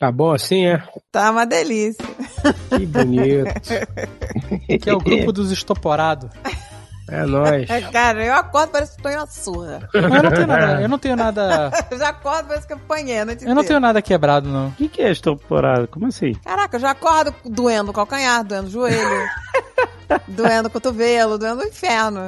Tá bom assim, é? Tá uma delícia. Que bonito. Que é o grupo dos estoporados. É nóis. Cara, eu acordo parece que tô em uma surra. Eu não tenho nada. Eu não tenho nada. Já acordo parece que eu apanhei a noite Eu não tenho nada quebrado, não. O que, que é estoporado? Como assim? Caraca, eu já acordo doendo o calcanhar, doendo o joelho. doendo o cotovelo, doendo o inferno.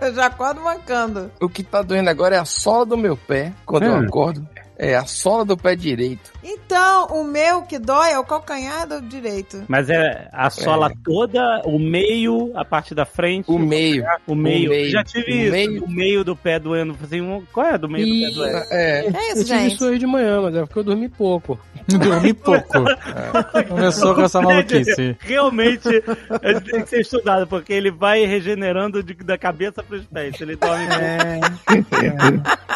Eu já acordo mancando. O que tá doendo agora é a sola do meu pé, quando eu Hum. acordo. É a sola do pé direito. Então, o meu que dói é o calcanhar do direito. Mas é a sola toda, o meio, a parte da frente. O meio. O meio. O meio. Já tive O isso. meio. O meio do pé doendo. Assim, um- qual é do meio do pé doendo? É. É Eu isso, tive gente. isso hoje de manhã, mas é porque eu dormi pouco. Dormi pouco. Começou com essa maluquice. Realmente ele tem que ser estudado, porque ele vai regenerando de- da cabeça pros pés. Ele dorme. É.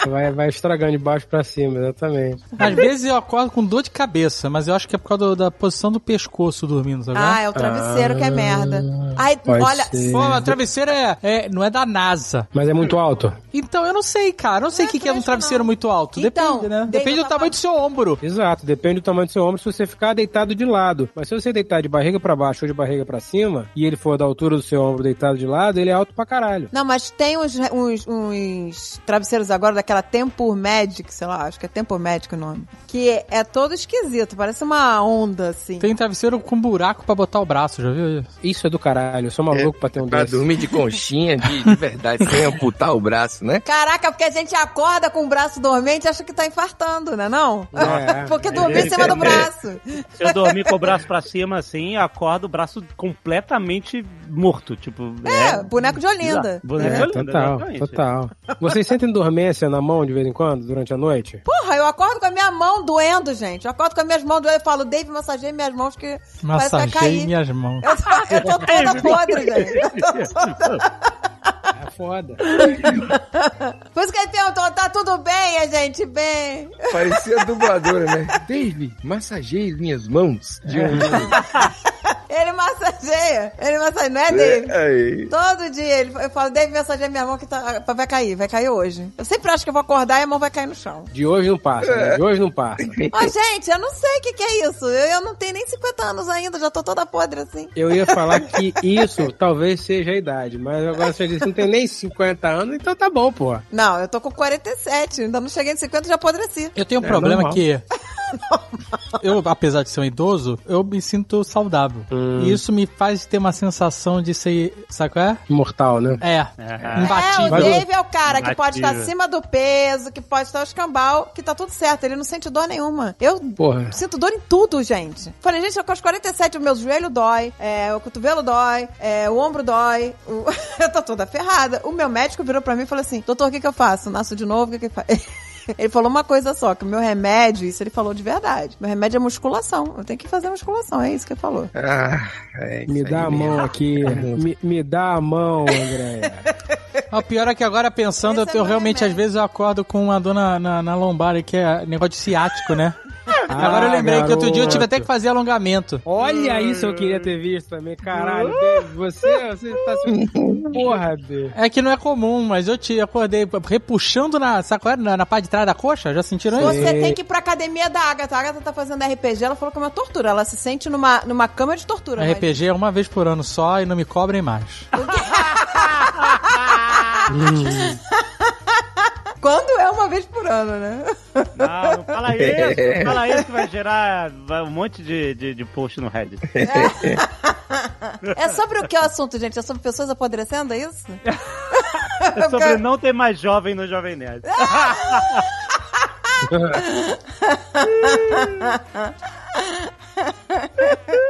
Vai, vai estragando de baixo pra cima, exatamente. Às vezes eu acordo com dor de cabeça, mas eu acho que é por causa do- da posição do pescoço dormindo, sabe? Ah, é o travesseiro que é merda. Ai, Pode olha, ser. Pô, o travesseiro é, é- não é da NASA. Mas é muito alto. Então, eu não sei, cara. Eu não sei o é que, que é um travesseiro não. muito alto. Então, Depende, né? Depende do tava- tamanho do seu ombro. Exato, depende do tamanho do seu ombro se você ficar deitado de lado. Mas se você deitar de barriga pra baixo ou de barriga pra cima, e ele for da altura do seu ombro deitado de lado, ele é alto pra caralho. Não, mas tem uns, uns, uns travesseiros agora daquela Tempur Magic, sei lá, acho que é Tempur Magic o nome. Que é todo esquisito, parece uma onda, assim. Tem travesseiro com buraco pra botar o braço, já viu isso? Isso é do caralho, eu sou maluco pra ter um Pra desse. dormir de conchinha, de, de verdade, sem amputar o braço, né? Caraca, porque a gente acorda com o braço dormente e acha que tá infartando, né não? É, porque dormir em cima do braço. Se eu dormir com o braço pra cima assim, eu acordo o braço completamente morto. Tipo, É, boneco de Olinda. Boneco É, de Olinda, total, total. Vocês sentem dormência na mão de vez em quando, durante a noite? Porra, eu acordo com a minha mão doendo, gente. Eu acordo com as minhas mãos doendo e falo, Dave, massageie minhas mãos que parece que vai cair. minhas mãos. Eu tô, eu tô toda podre, gente. Eu tô toda- foda. Por isso que ele perguntou, tá tudo bem, a gente? Bem. Parecia dubladora, né? Dave, massageie minhas mãos. De um Ele massageia. Ele massageia, não é, Dave? Aí. Todo dia ele, eu falo, Dave, massageia minha mão que tá, vai cair, vai cair hoje. Eu sempre acho que eu vou acordar e a mão vai cair no chão. De hoje não passa, né? De hoje não passa. Ó, gente, eu não sei o que, que é isso. Eu, eu não tenho nem 50 anos ainda, já tô toda podre assim. Eu ia falar que isso talvez seja a idade, mas agora você disse que não tem nem 50 anos, então tá bom, pô. Não, eu tô com 47, ainda não cheguei em 50 e já apodreci. Eu tenho um problema normal. que. Eu, apesar de ser um idoso, eu me sinto saudável. E isso me faz ter uma sensação de ser. Sabe qual é? Imortal, né? É. É. Imbatível. É, o Dave é o cara que pode estar acima do peso, que pode estar escambau, que tá tudo certo. Ele não sente dor nenhuma. Eu Porra. sinto dor em tudo, gente. Falei, gente, eu com os 47, o meu joelho dói, é, o cotovelo dói, é, o ombro dói. o- eu tô toda ferrada. O meu médico virou pra mim e falou assim: doutor, o que que eu faço? Nasço de novo? O que que faz? Ele falou uma coisa só, que o meu remédio, isso ele falou de verdade. Meu remédio é musculação. Eu tenho que fazer musculação, é isso que ele falou. Ah, é, Me dá a mesmo. mão aqui. Me, me dá a mão, Andréia. O pior é que agora pensando, Esse eu, é meu realmente remédio. às vezes eu acordo com uma dor na, na, na lombar, que é negócio de ciático, né? Ah, agora eu lembrei que outro dia eu tive garoto. até que fazer alongamento. Olha isso, eu queria ter visto também. Caralho, Dave, você, você tá se. Porra, Dave. É que não é comum, mas eu te acordei repuxando na, sabe qual é? na, na parte de trás da coxa. Já sentiram isso? Você tem que ir pra academia da Agatha. A Agatha tá fazendo RPG, ela falou que é uma tortura. Ela se sente numa, numa cama de tortura. mas- RPG é uma vez por ano só e não me cobrem mais. Quando é uma vez por ano, né? Não, não fala isso, não fala isso que vai gerar um monte de, de, de post no Reddit. É sobre o que o assunto, gente? É sobre pessoas apodrecendo, é isso? É sobre não ter mais jovem no Jovem Nerd.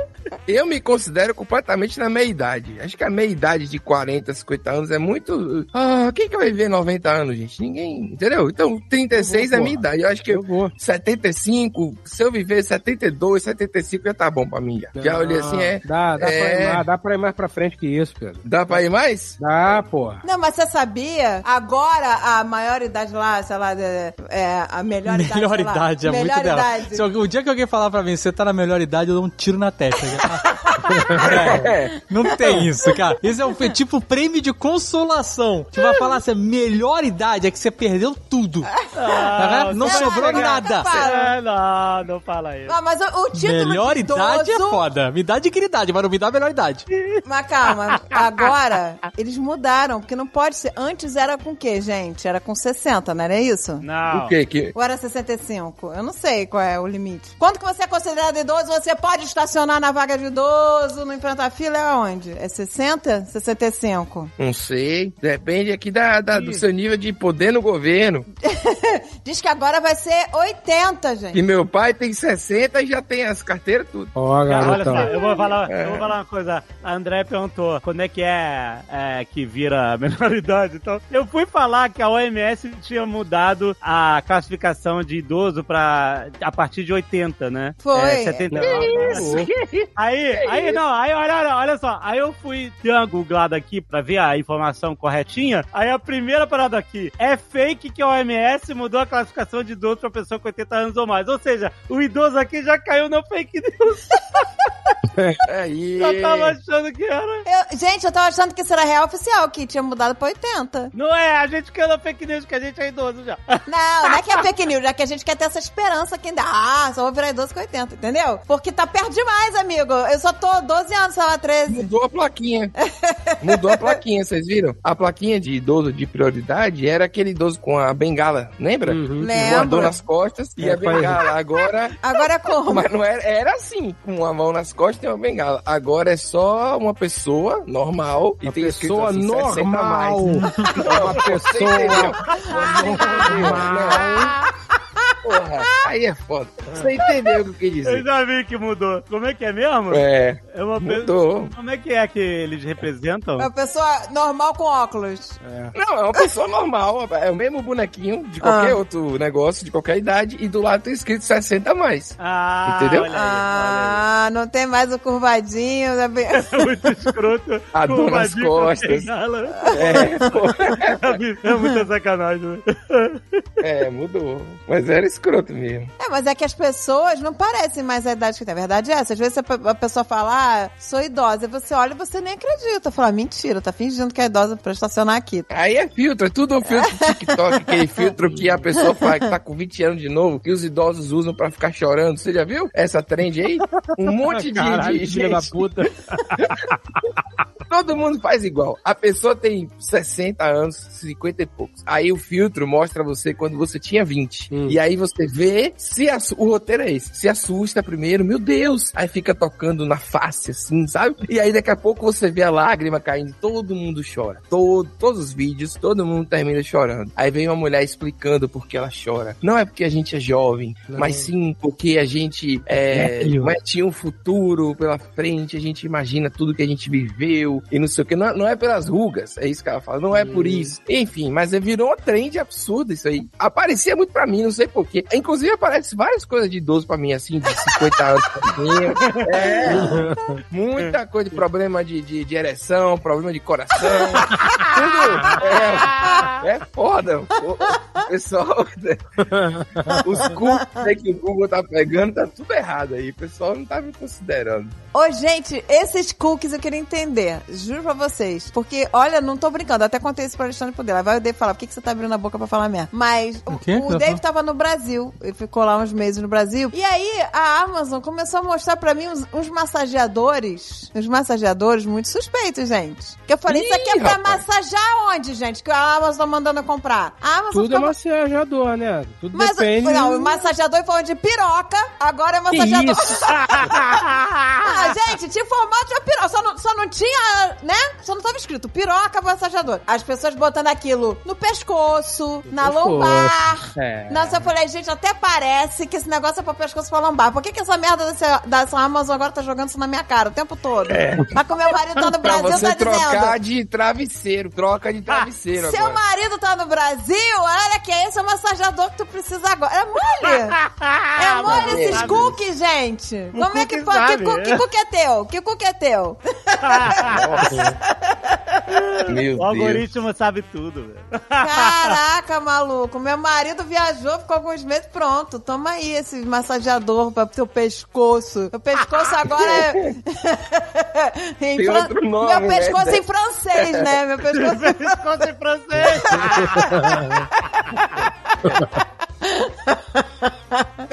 Eu me considero completamente na meia idade. Acho que a meia idade de 40, 50 anos é muito. Ah, quem que vai viver 90 anos, gente? Ninguém. Entendeu? Então, 36 é a minha idade. Eu acho que Eu vou. 75, se eu viver 72, 75 já tá bom pra mim. Já, já olhei assim, é. Dá, dá, pra ir É. mais, dá pra ir mais pra frente que isso, Pedro. Dá pra ir mais? Dá, porra. Não, mas você sabia? Agora a maior idade lá, sei lá, é, é, a melhor, idade. Melhor lá, idade, é melhor muito dela. idade. Se algum- o dia que alguém falar pra mim, você tá na melhor idade, eu dou um tiro na testa. Tá? É, não tem isso, cara. Esse é um fe- tipo prêmio de consolação. Você vai falar assim, melhor idade é que você perdeu tudo. Tá vendo? não lá, sobrou cara. nada. Para. É, não, não fala isso. Ah, mas o, o título Melhor de idade é idoso- foda. Me dá dignidade, mas não me dá a melhor idade. Mas calma, agora eles mudaram, porque não pode ser. Antes era com o quê, gente? Era com 60, não era isso? Não. O quê? Que... Ou era 65? Eu não sei qual é o limite. Quando que você é considerado idoso, você pode estacionar na vaga de idoso, não enfrentar fila, é onde? É 60? 65? Não sei. Depende aqui da, da- do seu nível de poder no governo. Diz que agora vai ser 80, E gente. meu pai tem 60 e já tem as carteiras tudo. Ó, Cara, olha só, eu vou, falar, É. eu vou falar uma coisa. A André perguntou quando é que é, é, que vira a menor idade. Então, eu fui falar que a OMS tinha mudado a classificação de idoso pra, a partir de 80, né? Foi. É, 79. Aí, aí, não, aí, olha, olha, olha só. Aí eu fui dar uma googlada aqui pra ver a informação corretinha. Aí a primeira parada aqui é fake que a OMS mudou a classificação de idoso pra pessoa com 80 anos ou mais. Ou seja, o idoso aqui já caiu no fake news. Aí. Eu tava achando que era. Eu- gente, eu tava achando que isso era real oficial, que tinha mudado pra 80. Não é, a gente caiu na fake news que a gente é idoso já. Não, não é que é fake news, é que a gente quer ter essa esperança que ainda. Ah, só vou virar idoso com 80, entendeu? Porque tá perto demais, amigo. Eu só tô 12 anos, sei lá, 13. Mudou a plaquinha. Mudou a plaquinha, vocês viram? A plaquinha de idoso de prioridade era aquele idoso com a bengala, lembra? Uhum. A dor nas costas e É, a bengala. Agora. Agora é como? Mas não era, era assim, com uma mão nas costas e uma bengala. Agora é só uma pessoa normal e Uma tem escrito pessoa assim, 60 a mais. normal. Uma pessoa normal. Porra, aí é foda. Você entendeu o que eu quis Eu dizer? já vi que mudou. Como é que é mesmo? É, É uma pe- mudou. Como é que é que eles representam? É uma pessoa normal com óculos. Não, é uma pessoa normal, é o mesmo bonequinho de qualquer Ah. outro negócio, de qualquer idade, e do lado tem escrito 60 a mais. Ah, Entendeu? Olha aí, Ah, não tem mais o curvadinho. né? aí. É muito escroto. A dor nas costas. É, pô, É muita sacanagem. né? é, mudou. Mas era escroto mesmo. É, mas é que as pessoas não parecem mais a idade que tem. A verdade é essa. Às vezes a pe- a pessoa fala, ah, sou idosa. E você olha e você nem acredita. Fala, mentira, tá fingindo que é idosa pra estacionar aqui. Aí é filtro, é tudo um filtro do TikTok, aquele filtro que a pessoa faz, que tá com 20 anos de novo, que os idosos usam pra ficar chorando. Você já viu essa trend aí? Um monte de, Caralho, de filha da gente. puta. Todo mundo faz igual. A pessoa tem 60 anos, 50 e poucos. Aí o filtro mostra você quando você tinha 20. Hum. E aí você vê se assu- o roteiro é esse. Se assusta primeiro, meu Deus. Aí fica tocando na face assim, sabe? E aí daqui a pouco você vê a lágrima caindo, todo mundo chora. Todo, todos os vídeos, todo mundo termina chorando. Aí vem uma mulher explicando por que ela chora. Não é porque a gente é jovem, Não. mas sim porque a gente é, mas tinha um futuro pela frente, a gente imagina tudo que a gente viveu e não sei o que. Não, não é pelas rugas, é isso que ela fala, não é por isso. Enfim, mas é- virou uma trend absurda isso aí. Aparecia muito pra mim, não sei porquê. Inclusive aparece várias coisas de idoso pra mim, assim, de 50 anos pra mim. É, muita coisa de problema de, de, de ereção, problema de coração. tudo. É, é foda. O, o pessoal, os cookies aí que o Google tá pegando, tá tudo errado aí. O pessoal não tá me considerando. Ô, gente, esses cookies eu queria entender. Juro pra vocês. Porque, olha, não tô brincando. Até contei isso pro Alexandre poder. Lá vai o Dave falar, por que, que você tá abrindo a boca pra falar merda? Mas o, O o Dave tava no Brasil. Ele ficou lá uns meses no Brasil. E aí, a Amazon começou a mostrar pra mim uns, uns massageadores. Uns massageadores muito suspeitos, gente. Que eu falei, Ih, isso aqui é pra rapaz. massagear onde, gente? Que a Amazon tá mandando comprar. A Amazon Tudo é ficava- massageador, né? Tudo Mas, depende. não, o massageador foi de piroca, agora é massageador. Ah, gente, tinha formato de piroca. Só não, só não tinha, né? Só não tava escrito piroca massageador. As pessoas botando aquilo no pescoço, na pescoço. lombar. É. Nossa, eu falei, gente, até parece que esse negócio é pra pescoço pra lombar. Por que, que essa merda dessa, dessa Amazon agora tá jogando isso na minha cara o tempo todo? Mas que o meu marido tá no Pra Brasil, você tá trocar dizendo. de travesseiro. Troca de travesseiro Seu agora. marido tá no Brasil, olha que esse é o massageador que tu precisa agora. É mole! É mole mas esses cookies, gente. Como é que cookie pode? Que, que é. cookie é teu? Que cookie é teu? Meu O Deus. algoritmo sabe tudo, velho. Caraca, maluco. Meu marido viajou, ficou alguns meses. Pronto, toma aí esse massageador pra teu pescoço. Meu pescoço agora é. em fran- outro nome, Meu né? pescoço em francês, né? Meu pescoço. Pescoço em francês.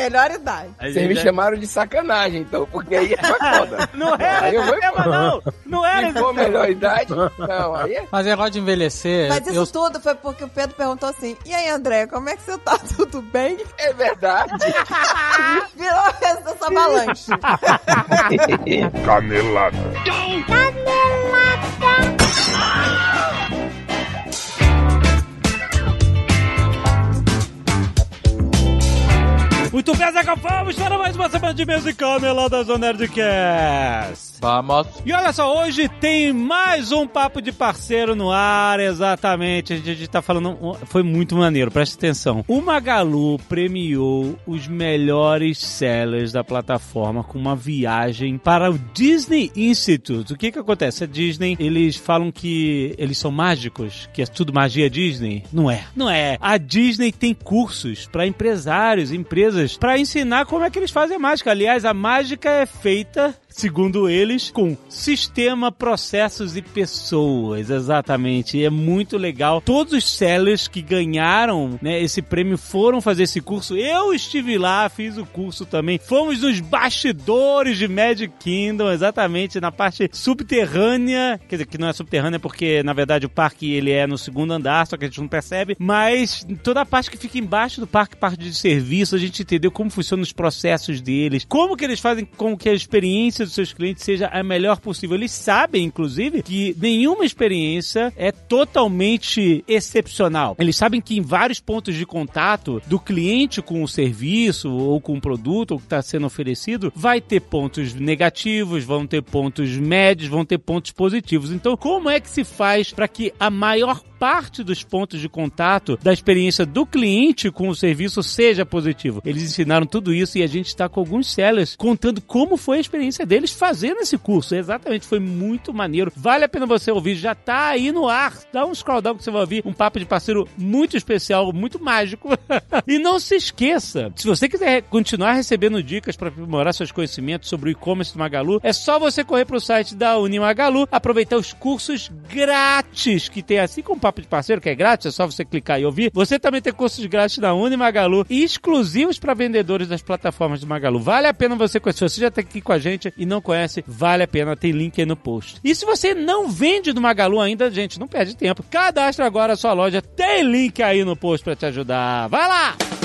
Melhor idade. Vocês me chamaram de sacanagem, então, porque aí é foda. Não era Aí eu vou tema, não. Não era Se for melhor idade, não, aí é... Mas negócio de envelhecer. Mas isso eu- tudo foi porque o Pedro perguntou assim: E aí, André, como é que você tá? Tudo bem? É verdade. Virou essa avalanche. Canelada. Muito bem, Zeca, vamos para mais uma semana de mesa e canelada do Nerdcast. Vamos. E olha só, hoje tem mais um papo de parceiro no ar, exatamente. A gente, a gente tá falando, foi muito maneiro, presta atenção. O Magalu premiou os melhores sellers da plataforma com uma viagem para o Disney Institute. O que que acontece? A Disney, eles falam que eles são mágicos, que é tudo magia Disney. Não é. Não é. A Disney tem cursos para empresários, empresas, para ensinar como é que eles fazem mágica. Aliás, a mágica é feita segundo eles, com sistema, processos e pessoas. Exatamente. É muito legal. Todos os sellers que ganharam né, esse prêmio foram fazer esse curso. Eu estive lá, fiz o curso também. Fomos nos bastidores de Magic Kingdom, exatamente, na parte subterrânea. Quer dizer, que não é subterrânea porque, na verdade, o parque ele é no segundo andar, só que a gente não percebe. Mas toda a parte que fica embaixo do parque, parte de serviço, a gente entendeu como funcionam os processos deles, como que eles fazem com que a experiência dos seus clientes seja a melhor possível. Eles sabem, inclusive, que nenhuma experiência é totalmente excepcional. Eles sabem que em vários pontos de contato do cliente com o serviço ou com o produto ou que está sendo oferecido, vai ter pontos negativos, vão ter pontos médios, vão ter pontos positivos. Então, como é que se faz para que a maior parte dos pontos de contato da experiência do cliente com o serviço seja positivo. Eles ensinaram tudo isso e a gente está com alguns sellers contando como foi a experiência deles fazendo esse curso. Exatamente, foi muito maneiro. Vale a pena você ouvir, já tá aí no ar. Dá um scroll down que você vai ouvir um papo de parceiro muito especial, muito mágico. e não se esqueça, se você quiser continuar recebendo dicas para aprimorar seus conhecimentos sobre o e-commerce do Magalu, é só você correr para o site da Unimagalu, aproveitar os cursos grátis que tem assim como de parceiro, que é grátis, é só você clicar e ouvir. Você também tem cursos grátis da Unimagalu e exclusivos para vendedores das plataformas do Magalu. Vale a pena você conhecer. Se você já está aqui com a gente e não conhece, vale a pena. Tem link aí no post. E se você não vende do Magalu ainda, gente, não perde tempo. Cadastre agora a sua loja. Tem link aí no post para te ajudar. Vai lá!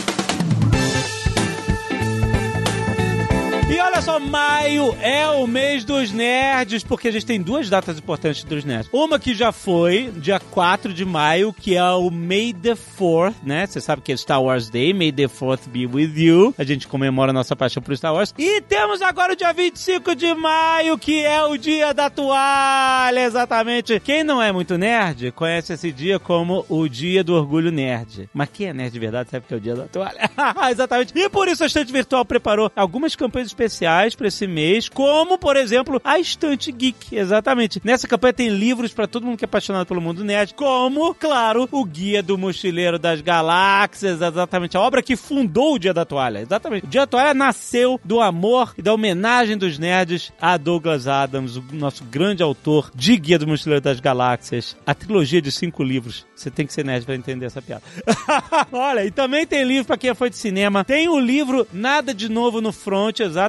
E olha só, maio é o mês dos nerds, porque a gente tem duas datas importantes dos nerds. Uma que já foi, dia 4 de maio, que é o May the 4th, né? Você sabe que é Star Wars Day, May the 4th be with you. A gente comemora a nossa paixão por Star Wars. E temos agora o dia 25 de maio, que é o dia da toalha, exatamente. Quem não é muito nerd, conhece esse dia como o dia do orgulho nerd. Mas quem é nerd de verdade sabe que é o dia da toalha. exatamente. E por isso a Estante Virtual preparou algumas campanhas especiais para esse mês, como, por exemplo, a Estante Geek. Exatamente. Nessa campanha tem livros para todo mundo que é apaixonado pelo mundo nerd, como, claro, o Guia do Mochileiro das Galáxias, exatamente. A obra que fundou o Dia da Toalha. Exatamente. O Dia da Toalha nasceu do amor e da homenagem dos nerds a Douglas Adams, o nosso grande autor de Guia do Mochileiro das Galáxias. A trilogia de cinco livros. Você tem que ser nerd para entender essa piada. Olha, e também tem livro para quem é fã de cinema. Tem o livro Nada de Novo no Front, exatamente.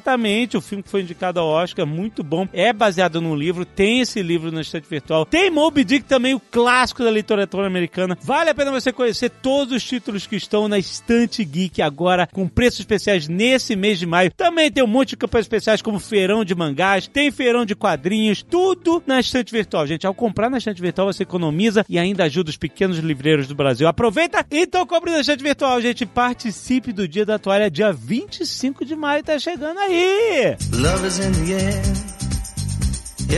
O filme que foi indicado ao Oscar, muito bom. É baseado num livro. Tem esse livro na estante virtual. Tem Moby Dick também, o clássico da literatura americana. Vale a pena você conhecer todos os títulos que estão na estante geek agora, com preços especiais nesse mês de maio. Também tem um monte de campanhas especiais, como feirão de mangás, tem feirão de quadrinhos, tudo na estante virtual. Gente, ao comprar na estante virtual, você economiza e ainda ajuda os pequenos livreiros do Brasil. Aproveita, então compre na estante virtual, gente. Participe do Dia da Toalha, dia 25 de maio, tá chegando aí. Love is in the air.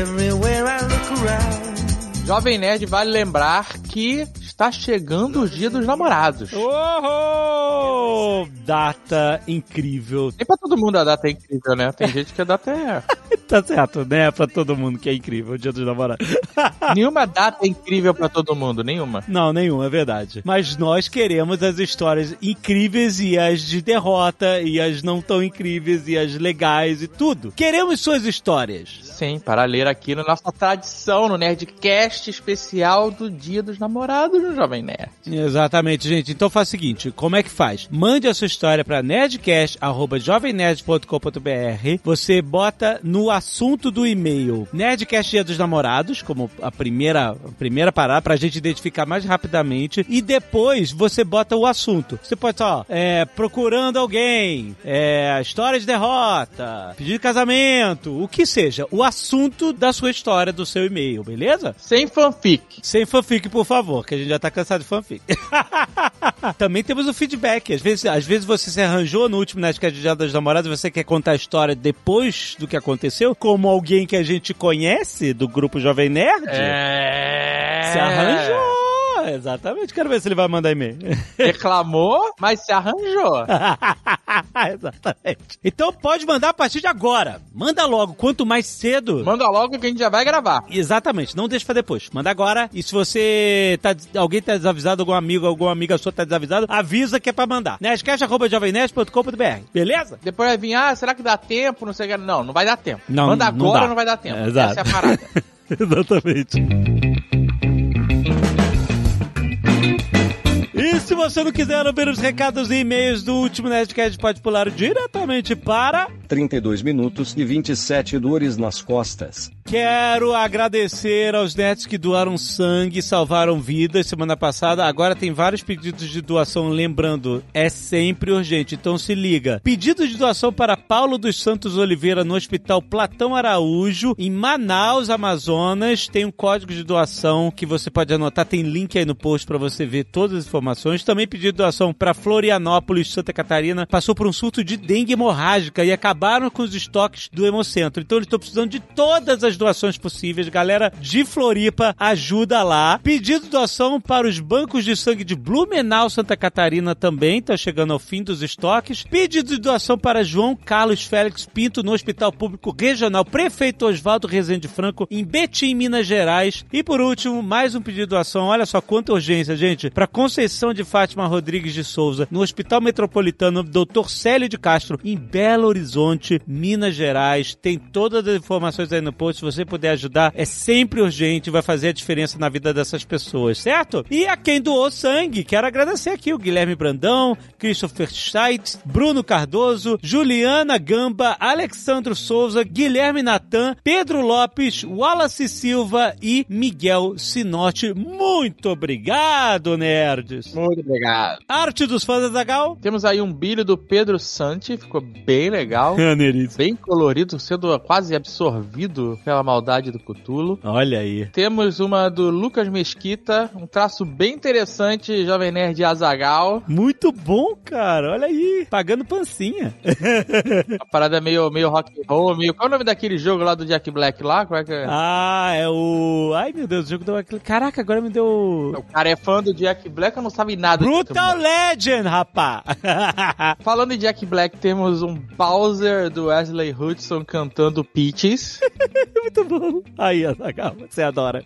Everywhere I look around. Jovem Nerd vale lembrar que está chegando o dia dos namorados. Oh, data incrível. Nem pra todo mundo a data é incrível, né? Tem gente que a data é. Tá certo, né? Pra todo mundo que é incrível o dia dos namorados. Nenhuma data é incrível pra todo mundo, nenhuma. Não, nenhum, é verdade. Mas nós queremos as histórias incríveis e as de derrota, e as não tão incríveis, e as legais e tudo. Queremos suas histórias. Sim, para ler aqui na nossa tradição, no Nerdcast especial do Dia dos Namorados no Jovem Nerd. Exatamente, gente. Então faz o seguinte: como é que faz? Mande a sua história para nerdcast.jovemnerd.com.br. Você bota no assunto do e-mail Nerdcast Dia dos Namorados, como a primeira, a primeira parada, pra gente identificar mais rapidamente. E depois você bota o assunto. Você pode só, é, procurando alguém, é, história de derrota, pedido de casamento, o que seja. O assunto da sua história, do seu e-mail, beleza? Sem fanfic. Sem fanfic, por favor, que a gente já tá cansado de fanfic. Também temos o feedback. Às vezes, às vezes você se arranjou no último Nerdcast de Dia das Namoradas e você quer contar a história depois do que aconteceu, como alguém que a gente conhece do grupo Jovem Nerd. É. Se arranjou. Exatamente. Quero ver se ele vai mandar e-mail. Reclamou, mas se arranjou. Exatamente. Então pode mandar a partir de agora. Manda logo. Quanto mais cedo. Manda logo que a gente já vai gravar. Exatamente, não deixa pra depois. Manda agora. E se você tá. Alguém tá desavisado, algum amigo, alguma amiga sua tá desavisado, avisa que é pra mandar. Nerdcast.jovemnerd.com.br. Beleza? Depois vai vir, ah, será que dá tempo? Não sei o que. Não, não vai dar tempo. Não, Manda não agora, dá. não, vai dar tempo. É, exato. Essa é a parada. Exatamente. E se você não quiser ouvir os recados e e-mails do último Nerdcast, pode pular diretamente para 32 minutos e 27 dores nas costas. Quero agradecer aos netos que doaram sangue e salvaram vidas semana passada. Agora tem vários pedidos de doação, lembrando, é sempre urgente, então se liga. Pedido de doação para Paulo dos Santos Oliveira no Hospital Platão Araújo, em Manaus, Amazonas. Tem um código de doação que você pode anotar, tem link aí no post para você ver todas as informações. Também pedido de doação para Florianópolis, Santa Catarina. Passou por um surto de dengue hemorrágica e acabaram com os estoques do Hemocentro. Então eles estão precisando de todas as doações possíveis. Galera de Floripa, ajuda lá. Pedido doação para os bancos de sangue de Blumenau, Santa Catarina também. Tá chegando ao fim dos estoques. Pedido de doação para João Carlos Félix Pinto no Hospital Público Regional Prefeito Oswaldo Rezende Franco, em Betim, Minas Gerais. E por último, mais um pedido de doação. Olha só quanta urgência, gente. Para Conceição de Fátima Rodrigues de Souza, no Hospital Metropolitano Dr. Célio de Castro, em Belo Horizonte, Minas Gerais. Tem todas as informações aí no post. Se você puder ajudar, é sempre urgente, vai fazer a diferença na vida dessas pessoas, certo? E a quem doou sangue, quero agradecer aqui o Guilherme Brandão, Christopher Scheidt, Bruno Cardoso, Juliana Gamba, Alexandro Souza, Guilherme Natan, Pedro Lopes, Wallace Silva e Miguel Sinotti. Muito obrigado, nerds! Muito obrigado. Arte dos fãs da Gal. Temos aí um bilho do Pedro Santi, ficou bem legal. Bem colorido, sendo quase absorvido pela maldade do Cutulo. Olha aí. Temos uma do Lucas Mesquita, um traço bem interessante, Jovem Nerd Azagal. Muito bom, cara. Olha aí. Pagando pancinha. Uma parada meio, meio rock and roll, meio. Qual é o nome daquele jogo lá do Jack Black lá? Qual é que é? Ah, é o. Ai, meu Deus, o jogo aquele. Caraca, agora me deu. O cara é fã do Jack Black, eu não sabe nada. Brutal Legend, rapá! Falando em Jack Black, temos um Bowser do Wesley Hudson cantando Peaches. Muito bom. Aí, Azaghal, você adora.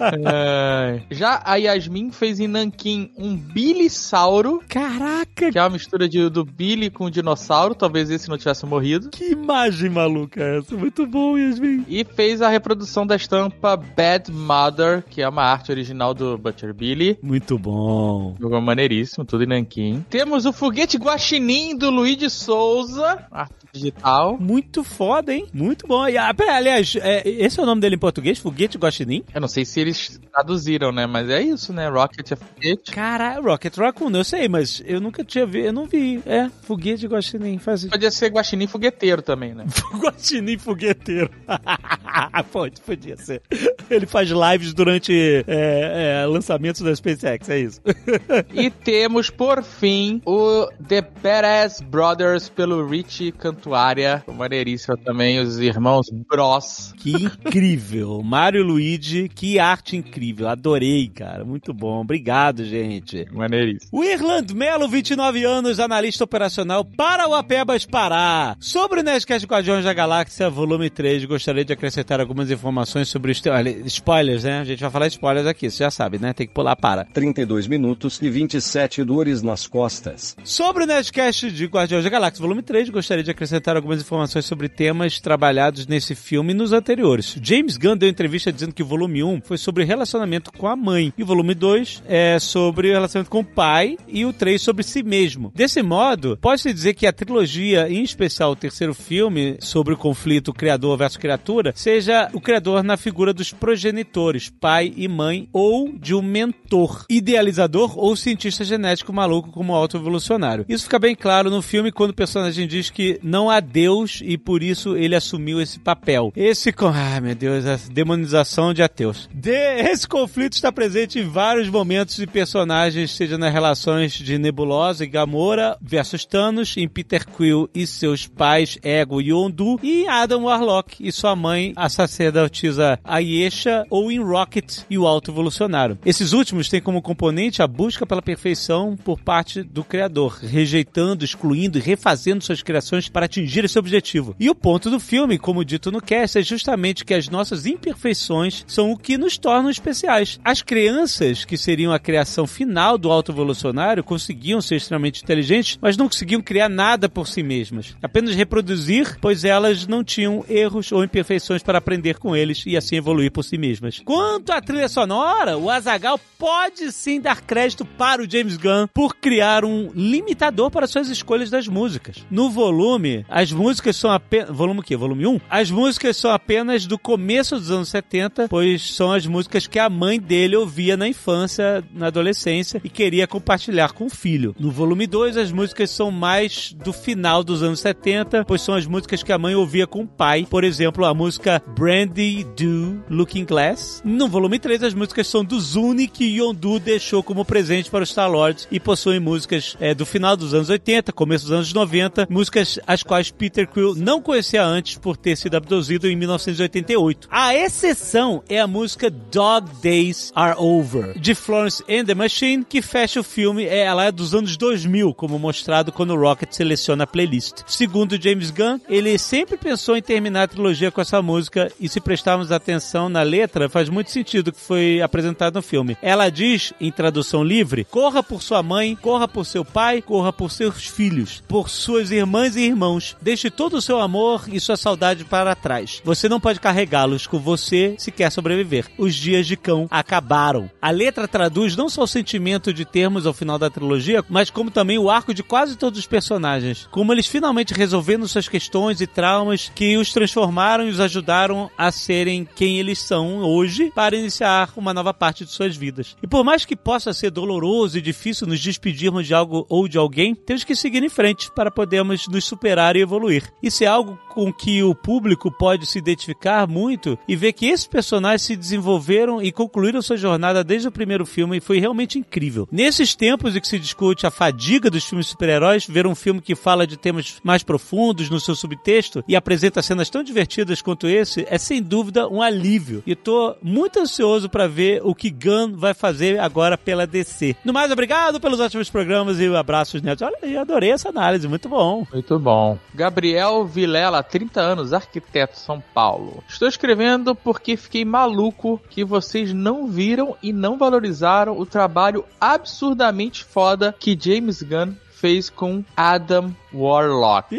É, Já a Yasmin fez em Nanquim um Bilissauro, Caraca, que é uma mistura de, do Billy com o dinossauro, talvez esse não tivesse morrido. que imagem maluca é essa. Muito bom, Yasmin. E fez a reprodução da estampa Bad Mother, que é uma arte original do Butcher Billy. Muito bom. Jogou maneiríssimo, tudo em Nanquim. Temos o foguete guaxinim do Luigi Souza, arte digital. Muito foda, hein? Muito bom. E, ah, pera, aliás, é, esse é o nome dele em português? Foguete Guaxinim? Eu não sei se eles traduziram, né? Mas é isso, né? Rocket é foguete. Caralho, Rocket Raccoon, eu sei, mas eu nunca tinha visto, eu não vi. É, Foguete Guaxinim, faz Podia ser guaxinim fogueteiro também, né? Guaxinim fogueteiro. Pode, podia ser. Ele faz lives durante é, é, lançamentos da SpaceX, é isso. e temos, por fim, o The Badass Brothers pelo Richie cantando Mortuária, maneiríssima também, os irmãos Bros. Que incrível. Mário Luigi, que arte incrível. Adorei, cara. Muito bom. Obrigado, gente. Maneiríssimo. O Irland Melo, 29 anos, analista operacional para o Apebas Pará. Sobre o Nerdcast Guardiões da Galáxia, volume 3, gostaria de acrescentar algumas informações sobre os... Spoilers, né? A gente vai falar spoilers aqui, você já sabe, né? Tem que pular para. 32 minutos e 27 dores nas costas. Sobre o Nerdcast de Guardiões da Galáxia, volume 3, gostaria de acrescentar algumas informações sobre temas trabalhados nesse filme e nos anteriores. James Gunn deu entrevista dizendo que o volume 1 foi sobre relacionamento com a mãe, e o volume 2 é sobre o relacionamento com o pai, e o 3 sobre si mesmo. Desse modo, pode-se dizer que a trilogia, em especial o terceiro filme, sobre o conflito criador versus criatura, seja o criador na figura dos progenitores, pai e mãe, ou de um mentor, idealizador ou cientista genético maluco como autoevolucionário. Isso fica bem claro no filme quando o personagem diz que não há Deus e por isso ele assumiu esse papel. Esse. Ai, meu Deus, a demonização de ateus. De... Esse conflito está presente em vários momentos e personagens, seja nas relações de Nebulosa e Gamora versus Thanos, em Peter Quill e seus pais, Ego e Yondu, e Adam Warlock e sua mãe, a sacerdotisa Ayesha, ou em Rocket e o Alto Evolucionário. Esses últimos têm como componente a busca pela perfeição por parte do Criador, rejeitando, excluindo e refazendo suas criações para atingir esse objetivo. E o ponto do filme, como dito no cast, é justamente que as nossas imperfeições são o que nos tornam especiais. As crianças, que seriam a criação final do Alto Evolucionário, conseguiam ser extremamente inteligentes, mas não conseguiam criar nada por si mesmas. Apenas reproduzir, pois elas não tinham erros ou imperfeições para aprender com eles e assim evoluir por si mesmas. Quanto à trilha sonora, o Azagal pode sim dar crédito para o James Gunn por criar um limitador para suas escolhas das músicas. No volume, as músicas são apenas. Volume o quê? Volume 1? As músicas são apenas do começo dos anos 70, pois são as músicas que a mãe dele ouvia na infância, na adolescência e queria compartilhar com o filho. No volume 2, as músicas são mais do final dos anos 70, pois são as músicas que a mãe ouvia com o pai. Por exemplo, a música Brandy Do Looking Glass. No volume 3, as músicas são do Zuni que Yondu deixou como presente para os Star-Lords e possuem músicas é, do final dos anos 80, começo dos anos 90, músicas as quais Peter Quill não conhecia antes por ter sido abduzido em 1988. A exceção é a música Dog Days Are Over, de Florence and the Machine, que fecha o filme, é, ela é dos anos 2000, como mostrado quando o Rocket seleciona a playlist. Segundo James Gunn, ele sempre pensou em terminar a trilogia com essa música e se prestarmos atenção na letra, faz muito sentido que foi apresentado no filme. Ela diz, em tradução livre, corra por sua mãe, corra por seu pai, corra por seus filhos, por suas irmãs e irmãos. Deixe todo o seu amor e sua saudade para trás. Você não pode carregá-los com você se quer sobreviver. Os dias de cão acabaram. A letra traduz não só o sentimento de termos ao final da trilogia, mas como também o arco de quase todos os personagens. Como eles finalmente resolvendo suas questões e traumas que os transformaram e os ajudaram a serem quem eles são hoje para iniciar uma nova parte de suas vidas. E por mais que possa ser doloroso e difícil nos despedirmos de algo ou de alguém, temos que seguir em frente para podermos nos superar e evoluir. Isso é algo com que o público pode se identificar muito e ver que esses personagens se desenvolveram e concluíram sua jornada desde o primeiro filme e foi realmente incrível. Nesses tempos em que se discute a fadiga dos filmes super-heróis, ver um filme que fala de temas mais profundos no seu subtexto e apresenta cenas tão divertidas quanto esse é sem dúvida um alívio. E tô muito ansioso para ver o que Gunn vai fazer agora pela DC. No mais, obrigado pelos ótimos programas e abraços, netos. Olha, eu adorei essa análise, muito bom. Muito bom. Gabriel Vilela, 30 anos, arquiteto São Paulo. Estou escrevendo porque fiquei maluco que vocês não viram e não valorizaram o trabalho absurdamente foda que James Gunn fez com Adam Warlock.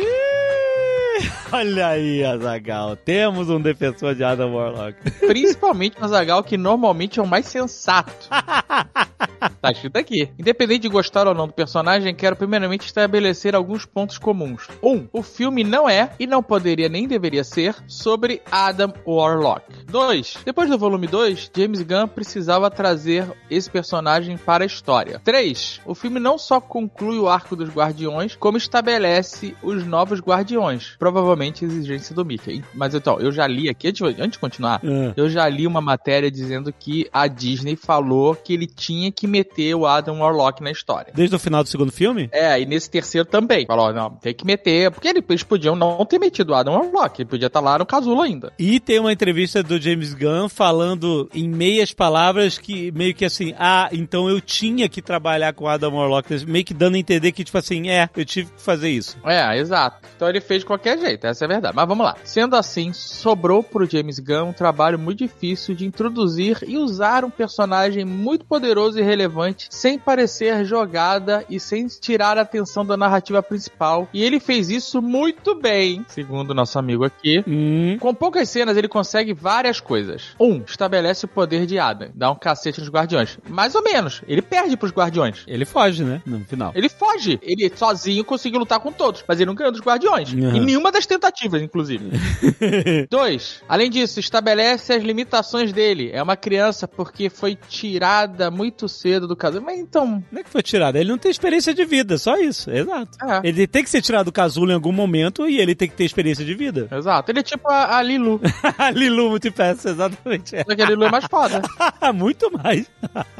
Olha aí, Azagal. Temos um defensor de Adam Warlock. Principalmente o Azagal, que normalmente é o mais sensato. tá escrito aqui. Independente de gostar ou não do personagem, quero primeiramente estabelecer alguns pontos comuns. Um, o filme não é, e não poderia nem deveria ser, sobre Adam Warlock. Dois, depois do volume 2, James Gunn precisava trazer esse personagem para a história. Três, o filme não só conclui o arco dos Guardiões, como estabelece os novos Guardiões. Provavelmente exigência do Mickey. Mas então, eu já li aqui, antes de- antes de continuar, Ah. eu já li uma matéria dizendo que a Disney falou que ele tinha que meter o Adam Warlock na história. Desde o final do segundo filme? É, e nesse terceiro também. Falou, não, tem que meter. Porque eles podiam não ter metido o Adam Warlock. Ele podia estar lá no casulo ainda. E tem uma entrevista do James Gunn falando em meias palavras que meio que assim, ah, então eu tinha que trabalhar com Adam Warlock, meio que dando a entender que tipo assim, é, eu tive que fazer isso. É, exato. Então ele fez de qualquer jeito, essa é a verdade. Mas vamos lá. Sendo assim, sobrou pro James Gunn um trabalho muito difícil de introduzir e usar um personagem muito poderoso e relevante sem parecer jogada e sem tirar a atenção da narrativa principal. E ele fez isso muito bem, segundo nosso amigo aqui. Hum, Com poucas cenas, ele consegue várias coisas. Um, estabelece o poder de Adam, dá um cacete nos guardiões. Mais ou menos. Ele perde pros guardiões. ele foge, né, no final. Ele foge. Ele sozinho conseguiu lutar com todos, mas ele não ganhou dos guardiões. Uhum. Em nenhuma das tentativas, inclusive. Dois, além disso, estabelece as limitações dele. É uma criança porque foi tirada muito cedo do casamento. Mas então. Não é que foi tirado, ele não tem experiência de vida, só isso, exato. É. Ele tem que ser tirado do casulo em algum momento e ele tem que ter experiência de vida. Exato. Ele é tipo a, a Lilu. Lilu Multipass, exatamente. É. Só que a Lilu é mais foda. Muito mais.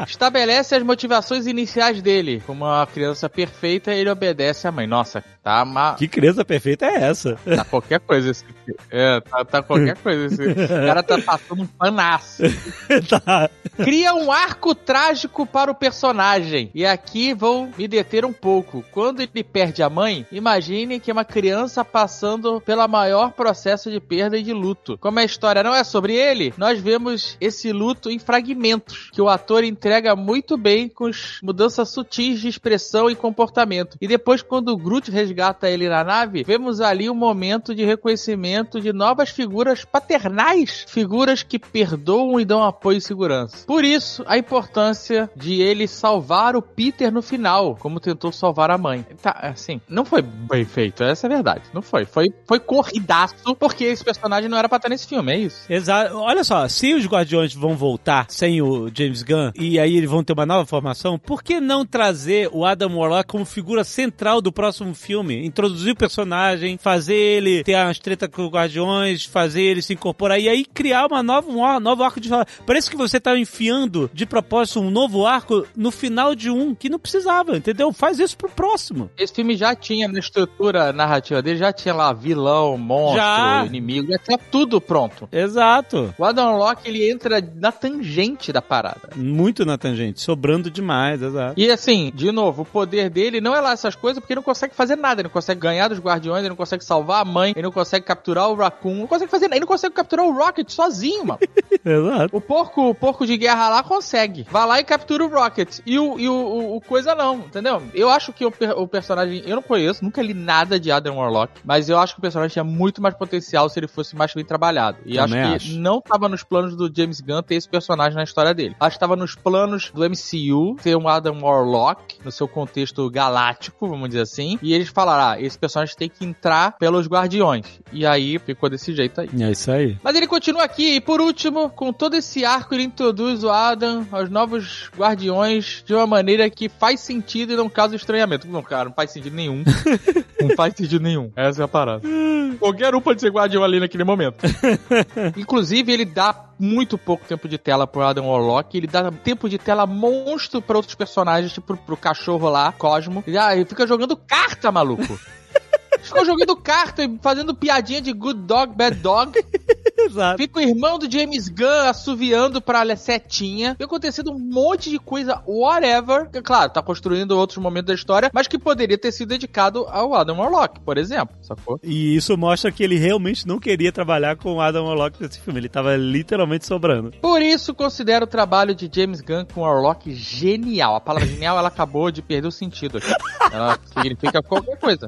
Estabelece as motivações iniciais dele. Como uma criança perfeita, ele obedece à mãe. Nossa, tá, ma... Que criança perfeita é essa? tá qualquer coisa esse. É, tá, tá qualquer coisa esse. O cara tá passando um panaço. tá. Cria um arco trágico para o personagem. E aqui vou me deter um pouco. Quando ele perde a mãe, imagine que é uma criança passando pelo maior processo de perda e de luto. Como a história não é sobre ele, nós vemos esse luto em fragmentos, que o ator entrega muito bem com as mudanças sutis de expressão e comportamento. E depois, quando o Groot resgata ele na nave, vemos ali um momento de reconhecimento de novas figuras paternais, figuras que perdoam e dão apoio e segurança. Por isso, a importância de ele salvar o Peter no final, como tentou salvar a mãe. Tá, assim, não foi bem feito, essa é a verdade. Não foi. Foi, foi corridaço, porque esse personagem não era pra estar nesse filme, é isso. Exato. Olha só, se os Guardiões vão voltar sem o James Gunn e aí eles vão ter uma nova formação, por que não trazer o Adam Warlock como figura central do próximo filme? Introduzir o personagem, fazer ele ter umas treta com os Guardiões, fazer ele se incorporar e aí criar uma nova, um novo arco de história. Parece que você tá enfiando de propósito um novo arco no final de um que não precisava, entendeu? Faz isso pro próximo. Esse filme já tinha na estrutura narrativa dele, já tinha lá vilão, monstro, Já. inimigo, já tinha tudo pronto. Exato. O Adam Locke, ele entra na tangente da parada. Muito na tangente, sobrando demais, exato. E assim, de novo, o poder dele não é lá essas coisas porque ele não consegue fazer nada. Ele não consegue ganhar dos guardiões, ele não consegue salvar a mãe, ele não consegue capturar o Raccoon, não consegue fazer nada. Ele não consegue capturar o Rocket sozinho, mano. Exato. O porco, o porco de guerra lá consegue. Vai lá e captura o Rocket. E o, e o, o- o coisa não, entendeu? Eu acho que o, o personagem. Eu não conheço, nunca li nada de Adam Warlock. Mas eu acho que o personagem tinha muito mais potencial se ele fosse mais bem trabalhado. E acho Também que acho. não tava nos planos do James Gunn ter esse personagem na história dele. Acho que tava nos planos do MCU ter um Adam Warlock no seu contexto galáctico, vamos dizer assim. E eles falaram: ah, esse personagem tem que entrar pelos Guardiões. E aí ficou desse jeito aí. É isso aí. Mas ele continua aqui e por último, com todo esse arco, ele introduz o Adam aos novos guardiões de uma maneira que faz sentido e não causa estranhamento. Não, cara, não faz sentido nenhum. não faz sentido nenhum. Essa é a parada. Qualquer um pode ser guardião ali naquele momento. Inclusive, ele dá muito pouco tempo de tela pro Adam Warlock. Ele dá tempo de tela monstro pra outros personagens, tipo pro cachorro lá, Cosmo. Ele, ah, ele fica jogando carta, maluco. Ficou jogando carta e fazendo piadinha de good dog, bad dog. Exato. Fica o irmão do James Gunn assoviando pra setinha. Fica acontecendo um monte de coisa, whatever. Que, Claro, tá construindo outros momentos da história, mas que poderia ter sido dedicado ao Adam Warlock, por exemplo, sacou? E isso mostra que ele realmente não queria trabalhar com o Adam Warlock nesse filme. Ele tava literalmente sobrando. Por isso, considero o trabalho de James Gunn com o Warlock genial. A palavra genial, ela acabou de perder o sentido aqui. Ela significa qualquer coisa.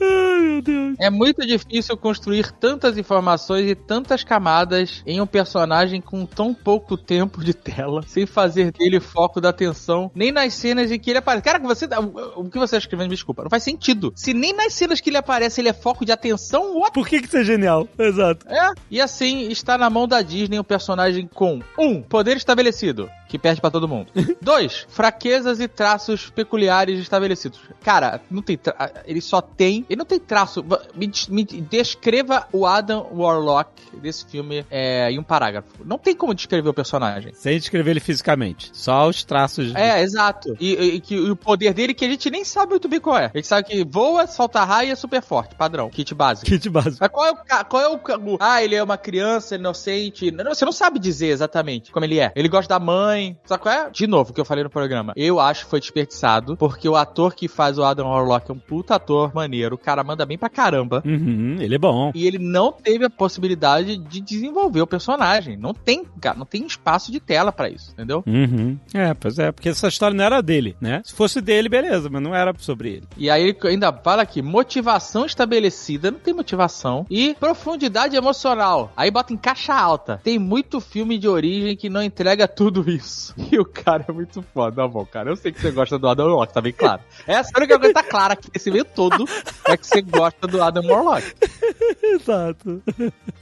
Ai, meu Deus. É muito difícil construir tantas informações e tantas camadas em um personagem com tão pouco tempo de tela, sem fazer dele foco da atenção, nem nas cenas em que ele aparece. Cara, você, o que você está escrevendo, desculpa, não faz sentido. Se nem nas cenas que ele aparece ele é foco de atenção, what? Por que que isso é genial? Exato. É, e assim está na mão da Disney um personagem com um poder estabelecido, que perde pra todo mundo. Dois, fraquezas e traços peculiares estabelecidos. Cara, não tem tra... ele só tem, ele não tem traço. Me, me descreva o Adam Warlock desse filme é, em um parágrafo. Não tem como descrever o personagem. Sem descrever ele fisicamente. Só os traços. de- É, exato. E, e- que- e o poder dele que a gente nem sabe muito bem qual é. A gente sabe que voa, solta raio e é super forte, padrão, kit básico. Kit básico. Mas qual é o, qual é o, Ah, ele é uma criança inocente. Não, você não sabe dizer exatamente como ele é. Ele gosta da mãe. Sabe qual é? De novo, o que eu falei no programa. Eu acho que foi desperdiçado, porque o ator que faz o Adam Warlock é um puta ator maneiro. O cara manda bem pra caramba. Uhum, ele é bom. E ele não teve a possibilidade de desenvolver o personagem. Não tem, cara, não tem espaço de tela pra isso, entendeu? Uhum. É, pois é, porque essa história não era dele, né? Se fosse dele, beleza, mas não era sobre ele. E aí ele ainda fala aqui, motivação estabelecida, não tem motivação. E profundidade emocional. Aí bota em caixa alta. Tem muito filme de origem que não entrega tudo isso. E o cara é muito foda. Tá bom, cara. Eu sei que você gosta do Adam Warlock, tá bem claro. Essa é a única coisa que tá clara aqui nesse meio todo é que você gosta do Adam Warlock. Exato.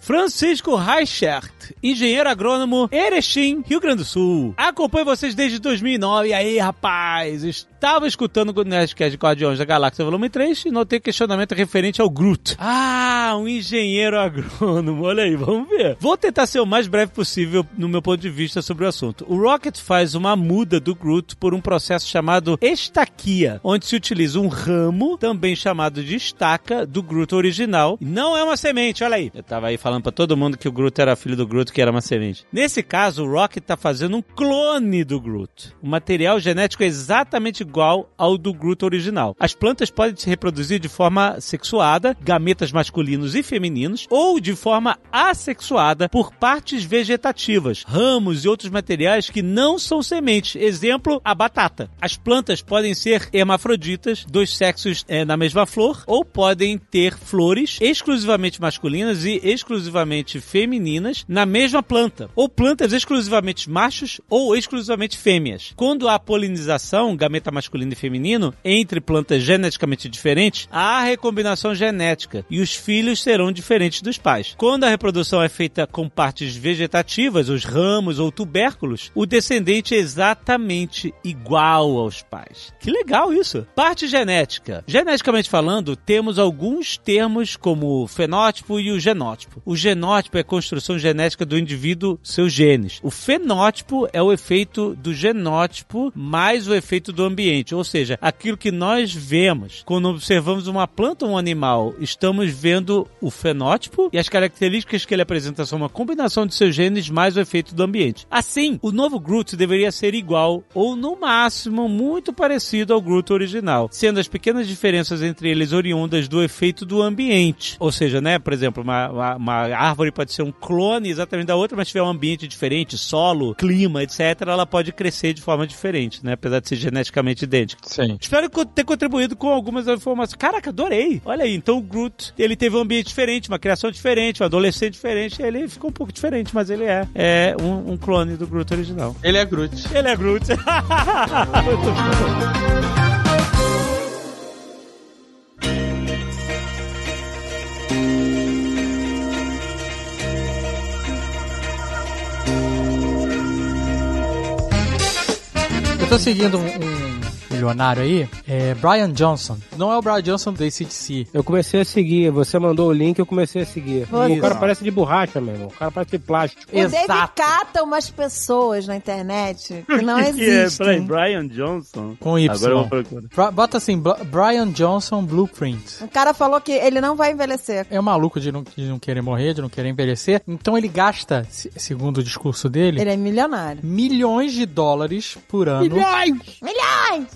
Francisco Reichert, engenheiro agrônomo, Erechim, Rio Grande do Sul. Acompanho vocês desde 2009. E aí, rapaz? Estava escutando o Nerdcast de Guardiões da Galáxia Volume 3 e notei questionamento referente ao Groot. Ah, um engenheiro agrônomo. Olha aí, vamos ver. Vou tentar ser o mais breve possível no meu ponto de vista sobre o assunto. O Rocket faz uma muda do Groot por um processo chamado estaquia, onde se utiliza um ramo, também chamado de estaca, do Groot original. Não é uma semente, olha aí. Eu tava aí falando pra todo mundo que o Groot era filho do Groot, que era uma semente. Nesse caso, o Rocket tá fazendo um clone do Groot. O material genético é exatamente igual ao do Groot original. As plantas podem se reproduzir de forma sexuada, gametas masculinos e femininos, ou de forma assexuada por partes vegetativas, ramos e outros materiais que não são sementes. Exemplo, a batata. As plantas podem ser hermafroditas, dois sexos eh, na mesma flor, ou podem ter flores exclusivamente masculinas e exclusivamente femininas na mesma planta, ou plantas exclusivamente machos ou exclusivamente fêmeas. Quando há polinização, gameta masculino e feminino, entre plantas geneticamente diferentes, há recombinação genética e os filhos serão diferentes dos pais. Quando a reprodução é feita com partes vegetativas, os ramos ou tubérculos, o descendente é exatamente igual aos pais. Que legal isso! Parte genética. Geneticamente falando, temos alguns termos como o fenótipo e o genótipo. O genótipo é a construção genética do indivíduo, seus genes. O fenótipo é o efeito do genótipo mais o efeito do ambiente, ou seja, aquilo que nós vemos quando observamos uma planta ou um animal, estamos vendo o fenótipo e as características que ele apresenta são uma combinação de seus genes mais o efeito do ambiente. Assim, o novo Groot deveria ser igual ou no máximo muito parecido ao Groot original, sendo as pequenas diferenças entre eles oriundas do efeito do ambiente. Ou seja, né, por exemplo, uma, uma, uma árvore pode ser um clone exatamente da outra, mas tiver um ambiente diferente, solo, clima, etc, ela pode crescer de forma diferente, né, apesar de ser geneticamente idêntica. Sim. Espero ter contribuído com algumas informações. Caraca, adorei! Olha aí, então o Groot, ele teve um ambiente diferente, uma criação diferente, um adolescente diferente, ele ficou um pouco diferente, mas ele é, é um, um clone do Groot original. Ele é Groot. Ele é Groot. Muito bom. Eu tô seguindo um, um milionário aí, é Brian Johnson. Não é o Brian Johnson do ACDC. Eu comecei a seguir, você mandou o link, eu comecei a seguir. Você- O cara parece de borracha, meu irmão. O cara parece de plástico. O David cata umas pessoas na internet que não Que que é? Peraí, existem. Brian Johnson. Com Y. Agora eu vou procurar. Bota assim, Brian Johnson Blueprint. O cara falou que ele não vai envelhecer. É um maluco de não, de não querer morrer, de não querer envelhecer. Então ele gasta, se- segundo o discurso dele, Ele é milionário. milhões de dólares por ano. Milhões!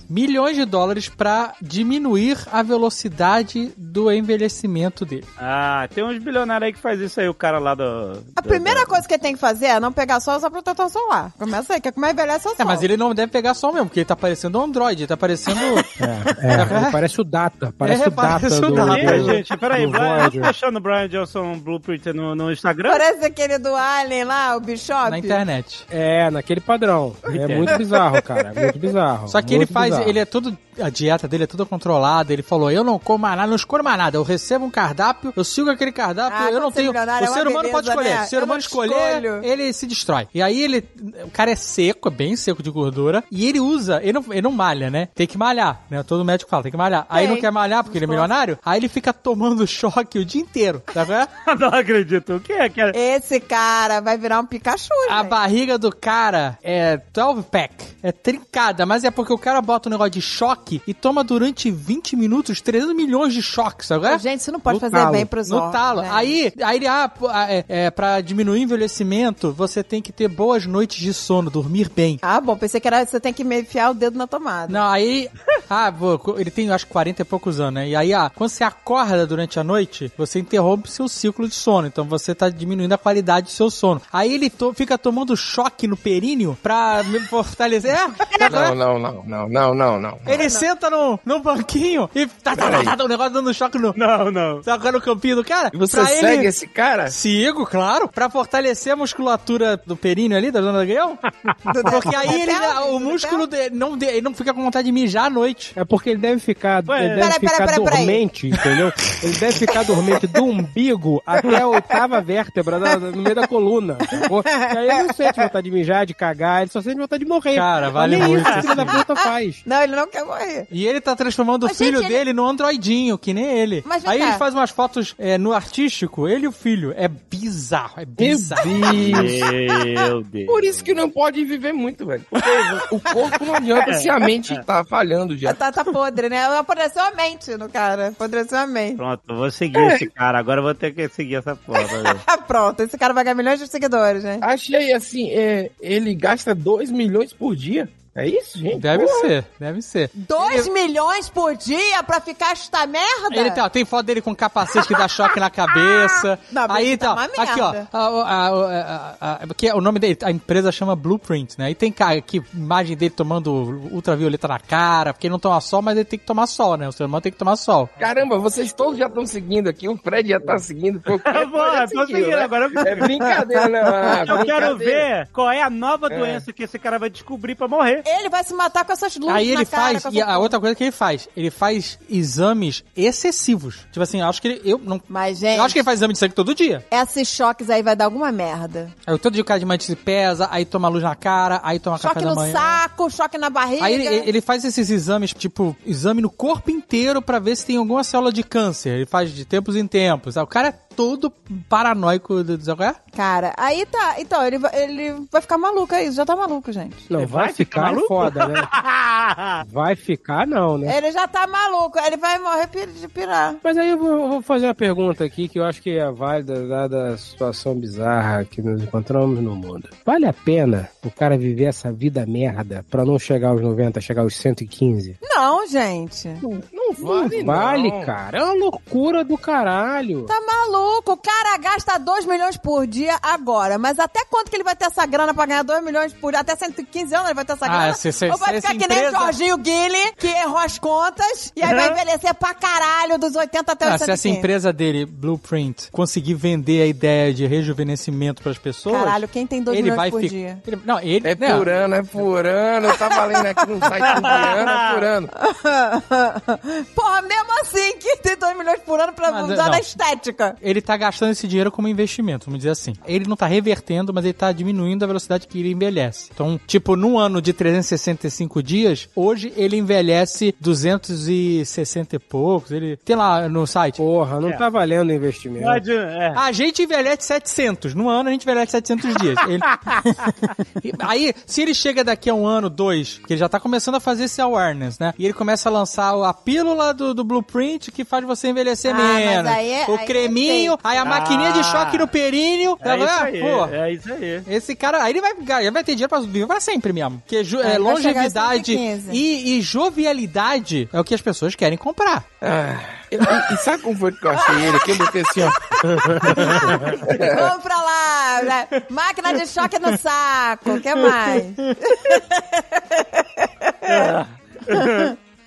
Milhões de dólares pra diminuir a velocidade do envelhecimento dele. Ah, tem uns bilionários aí que faz isso aí, o cara lá do... A primeira coisa que ele tem que fazer é não pegar só usar protetor solar. Começa aí, que é como envelhece o sol. É, mas ele não deve pegar sol mesmo, porque ele tá parecendo um Android, ele tá parecendo. É, ele parece o Data. Parece É, o Data parece o do... Data. Do- gente, peraí, do tá achando o Brian Johnson Blueprint no, no Instagram? Parece aquele do Alien lá, o Bishop. na internet. É, naquele padrão. É muito bizarro, cara. É muito bizarro. Só que ele faz, bizarro. ele é todo a dieta dele é toda controlada. Ele falou: Eu não como mais nada, não escolho mais nada. Eu recebo um cardápio, eu sigo aquele cardápio, Ah, eu não quando você tenho. é O uma ser humano pode beleza, escolher. né? Se o ser Eu humano não escolher, escolho. ele se destrói. E aí ele. O cara é seco, é bem seco de gordura. E ele usa, ele não, ele não malha, né? Tem que malhar, né? Todo médico fala, tem que malhar. Aí Tem. não quer malhar porque ele é milionário, aí ele fica tomando choque o dia inteiro. Tá vendo? não acredito. O que é que é? Esse cara vai virar um Pikachu, A barriga do cara é 12 pack. É trincada, mas é porque o cara bota um negócio de choque e toma durante 20 minutos 300 milhões de choques, sabe? Ô, Gente, isso não pode No fazer talo. bem pros No órgãos. talo. né? Aí, aí ele, ah, ah, é, é, pra diminuir o envelhecimento, você tem que ter boas noites de sono, dormir bem. Ah, bom, pensei que era você tem que me enfiar o dedo na tomada. Não, aí. Ah, vou- ele tem acho que 40 e poucos anos, né? E aí, ah, quando você acorda durante a noite, você interrompe seu ciclo de sono. Então você tá diminuindo a qualidade do seu sono. Aí ele to- fica tomando choque no períneo pra me fortalecer. É, Não, não, não, não, não, não, não. Ele senta no, no banquinho e tá, tá, tá, tá, tá, o negócio dando choque no. Não, não. Sabe no campinho do cara? E você Pra segue ele- esse cara? Sigo, claro. Pra fortalecer a musculatura do períneo ali, da zona do guião. Porque aí ele, o músculo dele não, de- ele não fica com vontade de mijar à noite. É porque ele deve ficar, Ué, ele deve pera, ficar pera, pera dormente, entendeu? Ele deve ficar dormente do umbigo até a oitava vértebra da- no meio da coluna. E aí ele não sente vontade de mijar, de cagar, ele só sente vontade de morrer. Cara, vale nem muito isso, filho da puta faz. Não, ele não quer morrer. E ele tá transformando Mas, o filho gente, ele- dele no androidinho, que nem ele. Mas Aí cá. ele faz umas fotos é, no artístico, ele e o filho. É bizarro, é bizarro. Meu Deus. Por isso que não pode viver muito, velho. Porque o corpo não adianta se a mente tá falhando já. Tá, tá podre, né? Apodreceu a mente no cara. Apodreceu a mente. Pronto, eu vou seguir esse cara. Agora eu vou ter que seguir essa porra. velho. Ah, pronto. Esse cara vai ganhar milhões de seguidores, né? Achei assim, é, ele gasta 2 milhões por dia. É isso, gente? Deve Porra. ser, deve ser. 2 milhões por dia pra ficar esta merda? Ele tá, tem foto dele com capacete que dá choque na cabeça. Não, mas aí tá tá, uma aqui ó, a, a, a, a, a- porque o nome dele, a empresa chama Blueprint, né? Aí tem aqui, imagem dele tomando ultravioleta na cara, porque ele não toma sol, mas ele tem que tomar sol, né? O ser humano tem que tomar sol. Caramba, vocês todos já estão seguindo aqui. O Fred já tá seguindo. Pô, Vou, já tô seguindo né? agora. É brincadeira, né? Eu quero ver qual é a nova doença que esse cara vai descobrir pra morrer. Ele vai se matar com essas luzes Aí ele cara, faz, e a outra coisa que ele faz, ele faz exames excessivos. Tipo assim, eu acho que ele, eu não, Mas, gente, eu acho que ele faz exame de sangue todo dia. esses choques aí vai dar alguma merda. Aí todo dia o cara de manhã se pesa, aí toma luz na cara, aí toma Choque café da no manhã. saco, choque na barriga. Aí ele, ele faz esses exames, tipo, exame no corpo inteiro pra ver se tem alguma célula de câncer. Ele faz de tempos em tempos. Aí O cara é todo paranoico do do- é? Cara, aí tá. Então, ele, vai- ele vai ficar maluco, é isso. Já tá maluco, gente. Não, vai, vai ficar ficar, maluco? foda, né? Vai ficar não, né? Ele já tá maluco. Ele vai morrer pi- de pirar. Mas aí eu vou, eu vou fazer uma pergunta aqui que eu acho que é válida, dada a situação bizarra que nos encontramos no mundo. Vale a pena o cara viver essa vida merda pra não chegar aos 90, chegar aos 115? Não, gente. Não vale, Não vale, não. cara. É uma loucura do caralho. Tá maluco? O cara gasta 2 milhões por dia agora. Mas até quanto que ele vai ter essa grana pra ganhar 2 milhões por dia? Até 115 anos ele vai ter essa Ah, grana? se- se- Ou vai se ficar que nem o empresa- Jorginho Guile, que errou as contas, e aí vai envelhecer pra caralho dos 80 até os Ah, se 115. essa empresa dele, Blueprint, conseguir vender a ideia de rejuvenescimento pras pessoas. Caralho, quem tem 2 ele milhões vai por fi- dia? ele- não, ele. É por ano, é por ano. Eu tava lendo aqui no site por ano, é por ano. Porra, mesmo assim, que tem 2 milhões por ano pra Mas, usar não. na estética. Ele tá gastando esse dinheiro como investimento, vamos dizer assim. Ele não tá revertendo, mas ele tá diminuindo a velocidade que ele envelhece. Então, tipo, num ano de 365 dias, hoje ele envelhece 260 e poucos. Ele tem lá no site. Porra, não É. tá valendo o investimento. Pode, é. A gente envelhece 700. No ano a gente envelhece 700 dias. Ele- Aí, se ele chega daqui a um ano, dois, porque ele já tá começando a fazer esse awareness, né? E ele começa a lançar a pílula do, do Blueprint que faz você envelhecer Ah, mas menos. aí é- o aí é creminho, aí a maquininha de Ah. choque no períneo. É isso aí, Pô, é isso aí. esse cara, aí ele vai, ele vai ter dinheiro pra viver pra sempre mesmo. Porque ju- É, é, longevidade 115. e, e jovialidade é o que as pessoas querem comprar. Ah, e, e sabe como foi que eu achei ele aqui? Eu botei assim, ó. Vamos pra lá. né? Máquina de choque no saco. O que mais?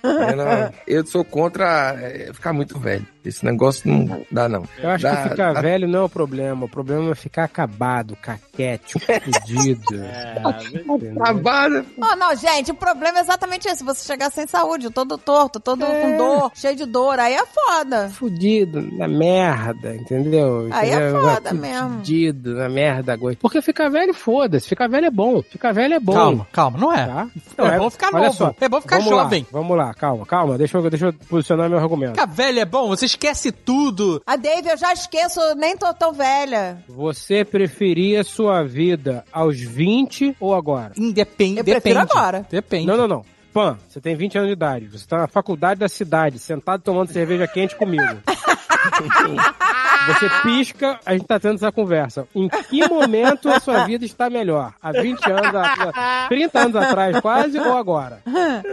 É, não, eu sou contra é, ficar muito velho. Esse negócio não dá, não. Eu acho Dá- que ficar dá- velho não é o problema. O problema é ficar acabado, caquético, fudido. É, entendeu? Acabada. Oh, não, gente, o problema é exatamente esse. Você chegar sem saúde, todo torto, todo É. com dor, cheio de dor, aí é foda. Fudido, na merda, entendeu? Aí é Entendeu? foda Vai mesmo. Fudido, na merda. Porque ficar velho, foda-se. Ficar velho é bom. Ficar velho é bom. Calma, calma, não é. Tá? É bom ficar novo. só, É bom ficar vamos lá, jovem. vamos lá, calma, calma. Deixa eu, deixa eu posicionar meu argumento. Ficar velho é bom, você esquece tudo. A Dave, eu já esqueço, nem tô tão velha. Você preferia sua vida aos 20 ou agora? Independe. Eu prefiro depende. agora. Depende. Não, não, não. Pan, você tem 20 anos de idade. Você tá na faculdade da cidade, sentado tomando cerveja quente comigo. Você pisca, a gente tá tendo essa conversa. Em que momento a sua vida está melhor? Há 20 anos, a- 30 anos atrás quase ou agora?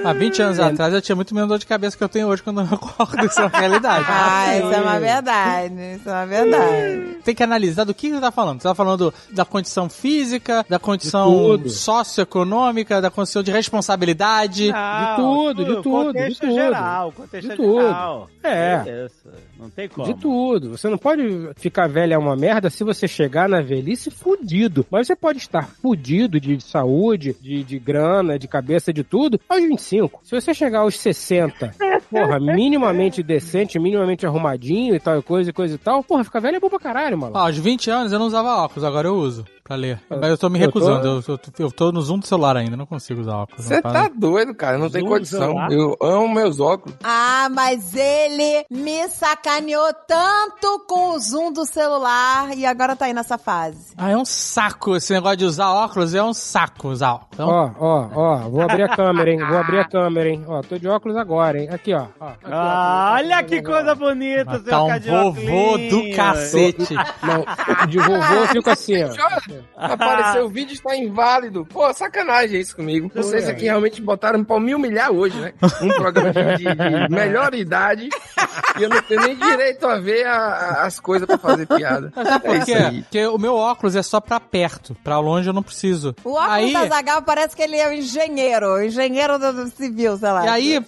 Há 20 anos atrás eu tinha muito menos dor de cabeça que eu tenho hoje quando eu acordo. Isso é uma realidade. Ah, isso é uma verdade. Isso é uma verdade. Tem que analisar do que você tá falando. Você tá falando da condição física, da De condição socioeconômica, da condição de responsabilidade. Não, tudo, de tudo, Contexto de tudo. geral, contexto De tudo. geral. É. Isso, não tem como. De tudo. Você não pode ficar velho é uma merda se você chegar na velhice fudido. Mas você pode estar fudido de saúde, de, de grana, de cabeça, de tudo, aos 25. Se você chegar aos 60, porra, minimamente decente, minimamente arrumadinho e tal coisa e coisa e tal, porra, ficar velho é bom pra caralho, maluco. Ah, aos 20 anos eu não usava óculos, agora eu uso pra ler. Mas eu tô me eu tô- recusando, eu, eu, eu tô no zoom do celular ainda, não consigo usar óculos. Você tá para. doido, cara. Não tem Zoom, condição. celular. Eu amo meus óculos. Ah, mas ele me sacaneou tanto com o zoom do celular e agora tá aí nessa fase. Ah, é um saco esse negócio de usar óculos, é um saco usar óculos. Então, Ó, ó, ó, vou abrir a câmera, hein? Vou abrir a câmera, hein? Ó, tô de óculos agora, hein? Aqui, ó. ó. Aqui, ó. Ah, olha que coisa bonita, mas seu tá um vovô do cacete. Não, de vovô eu fico assim, ó. Apareceu o vídeo está inválido. Pô, sacanagem isso comigo. Vocês aqui realmente botaram pra me humilhar hoje, né? Um programa de, de- melhor idade e eu não tenho nem direito a ver a- a- as coisas pra fazer piada. Mas sabe É por isso quê? aí. Porque o meu óculos é só pra perto. Pra longe eu não preciso. O óculos aí, da Zagal parece que ele é o engenheiro, o engenheiro do, civil, sei lá. E aí,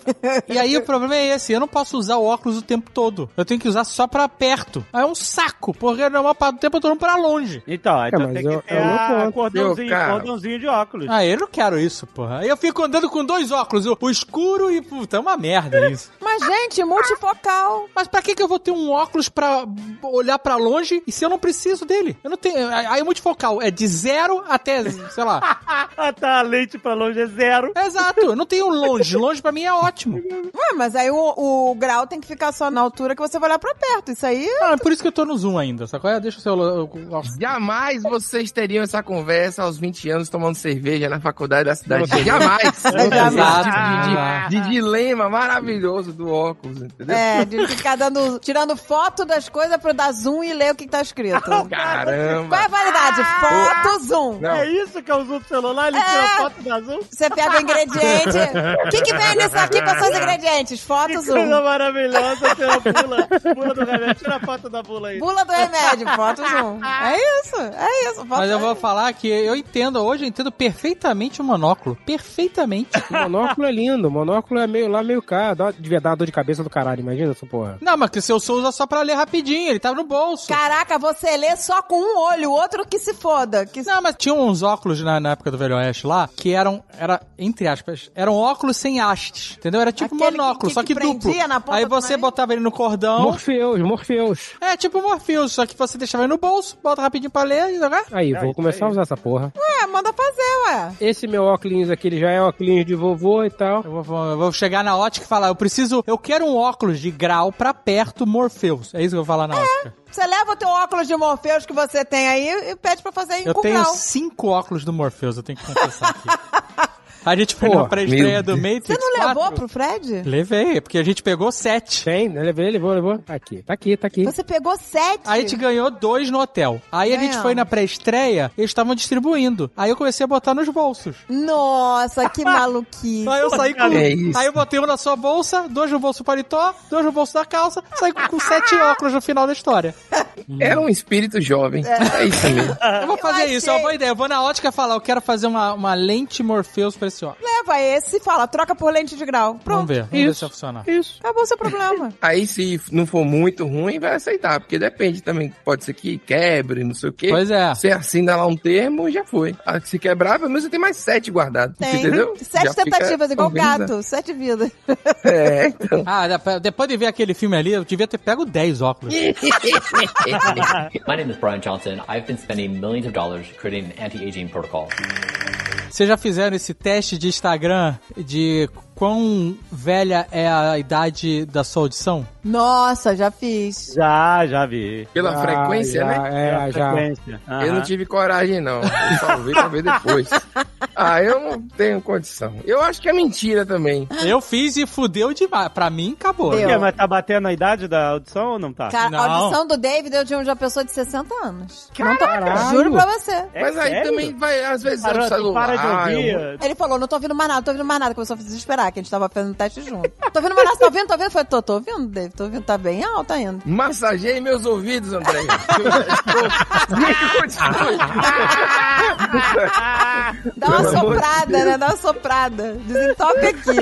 e aí o problema é esse, eu não posso usar o óculos o tempo todo. Eu tenho que usar só pra perto. Aí é um saco, porque na maior parte do tempo eu tô indo pra longe. Então, então mas tem eu- não a conto. cordãozinho, de óculos. Ah, eu não quero isso, porra. Aí eu fico andando com dois óculos, o, o escuro e, puta, é uma merda isso. Mas, gente, multifocal. Mas pra que que eu vou ter um óculos pra olhar pra longe e se eu não preciso dele? Eu não tenho. Aí o multifocal é de zero até, sei lá. Ah, tá, a lente pra longe é zero. Exato, eu não tenho longe. Longe pra mim é ótimo. Ué, mas aí o, o grau tem que ficar só na altura que você vai olhar pra perto. Isso aí. Ah, por isso que eu tô no zoom ainda, sacou? É, Deixa o celular. Jamais vocês teriam essa conversa aos 20 anos tomando cerveja na faculdade da cidade. Não. Jamais! Exato. De, de- de dilema maravilhoso do óculos, entendeu? É, de ficar dando, tirando foto das coisas pra dar zoom e ler o que tá escrito. Qual Caramba! é a validade? Foto, zoom. Não. É isso que é o zoom do celular? Ele É. tira foto da zoom? Você pega o ingrediente. O que, que vem nisso aqui? Quais são os ingredientes? Foto, Que zoom. coisa maravilhosa, tira a bula, bula do remédio. Tira a foto da bula aí. Bula do remédio, foto, zoom. É isso, é isso. Mas eu vou falar que eu entendo, hoje eu entendo perfeitamente o monóculo. Perfeitamente. O monóculo é lindo, o monóculo é meio lá, meio cá. Dá, devia dar dor de cabeça do caralho, imagina essa porra. Não, mas que se eu sou usa só pra ler rapidinho, ele tava no bolso. Caraca, você lê só com um olho, o outro que se foda. Que... Não, mas tinha uns óculos na, na época do Velho Oeste lá, que eram, era, entre aspas, eram óculos sem hastes, entendeu? Era tipo Aquele monóculo, que- só que que duplo. prendia na ponta Aí você botava ele no cordão. Morpheus, Morpheus. É, tipo Morpheus, só que você deixava ele no bolso, bota rapidinho pra ler e jogar. Aí, vou começar a usar essa porra. Ué, manda fazer, ué. Esse meu óculos aqui, ele já é óculos de vovô e tal. Eu vou, eu vou chegar na ótica e falar, eu preciso, eu quero um óculos de grau pra perto Morpheus. É isso que eu vou falar na ótica. Você leva o teu óculos de Morpheus que você tem aí e pede pra fazer em Eu com tenho grau. cinco óculos do Morpheus, eu tenho que confessar aqui. A gente foi Pô, na pré-estreia do. Matrix Você não 4. levou pro Fred? Levei, porque a gente pegou sete. Tem, levei, levou, levou. Tá aqui, tá aqui, tá aqui. Você pegou sete? Aí a gente ganhou dois no hotel. Aí a gente Ganhamos. foi na pré-estreia, eles estavam distribuindo. Aí eu comecei a botar nos bolsos. Nossa, que maluquice. Aí eu saí com. É isso. Aí eu botei um na sua bolsa, dois no bolso do paletó, dois no bolso da calça, saí com, com sete óculos no final da história. É um espírito jovem. É, isso mesmo. Eu vou fazer achei. isso, é uma boa ideia. Eu vou na ótica falar, eu quero fazer uma, uma lente Morpheus pra esse óculos. leva esse e fala, troca por lente de grau. Vamos Pronto. ver, vamos ver Isso. se vai funcionar. Isso. Acabou o seu problema. Aí, se não for muito ruim, vai aceitar, porque depende também. Pode ser que quebre, não sei o quê. Pois é. Você assina lá um termo e já foi. Ah, Se quebrar, pelo menos você tem mais sete guardados. Tem Entendeu? sete Já tentativas, igual gato. Sete vidas. É, então. Ah, de- depois de ver aquele filme ali, eu devia ter pego 10 óculos. My name is Brian Johnson. I've been spending millions of dollars creating an anti-aging protocol. Vocês já fizeram esse teste de Instagram de quão velha é a idade da sua audição? Nossa, já fiz. Já, já vi. Pela Já, frequência, já, né? É, já. Frequência. Eu não tive coragem, não. Eu só vi pra ver depois. Ah, eu não tenho condição. Eu acho que é mentira também. Eu fiz e fudeu demais. Pra mim, acabou. Deu. Mas tá batendo a idade da audição ou não tá? Cara, Não. a audição do David eu tinha uma pessoa de 60 anos. Não tô- Caralho. juro pra você. É Mas aí sério? também vai, às vezes, Para, no tu celular. para de ouvir. eu- Ele falou, não tô ouvindo mais nada, não tô ouvindo mais nada. Começou a se desesperar, que a gente tava fazendo teste junto. tô ouvindo mais nada, tá ouvindo, tá ouvindo? Eu falei, tô, tô ouvindo, David, tô ouvindo, tá bem alto ainda. Massageie meus ouvidos, André. Dá uma soprada, né? Dá uma soprada. Desentope aqui.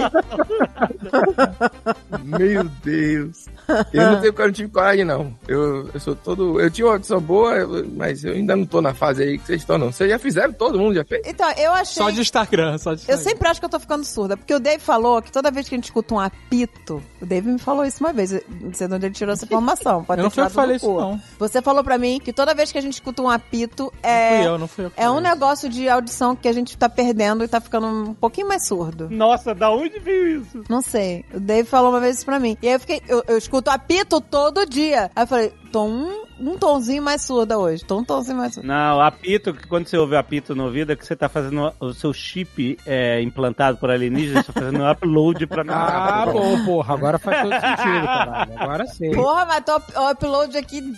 Meu Deus. Eu não, tenho, eu não tive coragem, não. Eu, eu sou todo. Eu tinha uma audição boa, eu- mas eu ainda não tô na fase aí que vocês estão, não. Vocês já fizeram? Todo mundo já fez? Então, eu achei... Só de Instagram, só de Eu Instagram. sempre acho que eu tô ficando surda, porque o Dave falou que toda vez que a gente escuta um apito, o Dave me falou isso uma vez, não sei de onde ele tirou essa informação. Pode Eu não ter fui eu que tirado falei isso, não. Você falou pra mim que toda vez que a gente escuta um apito, Não é, fui eu, não fui eu. é um negócio de audição que a gente tá perdendo e tá ficando um pouquinho mais surdo. Nossa, da onde veio isso? Não sei. O Dave falou uma vez isso pra mim. E aí eu fiquei, eu, eu escuto apito todo dia. Aí eu falei, tô um, um tonzinho mais surda hoje. Tô um tonzinho mais surda. Não, apito, que quando você ouve apito no ouvido, é que você tá fazendo o seu chip é, implantado por alienígenas, tá fazendo um upload pra Ah, bom, porra. Agora faz todo sentido, caralho. Agora sim. Porra, mas tô up- upload aqui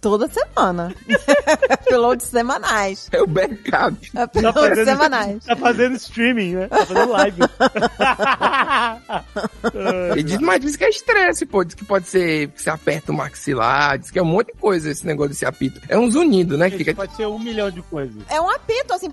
toda semana. upload semanais. É o backup. Upload semanais. Tá fazendo streaming, né? Tá fazendo live. E diz, mas diz que é estresse, pô. Diz que pode ser que você aperta o maxilar. Diz que é um monte de coisa esse negócio desse apito. É uns unidos, né? Que Gente, fica. Pode ser um milhão de coisas. É um apito, assim.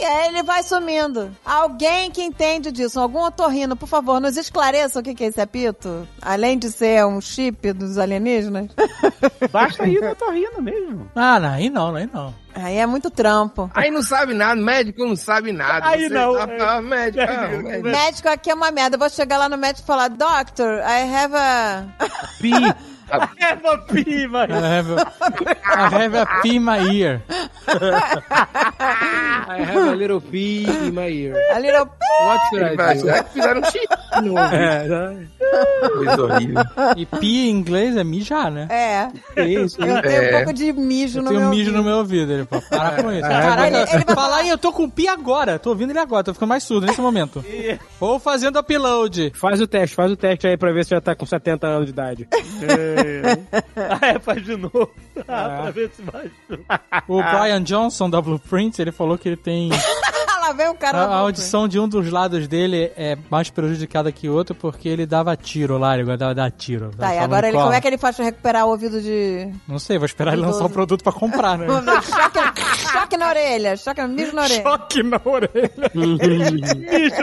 E aí ele vai sumindo. Alguém que entende disso, algum otorrino, por favor, nos esclareça o que é esse apito. Além de ser um chip dos alienígenas. Basta ir, eu tô rindo mesmo. Ah, não, aí não, aí não. Aí é muito trampo. Aí não sabe nada, médico não sabe nada. Aí Você não. tá- ah, médico, ah, médico. Médico aqui é uma merda. Eu vou chegar lá no médico e falar, Doctor, I have a... Pi. É uma pi, I mano. have a, I have a pee in my ear. I have a little pee in my ear. a little... What should I do? é que fizeram um novo. É, Coisa horrível. E pee em inglês é mijar, né? É. isso. Eu tenho É. um pouco de mijo Eu no meu mijo no ouvido. meu ouvido. Ele fala, para com isso. É, Caraca, ele- ele vai falar aí, eu tô com pi agora. Tô ouvindo ele agora, tô ficando mais surdo nesse momento. Ou fazendo upload. Faz o teste, faz o teste aí pra ver se já tá com 70 anos de idade. Ah, é, faz de novo. Ah, pra ver se vai. O Brian Johnson da Blueprint, ele falou que ele tem lá vem o cara... a, a audição de um dos lados dele é mais prejudicada que o outro porque ele dava tiro lá, ele gostava de dar tiro. Tá, e agora ele, como é que ele faz pra recuperar o ouvido de... Não sei, vou esperar ele lançar o produto pra comprar, né? choque, choque na orelha, choque, mijo na orelha. Choque na orelha.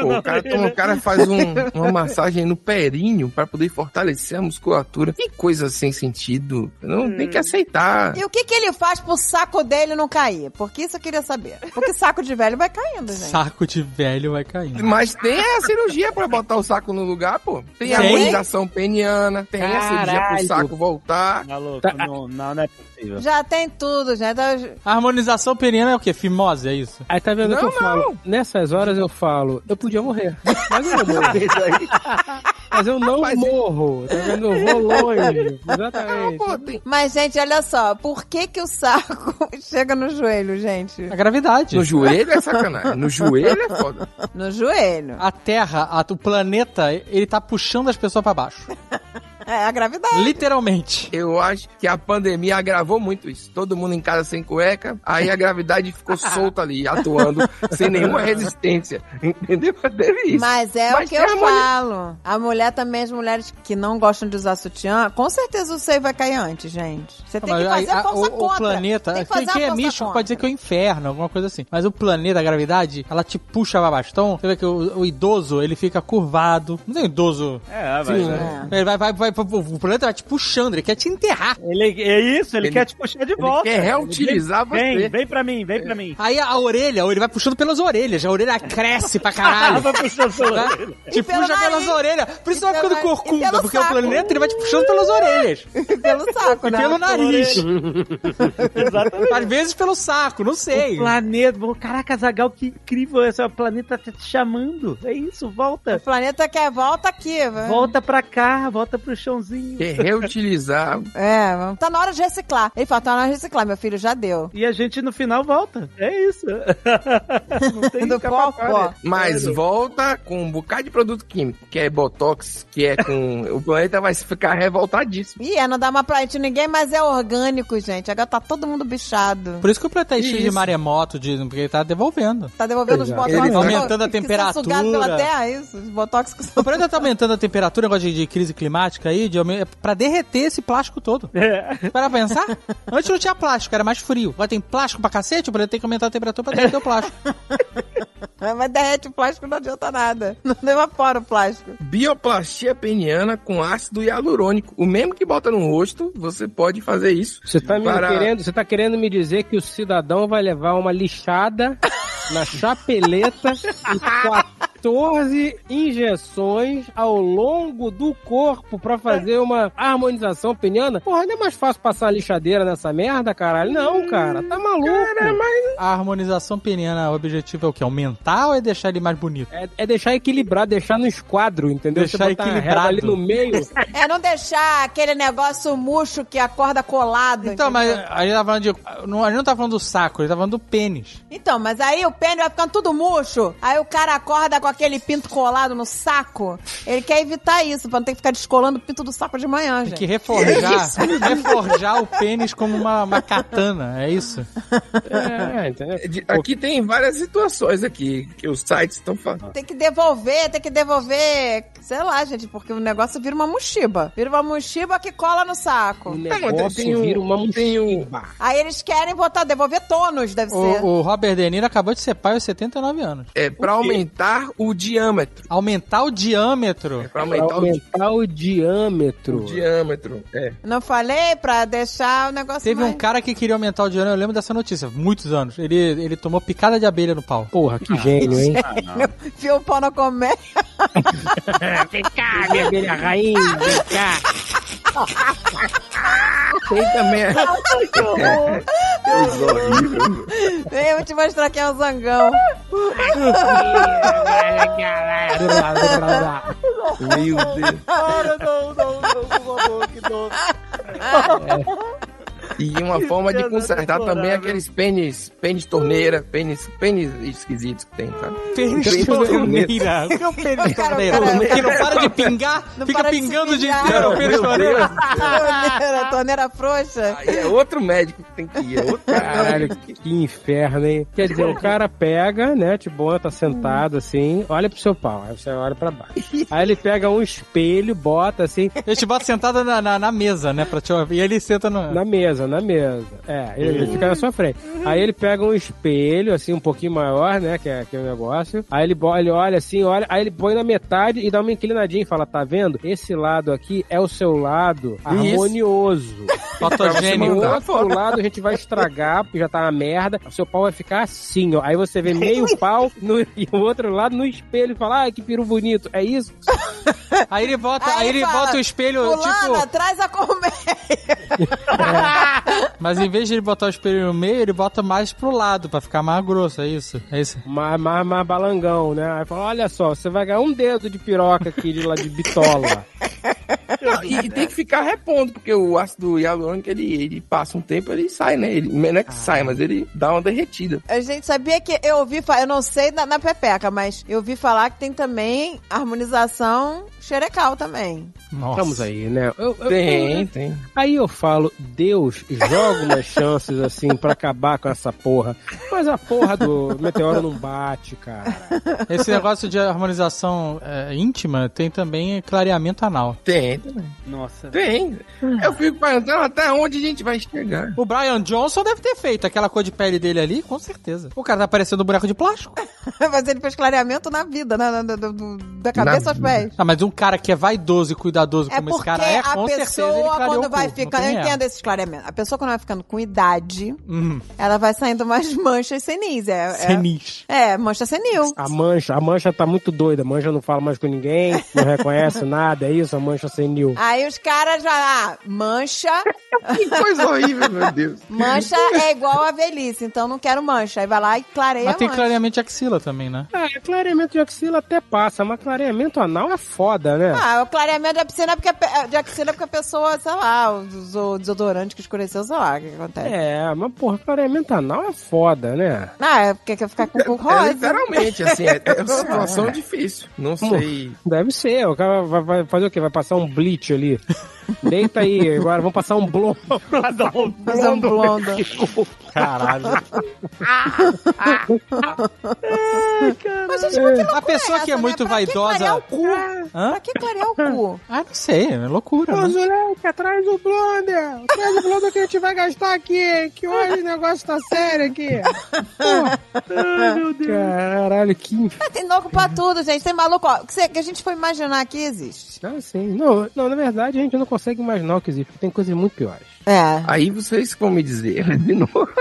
Pô, o, cara, o cara faz um- uma massagem no períneo pra poder fortalecer a musculatura. Que coisa sem sentido. Não tem que aceitar. E o que que ele faz pro saco dele não cair? Porque isso eu queria saber. Porque saco de velho vai caindo, gente. Saco de velho vai caindo. Mas tem a cirurgia pra botar o saco no lugar, pô. Tem a harmonização peniana, tem a cirurgia pro Caralho. saco voltar. Maluco, Tá. não, não, não é possível. Já tem tudo, já. Tá... A harmonização peniana é o quê? Fimose, é isso? Aí tá vendo o que Não, eu falo? Nessas horas eu falo, eu podia morrer. Mas eu não morro. Mas eu não Mas- morro. Tá vendo? Eu vou longe. Exatamente. Pô, tem... Mas, gente, olha só. Por que que o saco chega no joelho, gente? A gravidade. No joelho é sacanagem. No joelho é foda. No joelho. A Terra, a- o planeta, ele tá puxando as pessoas pra baixo. É a gravidade. Literalmente. Eu acho que a pandemia agravou muito isso. Todo mundo em casa sem cueca, aí a gravidade ficou solta ali, atuando sem nenhuma resistência. Entendeu? Teve isso. Mas é Mas o que tem eu a mulher- falo. A mulher também, as mulheres que não gostam de usar sutiã, com certeza o seio vai cair antes, gente. Você tem que Mas aí, fazer a a- força o, o contra. planeta, Tem que quem, fazer quem a é força místico contra. pode dizer que é o inferno, alguma coisa assim. Mas o planeta, a gravidade, ela te puxa pra bastão. Você vê que o, o idoso, ele fica curvado. Não tem um idoso. É, vai. Sim, né? Ele vai, vai, vai, o planeta vai te puxando, ele quer te enterrar. Ele, é isso, ele, Ele- quer te puxar de volta. quer reutilizar vem, você. Vem, vem pra mim, vem pra mim. Aí a, a orelha, ele vai puxando pelas orelhas, a orelha cresce pra caralho. Vai puxando pela Tá? orelha. Te E puxa pelas nariz. orelhas. Por isso E vai ficando. E corcunda, porque o saco. planeta ele vai te puxando pelas orelhas. Pelo saco, né? Pelo nariz. Exatamente. Às vezes pelo saco, não sei. O planeta. Caraca, Zagal, que incrível. Esse planeta tá te chamando. É isso, volta. O planeta quer volta aqui. Volta pra cá, volta pro chãozinho. Quer reutilizar. É, tá na hora de reciclar. Ele fala, tá na hora de reciclar, meu filho, já deu. E a gente no final volta. É isso. Não tem Do pó, pó. Mas volta com um bocado de produto químico, que é Botox, que é com. o planeta vai ficar revoltadíssimo. Ih, é, não dá mais pra gente ninguém, mas é orgânico, gente. Agora tá todo mundo bichado. Por isso que o planeta é cheio de maremoto, de, porque ele tá devolvendo. Tá devolvendo os Exato. botox. Ele que tá aumentando a que são temperatura. sugados pela terra, isso. Os botox que O são... planeta tá aumentando a temperatura, negócio de, de crise climática aí, de, é pra derreter esse plástico todo. É. Para pensar? Antes não tinha plástico, era mais frio. Agora tem plástico pra cacete, planeta tem que aumentar a temperatura pra derreter o plástico. Mas derrete o plástico, não adianta nada. Não evapora o plástico. Bioplastia peniana com ácido hialurônico. O mesmo que bota no rosto, você pode fazer isso. Você tá, me Para- querendo, você tá querendo me dizer que o cidadão vai levar uma lixada na chapeleta e 14 injeções ao longo do corpo pra fazer uma harmonização peniana? Porra, não é mais fácil passar uma lixadeira nessa merda, caralho? Não, cara, tá maluco. A harmonização peniana, o objetivo é o quê? Aumentar ou é deixar ele mais bonito? É, é deixar equilibrado, deixar no esquadro, entendeu? Deixar Você botar a régua equilibrado. ali no meio. É não deixar aquele negócio murcho que acorda colado. Então, mas entendeu? a gente tá falando de. Não, a gente não tá falando do saco, a gente tá falando do pênis. Então, mas aí o pênis vai ficando tudo murcho. Aí o cara acorda com aquele pinto colado no saco. Ele quer evitar isso, pra não ter que ficar descolando o pinto do saco de manhã, Tem gente. que reforjar, reforjar o pênis como uma, uma katana, é isso? É, entendeu? De- Aqui tem várias situações aqui que os sites estão falando. Tem que devolver, tem que devolver, sei lá, gente, porque o negócio vira uma mochiba. Vira uma mochiba que cola no O saco. negócio tem um- vira uma tem um- mochiba. Aí eles querem botar, devolver tônus, deve ser. O, o Robert De Niro acabou de ser pai aos 79 anos. É pra aumentar o diâmetro. Aumentar o diâmetro. Pra Pra aumentar o, di- aumentar o diâmetro. o diâmetro. É. Não falei pra deixar o negócio Teve um mais... cara que queria aumentar o diâmetro, eu lembro dessa notícia, muitos anos. Ele, ele tomou picada de abelha no pau. Porra, que gênio, hein? Enfiou o pau na comédia. Vem cá, minha abelha rainha, vem cá. Tem também. é, coisa horrível. Eu vou te mostrar quem é o zangão. Meu Deus. Para, não, não, não, por favor, que dor. E uma forma de consertar deplorável. também aqueles pênis, pênis torneira, pênis, pênis esquisitos que tem, sabe? Pênis Pênis torneira. O que é o pênis torneira? Que não para de pingar, Não fica pingando o dia inteiro, o pênis torneira. torneira, torneira frouxa. Aí é outro médico que tem que ir, é outro Caralho, cara. que inferno, hein? Quer dizer, o cara pega, né? Tipo, tá sentado assim, olha pro seu pau, aí você olha pra baixo. Aí ele pega um espelho, bota assim, Ele te bota sentado na, na, na mesa, né? Pra te ouvir. E ele senta no. na mesa, na mesa. É, ele, ele fica na sua frente. Aí ele pega um espelho, assim, um pouquinho maior, né? Que é, que é o negócio. Aí ele, ele olha assim, olha, aí ele põe na metade e dá uma inclinadinha e fala: tá vendo? Esse lado aqui é o seu lado harmonioso. Fotogênico. O outro lado a gente vai estragar, porque já tá uma merda. O seu pau vai ficar assim, ó. Aí você vê meio pau no, e o outro lado no espelho e fala: ai, que peru bonito. É isso? Aí ele bota, aí, Aí ele fala, bota o espelho, Fulana, tipo. traz a colmeia. Mas em vez de ele botar o espelho no meio, ele bota mais pro lado, pra ficar mais grosso, é isso? É isso. Mais, mais, mais balangão, né? Aí fala: olha só, você vai ganhar um dedo de piroca aqui de lá de bitola. E, e tem que ficar repondo, porque o ácido hialurônico, ele, ele passa um tempo, ele sai, né? Ele, não é que sai, mas ele dá uma derretida. A gente sabia que eu ouvi falar, eu não sei na, na pepeca, mas eu ouvi falar que tem também harmonização xerecal também. Nossa. Vamos aí, né? Eu- eu- Tem, tem. Aí eu falo, Deus, joga umas chances assim pra acabar com essa porra. Mas a porra do meteoro não bate, cara. Esse negócio de harmonização é, íntima tem também clareamento anal. Tem, também. Nossa. Tem. Eu fico perguntando até onde a gente vai chegar. O Brian Johnson deve ter feito aquela cor de pele dele ali, com certeza. O cara tá parecendo um boneco de plástico. Mas ele fez clareamento na vida, né? Da, da- do- da cabeça Na aos pés. Ah, mas um cara que é vaidoso e cuidadoso É como esse cara é, com certeza ele pessoa, quando vai ficando. Eu tem entendo esse clareamento. A pessoa, quando vai ficando com idade, Hum, ela vai saindo mais manchas senis. É, é- senis. É, mancha senil. A mancha, a mancha tá muito doida. A mancha não fala mais com ninguém, não reconhece nada. É isso, a mancha senil. Aí os caras já. Ah, mancha. Que coisa horrível, meu Deus. Mancha é igual a velhice, então não quero mancha. Aí vai lá e clareia Mas tem mancha. clareamento de axila também, né? Ah, clareamento de axila até passa, mas clareamento anal é foda, né? Ah, o clareamento de piscina é porque a pe- de axila é porque a pessoa, sei lá, usou desodorante que escureceu, sei lá, o que acontece. É, mas porra, clareamento anal é foda, né? Ah, é porque quer ficar com o É rosa. literalmente, assim, é, é uma situação difícil. Não sei. Deve ser, o cara vai, vai fazer o quê? Vai passar um bleach ali. Deita aí, agora vamos passar um blondo. Fazer um blondo. Caralho. Mas, gente, mas que loucura A pessoa é que é essa, muito né? Pra que vaidosa- clarear o cu? Hã? Pra que clarear o cu? Ah, não sei, é loucura. Ô, né? Zuleika, traz o blonder. Traz o blonder que a gente vai gastar aqui, hein? que hoje o negócio tá sério aqui. Ai, meu Deus. Caralho, que... Tem louco pra tudo, gente. Tem maluco, ó. Que, cê- que a gente foi imaginar que existe. Ah, sim. Não, não, na verdade a gente não consegue imaginar o que existe, tem coisas muito piores. É. Aí vocês vão me dizer, de novo.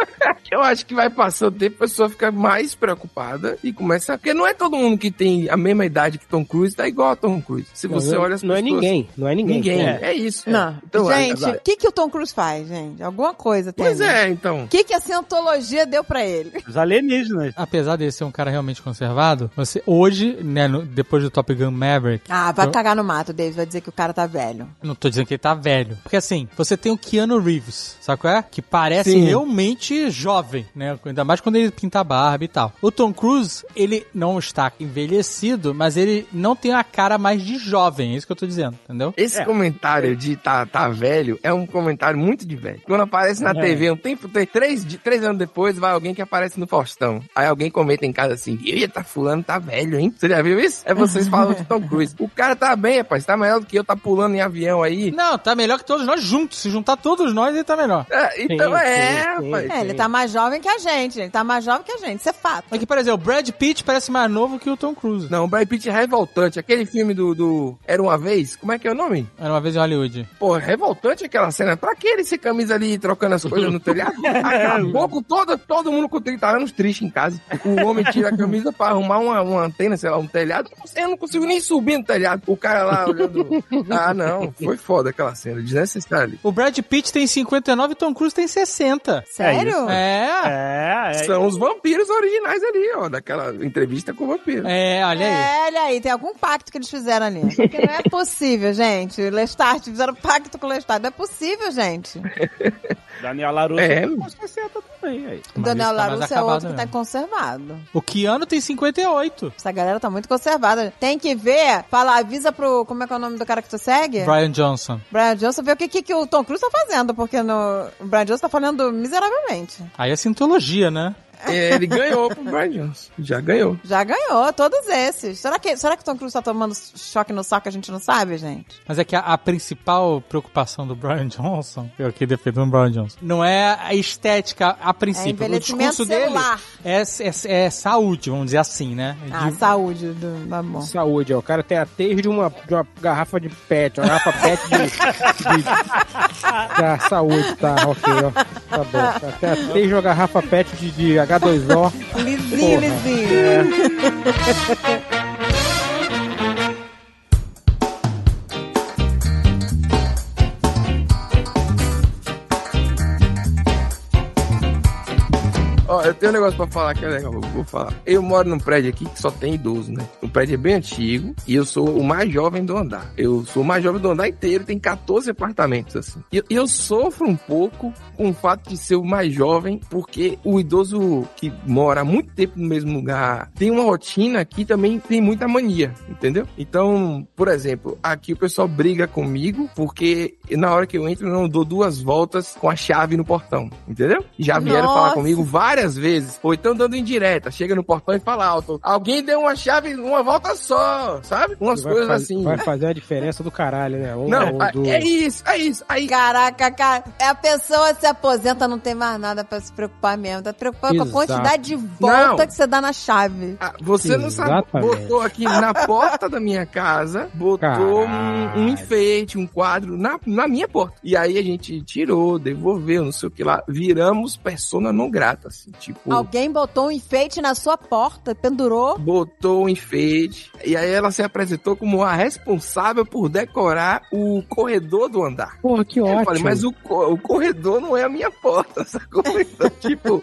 Eu acho que vai passando o tempo, a pessoa fica mais preocupada e começa. Porque não é todo mundo que tem a mesma idade que Tom Cruise, tá igual a Tom Cruise. Se Não, você não, olha as não é pessoas- ninguém, não é ninguém. Ninguém. É. É, isso. Não. Então, gente, o que, que o Tom Cruise faz, gente? Alguma coisa tem. Pois é, então. O que, que a cientologia deu pra ele? Os alienígenas. Apesar de ser um cara realmente conservado, você hoje, né, no- depois do Top Gun Maverick, Ah, vai eu- cagar no mato, David. Vai dizer que o cara tá velho. não tô dizendo que ele tá velho. Porque assim, você tem o Keanu Reeves, sabe qual é? Que parece Sim. realmente jovem, né? Ainda mais quando ele pinta a barba e tal. O Tom Cruise, ele não está envelhecido, mas ele não tem a cara mais de jovem, é isso que eu tô dizendo, entendeu? Esse comentário de tá, tá velho é um comentário muito de velho. Quando aparece na TV, um tempo, tem três, de, três anos depois, vai alguém que aparece no Faustão. Aí alguém comenta em casa assim, ia tá fulano, tá velho, hein? Você já viu isso? É vocês falando de Tom Cruise. O cara tá bem, rapaz, tá melhor do que eu, tá pulando em avião aí. Não, tá melhor que todos nós juntos. Se juntar todos nós, ele tá melhor. É, então Sim, é, sim, sim. rapaz. É, ele tá mais jovem que a gente. Ele tá mais jovem que a gente. Isso é fato. Aqui, por exemplo, o Brad Pitt parece mais novo que o Tom Cruise. Não, o Brad Pitt é revoltante. Aquele filme do, do Era Uma Vez, como é que é o nome? Era uma vez em Hollywood. Pô, revoltante aquela cena. Pra que ele ser camisa ali trocando as coisas no telhado? Acabou com todo, todo mundo com 30 anos triste em casa. O homem tira a camisa pra arrumar uma, uma antena, sei lá, um telhado. Eu não consigo nem subir no telhado. O cara lá olhando. Ah, não. Foi foda aquela cena. Desnecessário. O Brad Pitt tem 59 e Tom Cruise tem 60. Sério? É. É, é. São os vampiros originais ali, ó. Daquela entrevista com o vampiro. É, olha aí. É, olha aí, tem algum pacto que eles fizeram ali. Porque não é possível, gente. Lestat, fizeram pacto com o Lestat. Não é possível, gente. Daniel Larusso É. tá com 60 também. Aí. Daniel tá Larusso é outro que tá conservado. O Keanu tem 58. Essa galera tá muito conservada. Tem que ver, fala, avisa pro. Como é que é o nome do cara que tu segue? Brian Johnson. Brian Johnson, ver o que, que, que o Tom Cruise tá fazendo, porque no, o Brian Johnson tá falando miseravelmente. Aí é sintologia, né? É, ele ganhou pro Brian Johnson. Já ganhou. Já ganhou, todos esses. Será que, será que o Tom Cruise tá tomando choque no saco? A gente não sabe, gente. Mas é que a, a principal preocupação do Brian Johnson, eu aqui defendendo o Brian Johnson, não é a estética a princípio. o envelhecimento discurso dele celular. é, é, é saúde, vamos dizer assim, né? Ah, De- saúde do, tá bom. Saúde, ó. O cara tem a tez de uma, de uma garrafa de pet, uma garrafa pet de. de... Ah, saúde, tá, ok, ó. Tá bom. Tá. Tem a tez de uma garrafa pet de, de H2O. Lisinho, Porra. lisinho. Ó, eu tenho um negócio pra falar que é legal, eu vou falar. Eu moro num prédio aqui que só tem idoso, né? O prédio é bem antigo e eu sou o mais jovem do andar. Eu sou o mais jovem do andar inteiro, tem 14 apartamentos, assim. E eu, eu sofro um pouco com o fato de ser o mais jovem, porque o idoso que mora há muito tempo no mesmo lugar tem uma rotina que também tem muita mania, entendeu? Então, por exemplo, aqui o pessoal briga comigo porque na hora que eu entro eu não dou duas voltas com a chave no portão, entendeu? Já vieram Nossa. falar comigo várias vezes, ou então dando indireta, chega no portão e fala alto, alguém deu uma chave uma volta só, sabe? Umas coisas faz- assim. Vai fazer a diferença do caralho, né? Um Não, ou é- duas. é isso, é isso. Aí, Caraca, cara, é a pessoa se aposenta, não tem mais nada pra se preocupar mesmo. Tá preocupado com a Exato. quantidade de volta Não. que você dá na chave. Ah, Você não sabe, Exatamente. botou aqui na porta da minha casa, botou um, um enfeite, um quadro na, na minha porta. E aí a gente tirou, devolveu, não sei o que lá. Viramos persona não grata, assim, tipo... Alguém botou um enfeite na sua porta, pendurou. Botou um enfeite, e aí ela se apresentou como a responsável por decorar o corredor do andar. Porra, que Eu ótimo. falei, mas o, o corredor não é a minha porta, sacou? Então, tipo,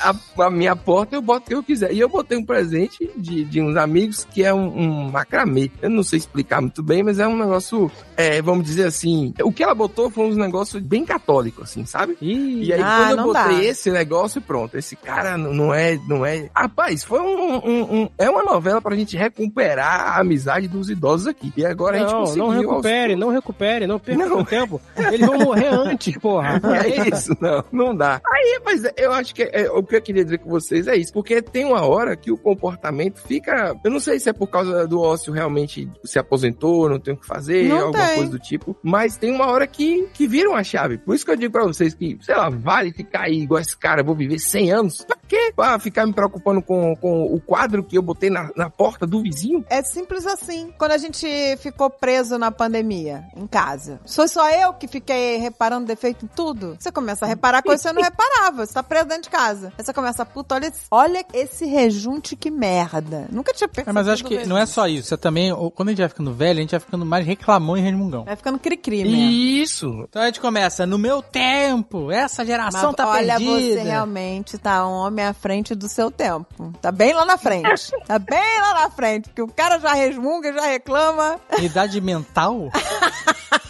a, a minha porta eu boto o que eu quiser. E eu botei um presente de, de uns amigos que é um, um macramê. Eu não sei explicar muito bem, mas é um negócio, é, vamos dizer assim, o que ela botou foi uns negócios bem católicos, assim, sabe? Ih, E aí, Ah, quando eu botei dá. esse negócio, pronto. Esse cara não é, não é. Rapaz, foi um, um- um- É uma novela pra gente recuperar a amizade dos idosos aqui. E agora a gente não, conseguiu. não aos recupere, não recupere, não perca Não. tempo. Eles vão morrer antes, porra. É isso, não, não dá. Aí, mas eu acho que é, o que eu queria dizer com vocês é isso, porque tem uma hora que o comportamento fica. Eu não sei se é por causa do ócio realmente se aposentou, não tem o que fazer, Não alguma tem. coisa do tipo, mas tem uma hora que, que vira uma chave. Por isso que eu digo pra vocês que, sei lá, vale ficar aí igual esse cara, eu vou viver 100 anos. Pra quê? Pra ficar me preocupando com, com o quadro que eu botei na, na porta do vizinho? É simples assim. Quando a gente ficou preso na pandemia, em casa, foi só eu que fiquei reparando defeito em tudo? Você começa a reparar coisas que você não reparava. Você tá preso dentro de casa. Aí você começa, puta, olha, esse- olha esse rejunte que merda. Nunca tinha É, percebido. mas acho que não é só isso. É também, quando a gente vai ficando velho, a gente vai ficando mais reclamão e resmungão. Vai ficando cri-cri mesmo. Isso! Então a gente começa, no meu tempo, essa geração Mas tá olha, perdida. você realmente tá um homem à frente do seu tempo. Tá bem lá na frente. tá bem lá na frente. Porque o cara já resmunga, já reclama. Idade mental?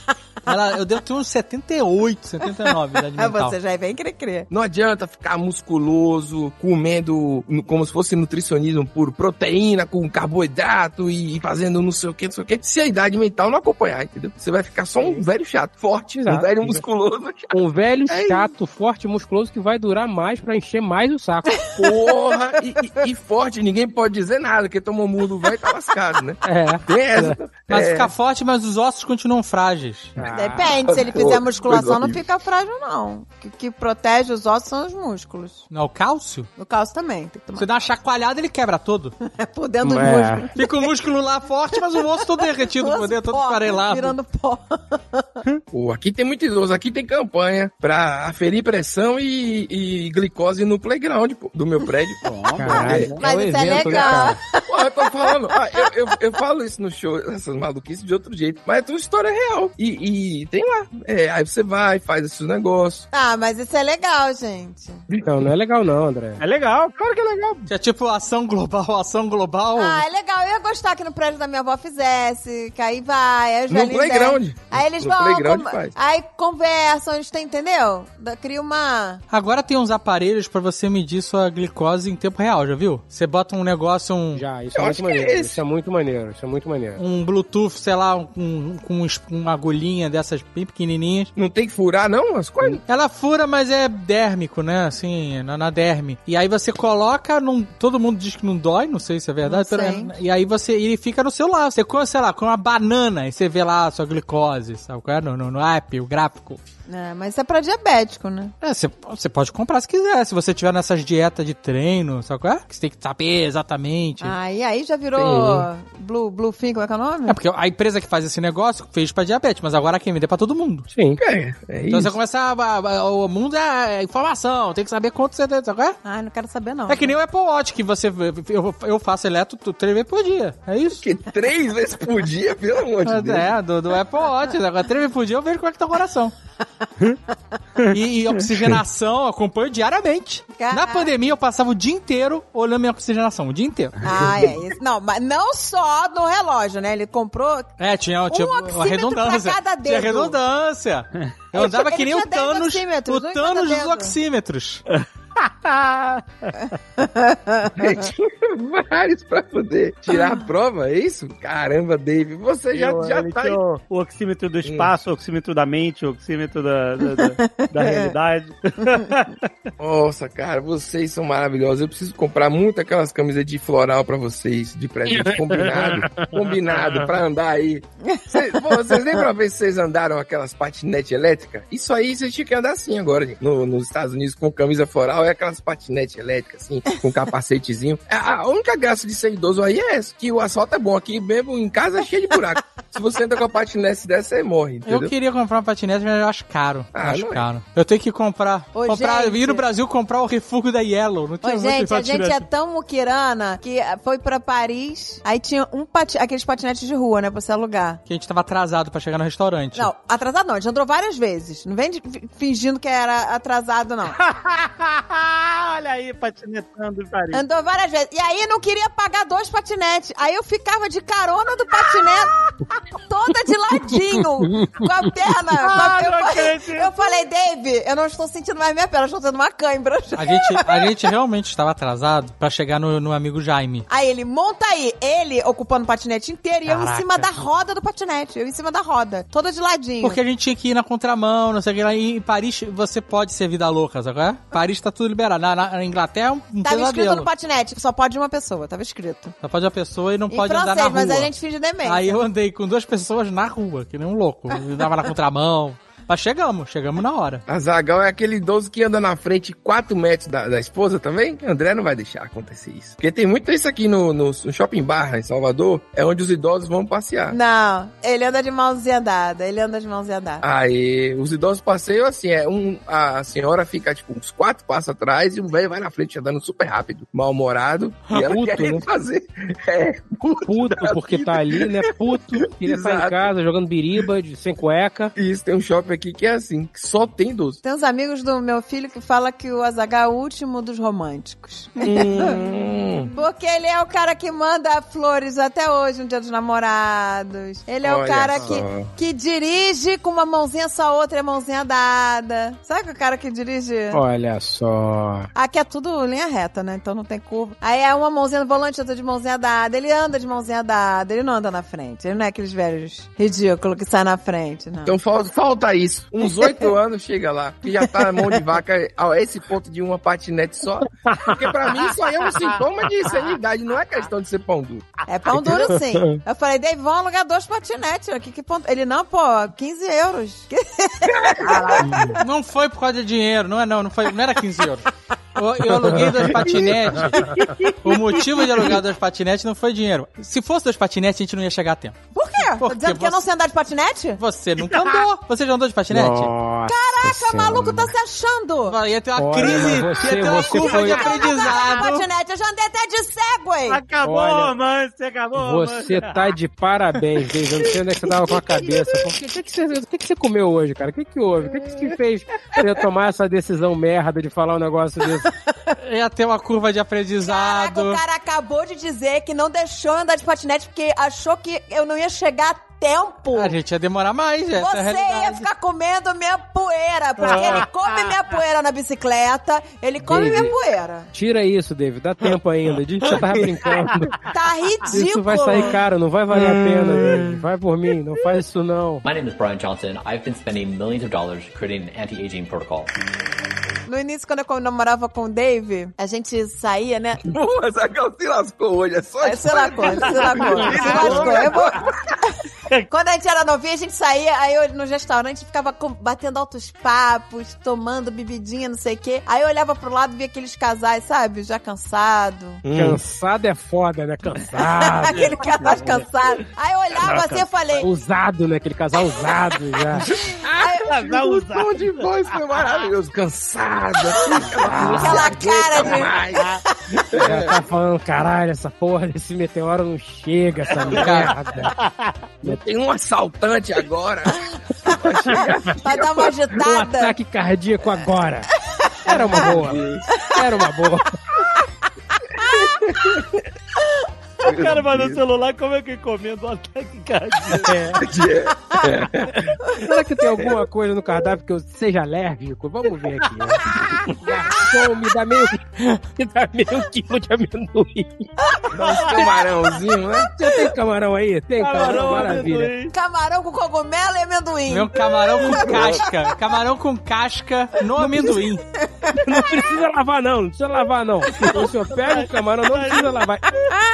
Ela, eu devo ter uns 78, 79 idade Aí mental. você já é bem cri-cri. Não adianta ficar musculoso, comendo como se fosse nutricionismo puro, proteína com carboidrato e fazendo não sei o que, não sei o que, se a idade mental não acompanhar, entendeu? Você vai ficar só um velho chato, forte, um Exato. velho musculoso. Um velho É chato, forte, musculoso que vai durar mais pra encher mais o saco. Porra, e, e- e forte, ninguém pode dizer nada, porque tomou mundo velho e tá lascado, né? É. Tem essa. Mas É. fica forte, mas os ossos continuam frágeis. Depende, se ele fizer musculação, não fica frágil, não. O que, que protege os ossos são os músculos. Não, o cálcio? No caso também, tem que tomar Você dá uma chacoalhada, ele quebra todo. por dentro dos É. músculos. Fica o músculo lá forte, mas o osso todo derretido por dentro, todo esfarelado. Virando pó. Pô, aqui tem muito idoso, aqui tem campanha pra aferir pressão e, e glicose no playground pô, do meu prédio. Caralho. Mas um isso é evento, né, legal. cara? Pô, eu tô falando, ah, eu, eu, eu falo isso no show, essas maluquices de outro jeito, mas é tudo história real. E, e tem lá. É, aí você vai, faz esses negócios. Ah, mas isso é legal, gente. Não, não é legal não, André. É legal, claro que é legal. É tipo ação global, ação global. Ah, é legal. Eu ia gostar que no prédio da minha avó fizesse, que aí vai, aí os No playground. Aí eles No vão, playground com- faz. aí conversam, eles têm, entendeu? Da- Cria uma... Agora tem uns aparelhos pra você medir sua glicose em tempo real, já viu? Você bota um negócio, um, Já, isso Eu é muito é maneiro. esse. Isso é muito maneiro. Isso é muito maneiro. um Bluetooth, sei lá, um, um- com um es- uma agulhinha dessas bem pequenininhas. Não tem que furar, não? As coisas. Ela fura, mas é dérmico, né? Assim, na, na derme. E aí você coloca num. Todo mundo diz que não dói, não sei se é verdade. Não pera- e aí você. Ele fica no celular. Você come, sei lá, com uma banana e você vê lá a sua glicose, sabe? qual é? No, no, no app, o gráfico. É, mas isso é pra diabético, né? É, você, você pode comprar se quiser. Se você tiver nessas dietas de treino, sabe qual é? Que você tem que saber exatamente. Aí, aí já virou Blue, Bluefin, como é que é o nome? É porque a empresa que faz esse negócio fez pra diabetes, mas agora quem vende é pra todo mundo. Sim. É, é Então isso. você começa a, a- a- O mundo é informação, tem que saber quanto você tem, sabe qual é? Ai, não quero saber não. É que nem o Apple Watch, que você. Eu, eu faço eletro três vezes por dia. É isso? Que três vezes por dia, pelo amor de Deus. É, do, do Apple Watch. Agora, três vezes por dia eu vejo como é que tá o coração. E, e oxigenação eu acompanho diariamente. Na Caraca. pandemia eu passava o dia inteiro olhando minha oxigenação, o dia inteiro. Ah, é isso. Não, mas não só no relógio, né? Ele comprou. É, tinha, tinha Um redundância. pra cada Tinha dedo. redundância. Eu andava Ele que nem o tinha Thanos, oxímetros, o Thanos dos dedo. oxímetros. Vários pra poder tirar a prova, é isso? Caramba, Dave, você já, Eu, já tá. tinha o, o oxímetro do espaço, o oxímetro da mente, o oxímetro da, da, da- da realidade. Nossa, cara, vocês são maravilhosos. Eu preciso comprar muito aquelas camisas de floral pra vocês, de presente. Combinado. combinado, pra andar aí. Pô, vocês lembram a vez que vocês andaram aquelas patinete elétricas? Isso aí vocês tinham que andar assim agora. No- nos Estados Unidos com camisa floral é aquelas patinete elétricas, assim, com capacetezinho. A, única graça de ser idoso aí é essa, que o asfalto é bom. Aqui mesmo em casa é cheio de buraco. Se você anda com a patinete dessa, você morre, entendeu? Eu queria comprar uma patinete, mas eu acho caro. Eu Ah, acho não é. caro. Eu tenho que comprar. Ô, comprar gente. ir no Brasil comprar o refúgio da Yellow. Não tinha Ô, muito gente, a gente é tão muquirana que foi pra Paris, aí tinha um pati aqueles patinetes de rua, né, pra você alugar. Que a gente tava atrasado pra chegar no restaurante. Não, atrasado não, a gente andou várias vezes. Não vem de- fingindo que era atrasado, não. Olha aí, patinetando em Paris. Andou várias vezes. E aí não queria pagar dois patinetes. Aí eu ficava de carona do patinete, toda de ladinho, com a perna. com a- Ah, eu, eu falei, Dave, eu não estou sentindo mais minha perna, eu estou tendo uma cãibra. A gente, a gente realmente estava atrasado pra chegar no, no amigo Jaime. Aí ele, monta aí. Ele ocupando o patinete inteiro e eu em Caraca. cima da roda do patinete. Eu em cima da roda, toda de ladinho. Porque a gente tinha que ir na contramão, não sei o que lá. E em Paris você pode ser vida louca, sabe? é? Paris tá tudo liberado. Na, na- Inglaterra um, Tava escrito pesadelo. no patinete, só pode uma pessoa, tava escrito. Só pode uma pessoa e não Em pode andar francês, na rua. mas a gente finge demência. Aí eu andei com duas pessoas na rua, que nem um louco. Eu andava na contramão. Mas chegamos, chegamos na hora. A Zagal é aquele idoso que anda na frente 4 metros da, da esposa também. André não vai deixar acontecer isso. Porque tem muito isso aqui no, no, no Shopping Barra, em Salvador, é onde os idosos vão passear. Não, ele anda de mãozinha dada, ele anda de mãozinha dada. Aí, os idosos passeiam assim, é um, a senhora fica tipo uns quatro passos atrás e o velho vai na frente andando super rápido, mal-humorado, e ela Puto, né? fazer. É, puto, Puto, porque vida. tá ali, né? Puto, queria estar em casa jogando biriba, de- sem cueca. Isso, tem um shopping aqui que é assim, que só tem idoso. Tem uns amigos do meu filho que falam que o Azaghal é o último dos românticos. Hum, Porque ele é o cara que manda flores até hoje, no dia dos namorados. Ele é o Olha cara só. que, que dirige com uma mãozinha só, outra é mãozinha dada. Sabe o cara que dirige? Olha só. Aqui é tudo linha reta, né? Então não tem curva. Aí é uma mãozinha no volante, outra de mãozinha dada. Ele anda de mãozinha dada, ele não anda na frente. Ele não é aqueles velhos ridículos que saem na frente, não. então falta, falta isso. Uns oito anos chega lá, que já tá na mão de vaca a esse ponto de uma patinete só. Porque pra mim isso aí é um sintoma de senilidade, não é questão de ser pão duro. É pão duro sim. Eu falei, Dave, vamos alugar dois patinetes aqui. Que ponto? Ele, não, pô, 15 euros. Não foi por causa de dinheiro, não é não, não, foi, não era 15 euros. Eu, eu aluguei dois patinetes. O motivo de alugar dois patinetes não foi dinheiro. Se fosse dois patinetes, a gente não ia chegar a tempo. Por quê? Porque Tá dizendo que eu não você- sei andar de patinete? Você nunca andou. Você já andou de patinete? Nossa Caraca, Senhora. maluco tá se achando. Vai, Ia ter uma Olha, crise, você- ia ter uma você curva foi- de Eu não andava de aprendizado. patinete, eu já andei até de Segway. Acabou Olha, romance, acabou Você tá de parabéns, Dave. Eu não sei onde é que você tava com a cabeça. O que, que, que, você, que, que você comeu hoje, cara? O que, que houve? O que, que te fez você tomar essa decisão merda de falar um negócio desse? Ia ter uma curva de Caraca, aprendizado. o cara acabou de dizer que não deixou eu andar de patinete porque achou que eu não ia chegar a tempo. A gente ia demorar mais, essa é Você ia realidade. ficar comendo minha poeira, porque ele come minha poeira na bicicleta, ele come Dave. minha poeira. Tira isso, Dave. Dá tempo ainda. Diz que você tava brincando. Tá ridículo. Isso vai sair caro, não vai valer a pena, Dave. Vai por mim, não faz isso não. My name is Brian Johnson. I've been spending millions of dollars creating an anti-aging protocol. No início, quando eu namorava com o Dave, a gente saía, né? Porra, Zagal se lascou hoje, é só Aí se lascou, se lascou, se lascou. Eu vou... Quando a gente era novinha, a gente saía, aí eu, no restaurante ficava com- batendo altos papos, tomando bebidinha, não sei o quê. Aí eu olhava pro lado e via aqueles casais, sabe? Já cansado. Cansado é foda, né? Cansado. Aquele casal cansado. Aí eu olhava assim e falei. Usado, né? Aquele casal usado já. Aí, Vai O usar. tom de voz foi maravilhoso, cansado. assim, aquela cara de. Já tá falando, caralho, essa porra desse meteoro não chega, essa merda. Tem um assaltante agora. Pra dar uma Um agitada. ataque cardíaco agora. Era uma boa. Era uma boa. O cara vai no celular, como é que encomenda um ataque cardíaco? É. Será que tem alguma coisa no cardápio que eu seja alérgico? Vamos ver aqui. Né? Garçom, me dá meio, me dá meio quilo de amendoim. Dá uns camarãozinho, né? Você tem camarão aí? Tem camarão, Camarão, maravilha. amendoim. Camarão com cogumelo e amendoim. Meu camarão com casca. Camarão com casca no amendoim. Não precisa lavar, não. Não precisa lavar, não. O senhor pega o camarão, não precisa lavar.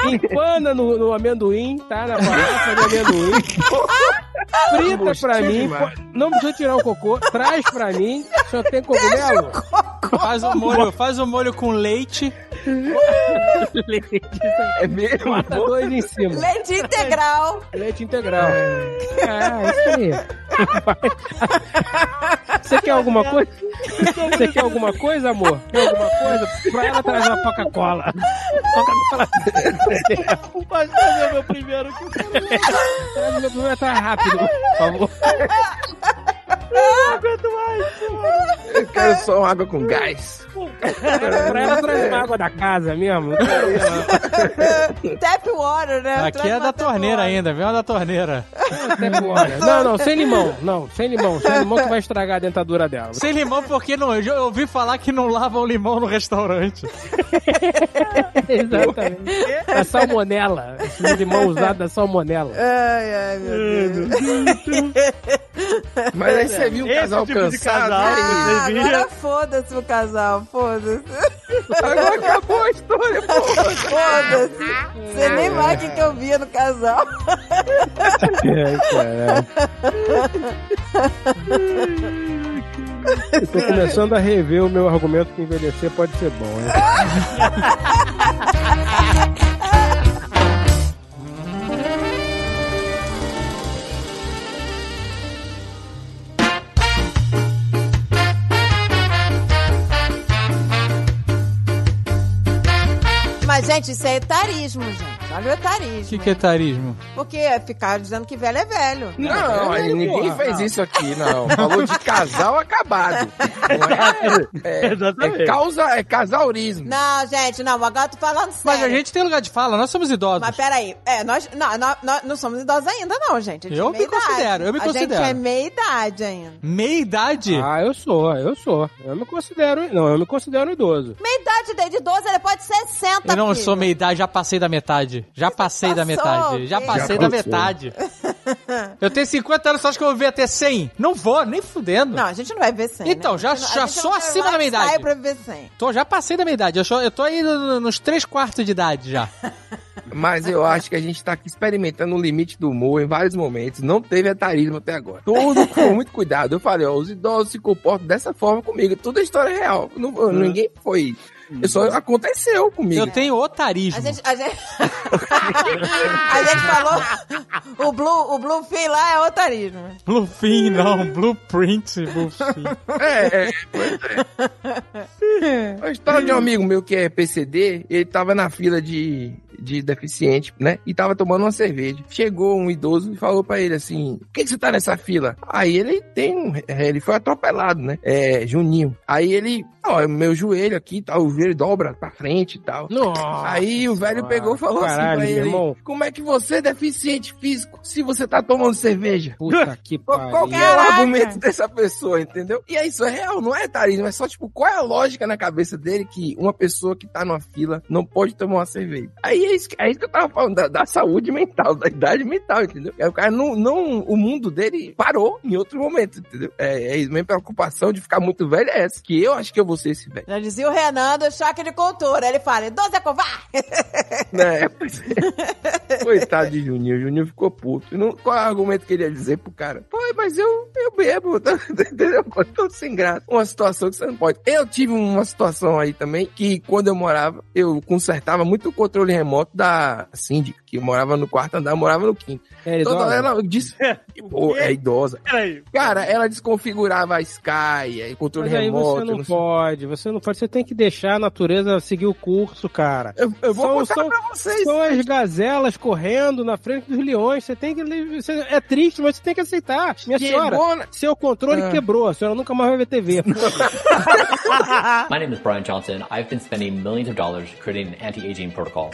Empana no, no amendoim, tá? Na garrafa de amendoim. Frita pra Gostinho mim. demais. pô- Não precisa tirar o cocô. Traz pra mim. O senhor tem cogumelo? Faz o molho, faz o molho com leite. É mesmo? Bota dois em cima. Leite integral. Leite integral. É, isso aí. Você quer alguma coisa? Você quer alguma coisa, amor? Quer alguma coisa? Pra ela trazer uma Coca-Cola. Coca-Cola. Pode fazer meu primeiro aqui. Traz o meu primeiro tá rápido, por favor. Não aguento mais. Eu quero só uma água com gás. Pra ela trazer uma água da casa mesmo. Tap water, né? Aqui Traz é uma da torneira water. ainda, vem uma da torneira. Não, não, sem limão. Não, sem limão. Sem limão que vai estragar a dentadura dela. Sem limão, porque não, eu ouvi falar que não lavam limão no restaurante. Exatamente. A salmonela. Esse limão usado da salmonela. Ai, ai, meu Deus. Mas aí você viu um Esse casal tipo de cansado. casal, Ah, agora foda-se o casal, foda-se. Agora acabou a história, pô. Foda-se. Você nem mais o que que eu via no casal. Eu tô começando a rever o meu argumento que envelhecer pode ser bom, hein? Mas, gente, isso é etarismo, gente. Olha o etarismo. O que, que é tarismo? Porque ficar dizendo que velho é velho. Não, aí ninguém porra, fez não. isso aqui, não. Falou de casal acabado. Não é, é, Exatamente. é causa, é casaurismo. Não, gente, não, agora eu tô falando sério. Mas a gente tem lugar de fala, nós somos idosos. Mas peraí, é, nós, não, nós, nós não somos idosos ainda, não, gente. A gente Eu é me idade. considero, eu me A considero. gente é meia idade ainda. Meia idade? Ah, eu sou, eu sou. Eu me considero. Não, eu me considero idoso. Meia idade dele de 12, ele pode ser 60, eu não filho. sou meia idade, já passei da metade. Já passei da passou, metade. Já passei Já da metade. Eu tenho 50 anos, só acho que eu vou viver até 100? Não vou, nem fudendo. Não, a gente não vai ver 100, Então, né? já- não- já sou não acima da minha idade. pra viver 100. Tô, já passei da minha idade. Eu, sou- eu tô aí no- nos 3 quartos de idade já. Mas eu acho que a gente tá aqui experimentando o limite do humor em vários momentos. Não teve etarismo até agora. Tudo com muito cuidado. Eu falei, ó, os idosos se comportam dessa forma comigo. Tudo é história real. Não- Ninguém foi. Só aconteceu comigo. Eu tenho A otarismo. gente, a gente... a gente falou... O Blue, o Bluefin lá é otarismo. Bluefin, não. Blueprint, Bluefin. É, é, pois é. A história de um amigo meu que é PCD, ele tava na fila de, de deficiente, né? E tava tomando uma cerveja. Chegou um idoso e falou pra ele assim: Por que, que você tá nessa fila? Aí ele tem um. é, Ele foi atropelado, né? É, Juninho. Aí ele, ó, meu joelho aqui, tá, o joelho dobra pra frente e tal. Nossa. Aí o velho pegou e falou Caralho, assim pra meu ele: irmão. Como é que você é deficiente físico se você tá tomando cerveja? Puta que pariu. qual que é o argumento dessa pessoa, entendeu? E é isso, é real, não é etarismo, é só tipo, qual é a lógica na cabeça dele que uma pessoa que tá numa fila não pode tomar uma cerveja? Aí é isso, que- é isso que eu tava falando, da, da saúde mental, da idade mental, entendeu? É, o cara não, não, o mundo dele parou em outro momento, entendeu? É, é isso, minha preocupação de ficar muito velho é essa, que eu acho que eu vou ser esse velho. Já dizia o Renan do choque de cultura. Ele fala, idoso é covarde. né? Pois é. Coitado de Juninho, o Juninho ficou puto. Não- qual é o argumento que ele ia dizer pro cara? Pô, mas eu, eu bebo, entendeu? Eu tô sem graça. Uma situação que você não pode. Eu tive uma situação aí também que quando eu morava, eu consertava muito o controle remoto da síndica, que morava no quarto andar, morava no quinto. É Toda idosa? hora ela disse, pô, é idosa. Peraí. Cara, ela desconfigurava a Sky, aí controle Mas aí remoto. você não, não sei- pode, você não pode, você tem que deixar a natureza seguir o curso, cara. Eu, eu vou São- mostrar são- pra vocês. São as gazelas correndo na frente dos leões, você tem que. você- é triste, mas você tem que aceitar. Minha senhora, Chegou na- seu controle Ah. quebrou, a senhora nunca mais vai ver TV. My name is Brian Johnson. I've been spending millions of dollars creating an anti-aging protocol.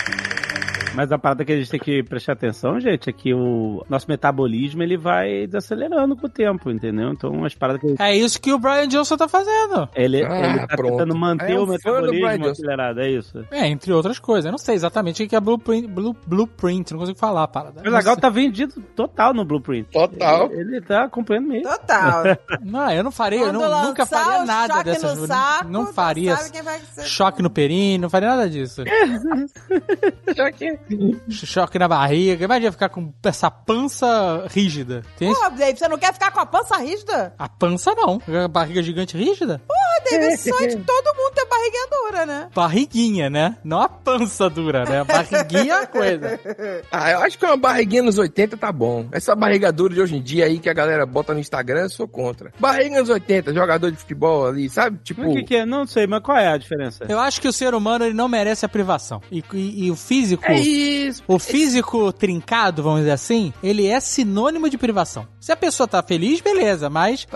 Mas a parada que a gente tem que prestar atenção, gente, é que o nosso metabolismo ele vai desacelerando com o tempo, entendeu? Então as paradas que É isso que o Brian Johnson tá fazendo. ele, Ah, ele tá pronto. tentando manter É o metabolismo acelerado, é isso. É, entre outras coisas. Eu não sei exatamente o que é blueprint, blue- blueprint não consigo falar, parada. O legal tá vendido total no Blueprint. Total. Ele, ele tá acompanhando mesmo. Total. Não, eu não faria, eu não- nunca faria nada choque dessas no saco, Não faria sabe quem vai ser. choque no períneo, não faria nada disso. Já que- choque na barriga. Imagina ficar com essa pança rígida. Tem? Porra, Dave, você não quer ficar com a pança rígida? A pança não. A barriga gigante rígida? Porra, Dave, esse sonho de todo mundo ter barriguinha dura, né? Barriguinha, né? Não a pança dura, né? A barriguinha é a coisa. Ah, eu acho que uma barriguinha nos 80 tá bom. Essa barriga dura de hoje em dia aí que a galera bota no Instagram, eu sou contra. Barriga nos 80, jogador de futebol ali, sabe? Tipo, Mas o que, que é? Não sei, mas qual é a diferença? Eu acho que o ser humano ele não merece a privação. E, e- e o físico. é isso. O físico trincado, vamos dizer assim, ele é sinônimo de privação. Se a pessoa tá feliz, beleza, mas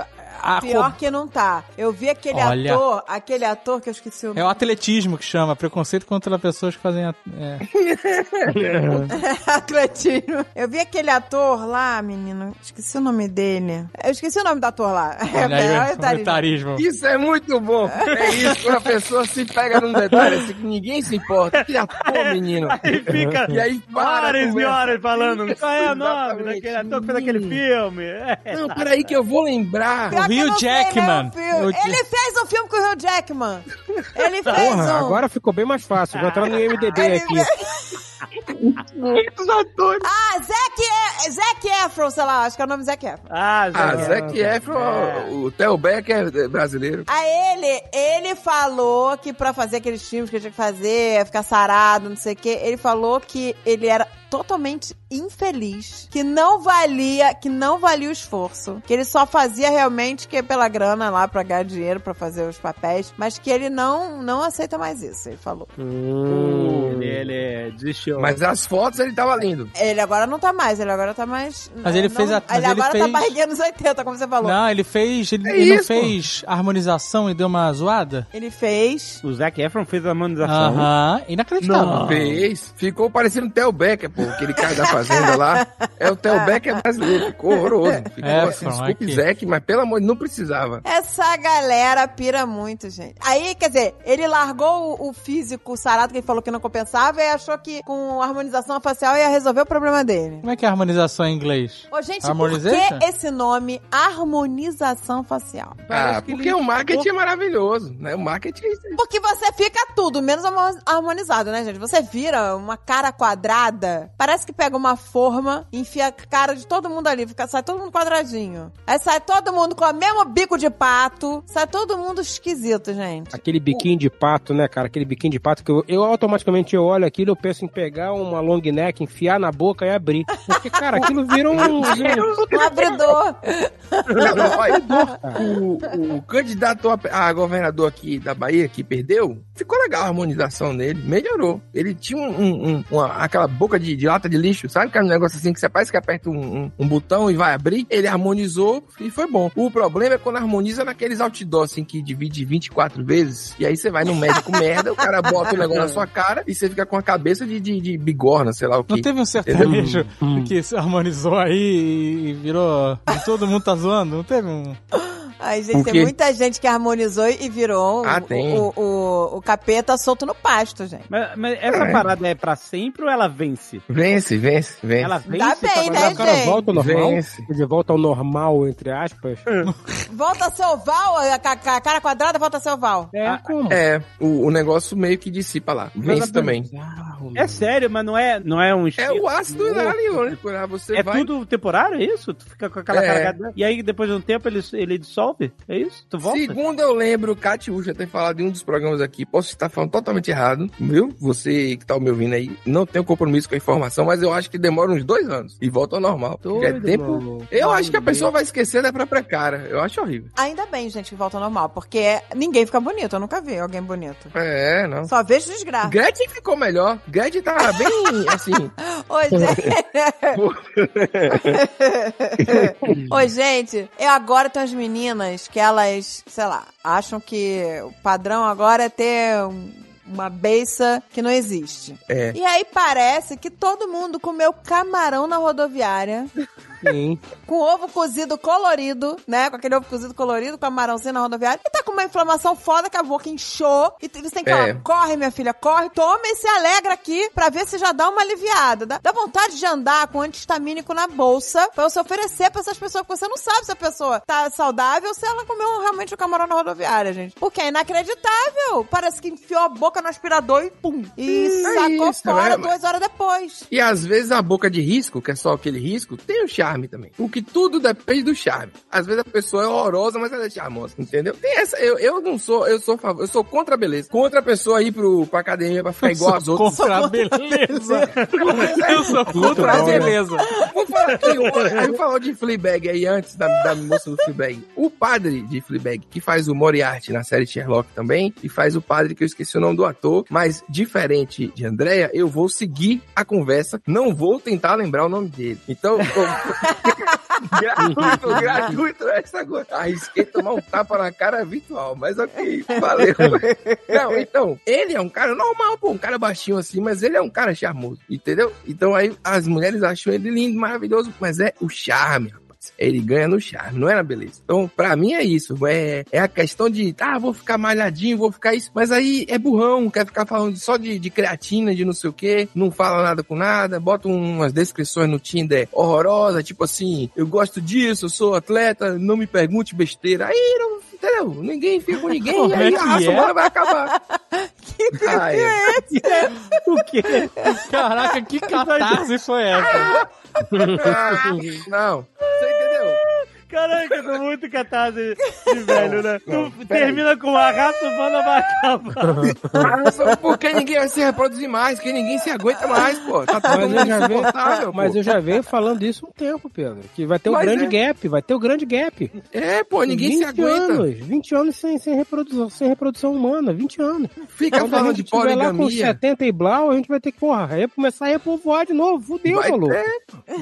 a Pior co- que não tá. Eu vi aquele Olha. ator, aquele ator que eu esqueci o é o atletismo que chama, preconceito contra pessoas que fazem. a- é. atletismo. Eu vi aquele ator lá, menino. Esqueci o nome dele. Eu esqueci o nome do ator lá. Olha aí, É, o é, tá- comentarismo. Isso é muito bom. É isso, quando a pessoa se pega num detalhe assim que ninguém se importa. Que ator, menino. Aí fica E aí para. horas e horas falando qual é o nome daquele ator que fez aquele filme. É. Não, peraí que eu vou lembrar. Pior Hugh sei Jackman. filme. Ele fez um filme com o Hugh Jackman. Ele fez Porra, um. agora ficou bem mais fácil. Vou entrar no IMDB Ele aqui. fez- Muitos atores. Ah, Zac, e... Zac Efron, sei lá, acho que é o nome Zac Efron. Ah, Ah, Zé. Zac Efron, o Theo Becker é brasileiro. Aí ele, ele falou que pra fazer aqueles filmes que ele tinha que fazer, ficar sarado, não sei o quê, ele falou que ele era totalmente infeliz, que não valia, que não valia o esforço, que ele só fazia realmente que é pela grana lá pra ganhar dinheiro pra fazer os papéis, mas que ele não não aceita mais isso, ele falou. Hum. Ele, desistiu. Mas as fotos ele tava lindo. Ele agora não tá mais, ele agora tá mais Mas ele não- fez a- mas ele ele agora tá fez- barriguinha nos 80, como você falou. Não, ele fez. Ele, É ele não fez harmonização e deu uma zoada? Ele fez O Zac Efron fez a harmonização. Aham, inacreditável. Não. Fez. Ficou parecendo o Theo Becker, pô. Aquele cara da fazenda lá. É o Theo Becker brasileiro. Ficou horroroso. Ficou É, assim, desculpe, aqui. Zac, mas pelo amor de não precisava. Essa galera pira muito, gente. Aí, quer dizer, ele largou o, o físico sarado que ele falou que não compensava e achou que com harmonização facial ia resolver o problema dele. Como é que é harmonização em inglês? Ô, gente, por que esse nome harmonização facial? Ah, Parece que porque ele- o marketing é maravilhoso, né? O marketing é. Porque você fica tudo, menos harmo- harmonizado, né, gente? Você vira uma cara quadrada, parece que pega uma forma, enfia a cara de todo mundo ali, fica, sai todo mundo quadradinho. Aí sai todo mundo com o mesmo bico de pato, sai todo mundo esquisito, gente. Aquele biquinho de pato, né, cara? Aquele biquinho de pato que eu, eu automaticamente eu olho aquilo, eu penso em pegar uma long neck, enfiar na boca e abrir. Porque, cara, aquilo vira um. Um abridor. O, o candidato a, a governador aqui da Bahia, que perdeu, ficou legal a harmonização dele, melhorou. Ele tinha um, um- um- uma- aquela boca de, de lata de lixo, sabe? Que é um negócio assim que você parece que aperta um, um- um botão e vai abrir. Ele harmonizou e foi bom. O problema é quando harmoniza naqueles outdoors, assim, que divide 24 vezes, e aí você vai no médico merda, o cara bota o negócio na sua cara e você fica com a cabeça de, de, de bigorna, sei lá o Não que. teve um sertanejo que se harmonizou aí e virou. e todo mundo tá zoando? Não teve um. Ai, gente, tem quê? muita gente que harmonizou e virou Ah, o, tem. o, o, o capeta solto no pasto, gente. Mas, mas essa parada é pra sempre ou ela vence? Vence, vence, vence. Ela vence? Dá bem, né, O cara gente? volta ao normal. Vence. De volta ao normal, entre aspas. Volta a ser oval, a, ca- cara quadrada volta a ser oval. É, como? É, o, o negócio meio que dissipa lá. Vence também. É sério, mas não é, não é um É o ácido hialurônico, né? Você É vai... tudo temporário, é isso? Tu fica com aquela É. carga. E aí, depois de um tempo, ele, ele dissolve É isso? Tu volta? Segundo eu lembro, Catiúcha ter falado em um dos programas aqui, posso estar falando totalmente errado, viu? Você que tá me ouvindo aí, não tenho compromisso com a informação, mas eu acho que demora uns dois anos e volta ao normal. Porque é Doido, tempo. mano. Eu acho que a pessoa vai esquecer da própria cara. Eu acho horrível. Ainda bem, gente, que volta ao normal, porque ninguém fica bonito. Eu nunca vi alguém bonito. É, não. Só vejo desgraça. Gretchen ficou melhor. Gretchen tá bem assim. Oi, gente. Oi, gente. Eu agora tenho as meninas que elas, sei lá, acham que o padrão agora é ter um- uma beiça que não existe. É. E aí parece que todo mundo comeu camarão na rodoviária. Sim. com ovo cozido colorido, né? Com aquele ovo cozido colorido, com camarãozinho na rodoviária. E tá com uma inflamação foda que a boca inchou. E você tem que falar, É. corre, minha filha, corre, toma e se alegra aqui pra ver se já dá uma aliviada. Dá, dá vontade de andar com antihistamínico na bolsa pra você oferecer pra essas pessoas, porque você não sabe se a pessoa tá saudável ou se ela comeu realmente o camarão na rodoviária, gente. Porque é inacreditável. Parece que enfiou a boca no aspirador e pum. E Hum, é sacou isso, fora né? duas horas depois. E às vezes a boca de risco, que é só aquele risco, tem o charme também. O que tudo depende do charme. Às vezes a pessoa é horrorosa, mas ela é charmosa, entendeu? Tem essa, eu, eu não sou, eu sou favor, eu sou contra a beleza. Contra a pessoa ir pro, pra academia pra ficar igual às outras. Contra a beleza. Eu sou contra a beleza. Vamos falar aqui, gente falou de Fleabag aí antes da, da moça do Fleabag. O padre de Fleabag, que faz o Moriarty na série Sherlock também, e faz o padre que eu esqueci o nome do ator, mas diferente de Andrea, eu vou seguir a conversa, não vou tentar lembrar o nome dele. Então, eu- gratuito, gratuito essa agora. Arrisquei tomar um tapa na cara virtual, mas ok, valeu. Não, então, ele é um cara normal, pô, um cara baixinho assim, mas ele é um cara charmoso, entendeu? Então aí as mulheres acham ele lindo, maravilhoso, mas é o charme, Ele ganha no charme, não é na beleza. Então, pra mim é isso. É, é a questão de, ah, vou ficar malhadinho, vou ficar isso. Mas aí é burrão, quer ficar falando só de, de creatina, de não sei o quê, não fala nada com nada, bota umas descrições no Tinder horrorosa, tipo assim, eu gosto disso, eu sou atleta, não me pergunte besteira. Aí não, entendeu? Ninguém fica com ninguém, Como aí é que a raça é? humana vai acabar. Ai, O quê? Caraca, que catarse foi essa? ah, não? Caraca, eu tô muito catarse de velho, né? Tu termina com a raça humana vai acabar. Só Porque ninguém vai se reproduzir mais, porque ninguém se aguenta mais, pô. Tá todo Mas mundo eu já venho, insuportável, pô. mas eu já venho falando isso há um tempo, Pedro. Que vai ter o Mas grande é. gap, vai ter o grande gap. É, pô, ninguém se aguenta. anos, 20 anos sem, sem, reprodução, sem reprodução humana, 20 anos. Fica Quando a falando gente de tiver lá com poligamia. 70 e blau, a gente vai ter que, porra, aí começar a repovoar de novo. Fudeu, Vai, maluco. é,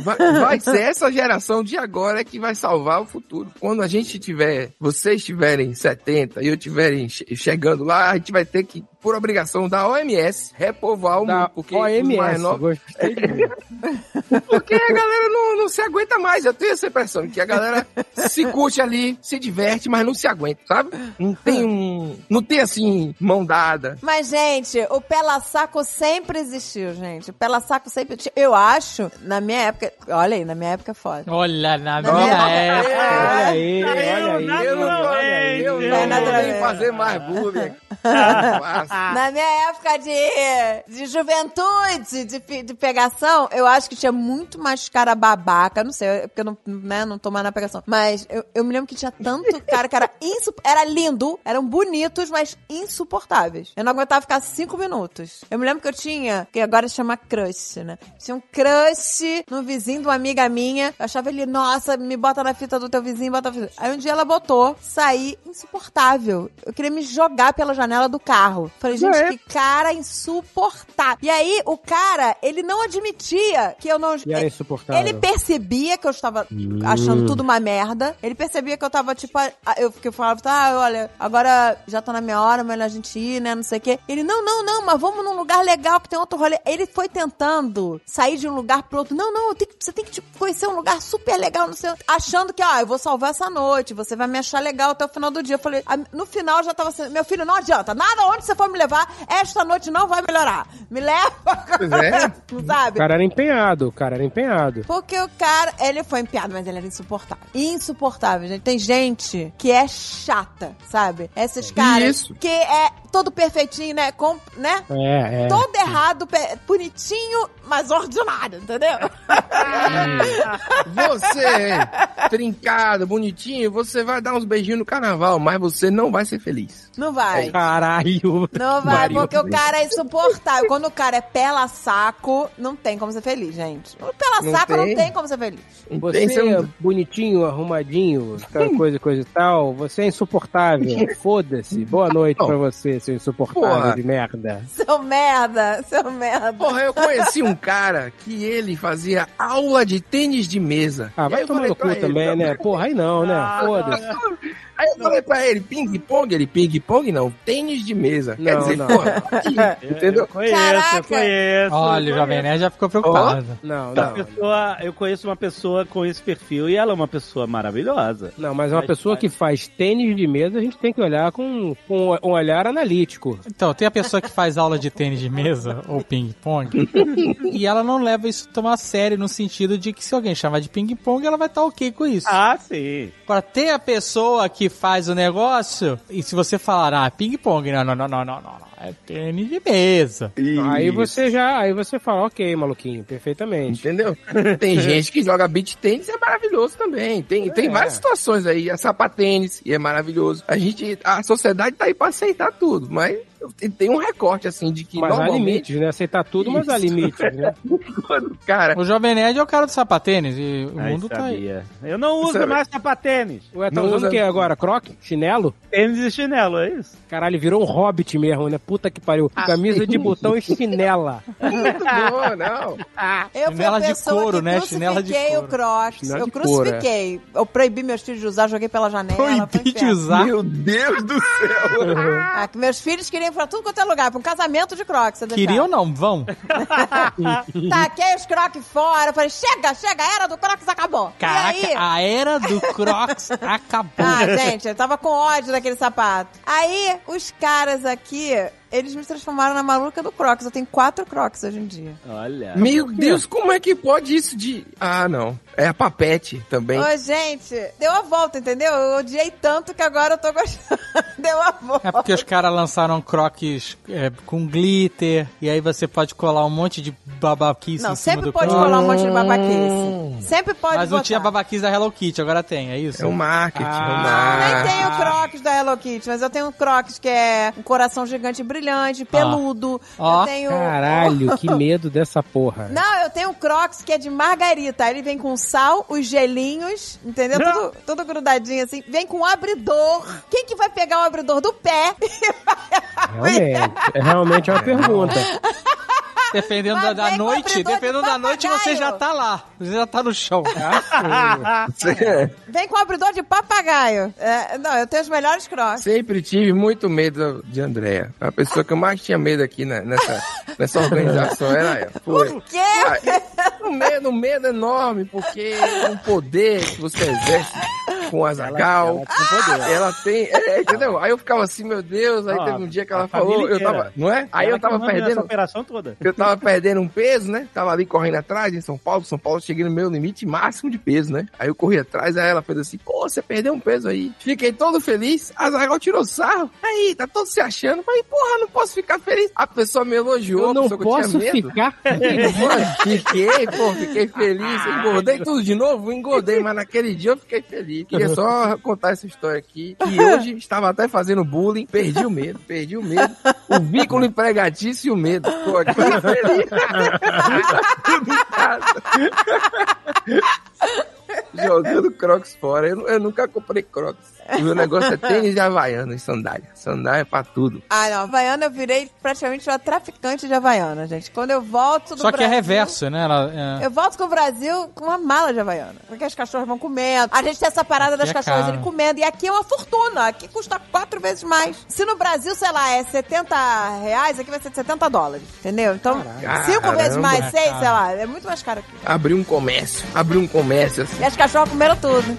vai, vai ser essa geração de agora que vai salvar o futuro. Quando a gente tiver, vocês tiverem 70 e eu tiverem che- chegando lá, a gente vai ter que, por obrigação da OMS, repovoar o Da mundo. Porque mais OMS, novos- gostei de ver. Porque a galera não, não se aguenta mais. Eu tenho essa impressão que a galera se curte ali, se diverte, mas não se aguenta, sabe? Não tem um. Não tem assim, mão dada. Mas, gente, o pela saco sempre existiu, gente. O pela saco sempre existiu. Eu acho, na minha época. Olha aí, na minha época é foda. Olha, na Na minha minha época. Olha aí, olha aí. Eu não, naturalmente. eu Vai não vou nem naturalmente. fazer mais bullying. Fácil. Na minha época de, de juventude, de, de pegação, eu acho que tinha muito mais cara babaca. Não sei, é porque eu não, né, não tô mais na pegação. Mas eu, eu me lembro que tinha tanto cara que era insup... Era lindo, eram bonitos, mas insuportáveis. Eu não aguentava ficar cinco minutos. Eu me lembro que eu tinha, que agora chama crush, né? Tinha um crush no vizinho de uma amiga minha. Eu achava ele, nossa, me bota na fita do teu vizinho, bota na fita. Aí um dia ela botou, saí insuportável. Eu queria me jogar pela janela do carro. Falei, gente, É. que cara insuportável. E aí, o cara, ele não admitia que eu não. E era insuportável. Ele percebia que eu estava achando tudo uma merda. Ele percebia que eu tava, tipo, eu, que eu falava, tá, olha, agora já tá na minha hora, melhor a gente ir, né? Não sei o quê. Ele, não, não, não, mas vamos num lugar legal que tem outro rolê. Ele foi tentando sair de um lugar pro outro. Não, não, que- você tem que tipo, conhecer um lugar super legal, não sei, achando que, ó, eu vou salvar essa noite, você vai me achar legal até o final do dia. Eu falei, no final já tava assim, meu filho, não adianta, nada onde você for me levar, esta noite não vai melhorar. Me leva, Pois é. O sabe? cara era empenhado, o cara era empenhado. Porque o cara, ele foi empiado, mas ele era insuportável. Insuportável, gente. Tem gente que é chata, sabe? Esses caras Isso. que é todo perfeitinho, né? Com, né? É, é. Todo errado, bonitinho, mas ordinário, entendeu? Você, trincado, bonitinho, você vai dar uns beijinhos no carnaval, mas você não vai ser feliz. Não vai. Caralho. Não vai, Mario. porque o cara é insuportável. Quando o cara é pela saco, não tem como ser feliz, gente. Pela Não saco não tem. tem como ser feliz. Você Tem seu- é bonitinho, arrumadinho, aquela coisa, coisa e tal. Você é insuportável. Foda-se. Boa noite Não. pra você, seu insuportável Porra. de merda. Seu merda, seu merda. Porra, eu conheci um cara que ele fazia aula de tênis de mesa. Ah, vai tomar no cu também, né? Porra, aí não, né? Foda-se. Aí eu falei pra ele, ping-pong? Ele, ping-pong não, tênis de mesa. Quer Não, dizer, não. porra, entendeu? Eu conheço, Caraca. eu conheço. Olha, o Jovem. Nerd já ficou preocupado. Não, Uma não. pessoa- eu conheço uma pessoa com esse perfil e ela é uma pessoa maravilhosa. Não, mas uma Mas pessoa que faz tênis de mesa, a gente tem que olhar com, com um olhar analítico. Então, tem a pessoa que faz aula de tênis de mesa ou ping-pong e ela não leva isso tomar a sério no sentido de que se alguém chamar de ping-pong, ela vai estar ok com isso. Ah, sim. Agora, tem a pessoa que faz o negócio e se você falar, ah, ping-pong, não, não, não, não, não, não, é tênis de mesa. Aí Isso. você já, aí você fala, ok, maluquinho, perfeitamente. Entendeu? Tem gente que joga beach tênis e é maravilhoso também. Tem, tem É. várias situações aí. A sapatênis e é maravilhoso. A gente, a sociedade tá aí pra aceitar tudo, mas tem- um recorte assim de que Mas há normalmente limites, né? Aceitar tudo, mas há Isso. limites, né? cara, O Jovem Nerd é o cara do sapatênis e o Ai, mundo tá aí. sabia. Eu não uso Sabe- mais sapatênis. Ué, tá Não usando usa- o que agora? Croque? Chinelo? Tênis e chinelo, é isso? Caralho, virou um hobbit mesmo, né? Puta que pariu. Camisa de botão e chinela. não, não. Eu fui Chinela a de couro, que né? Chinela de crucifiquei o couro. Crocs. Chinela eu couro, crucifiquei. Eu proibi meus filhos de usar, joguei pela janela. Proibi de usar. Meu Deus do céu. Ah, que meus filhos queriam pra tudo quanto é lugar, pra um casamento de Crocs. você deixar. Queria ou não? Vão. Taquei os Crocs fora, falei, chega, chega, a era do Crocs acabou. Caraca, e aí... a era do Crocs acabou. Ah, gente, eu tava com ódio daquele sapato. Aí, os caras aqui, eles me transformaram na maluca do Crocs. Eu tenho quatro Crocs hoje em dia. Olha. Meu Deus, como é que pode isso de. Ah, não. É a papete também. Ô, gente, deu a volta, entendeu? Eu odiei tanto que agora eu tô gostando. deu a volta. É porque os caras lançaram crocs é, com glitter, e aí você pode colar um monte de babaquice Não, em cima sempre do pode croc. colar um monte de babaquice. Sempre pode Mas não botar. tinha babaquice da Hello Kitty, agora tem, é isso? É o marketing. Ah, é o Nem marketing. tenho Crocs da Hello Kitty, mas eu tenho um Crocs que é um coração gigante brilhante, peludo. Ó, eu tenho. Caralho, que medo dessa porra. Não, eu tenho um Crocs que é de margarita. Ele vem com sal, os gelinhos, entendeu? Tudo, tudo grudadinho assim. Vem com abridor. Quem que vai pegar o abridor do pé? Realmente, é realmente uma pergunta. Dependendo Mas da, com noite, abridor de dependendo da noite, você já tá lá. Você já tá no chão. Vem com abridor de papagaio. É, não, eu tenho os melhores Crocs. Sempre tive muito medo de Andréia. A pessoa que eu mais tinha medo aqui na- nessa, nessa organização era ela. Foi. Por quê? Ah, Um medo, um medo enorme, porque é um poder que você exerce com o Azagal. Ela, tem, é, entendeu? Aí eu ficava assim, meu Deus, aí teve um dia que ela falou, eu tava, não é? Aí Ela eu tava perdendo, operação toda. eu tava perdendo um peso, né? Tava ali correndo atrás em São Paulo. São Paulo, cheguei no meu limite máximo de peso, né? Aí eu corri atrás, aí ela fez assim, pô, você perdeu um peso aí. Fiquei todo feliz. A Zagal tirou sarro. Aí, tá todo se achando. Falei, porra, não posso ficar feliz. A pessoa me elogiou, Eu a não eu posso tinha medo. ficar. Mano, fiquei, pô, fiquei feliz. Engordei tudo de novo? Engordei, mas naquele dia eu fiquei feliz. Queria só contar essa história aqui. Que hoje estava até fazendo bullying, perdi o medo, perdi o medo. O vínculo empregatício e o medo. Tô aqui feliz. Jogando crocs fora. Eu, eu nunca comprei crocs. O meu negócio é tênis de havaiana e sandália. Sandália é pra tudo. Ah, não. Havaiana eu virei praticamente uma traficante de Havaiana, gente. Quando eu volto do Só que é reverso, né? Ela, é... Eu volto com o Brasil com uma mala de Havaiana. Porque as cachorras vão comendo. A gente tem essa parada das é cachorras ele comendo. E aqui é uma fortuna. Aqui custa quatro vezes mais. Se no Brasil, sei lá, é 70 reais, aqui vai ser 70 dólares. Entendeu? Então, cinco Caramba. vezes mais, É seis, sei lá. É muito mais caro aqui. Abri um comércio. Abri um comércio assim. E as cachorras comeram tudo.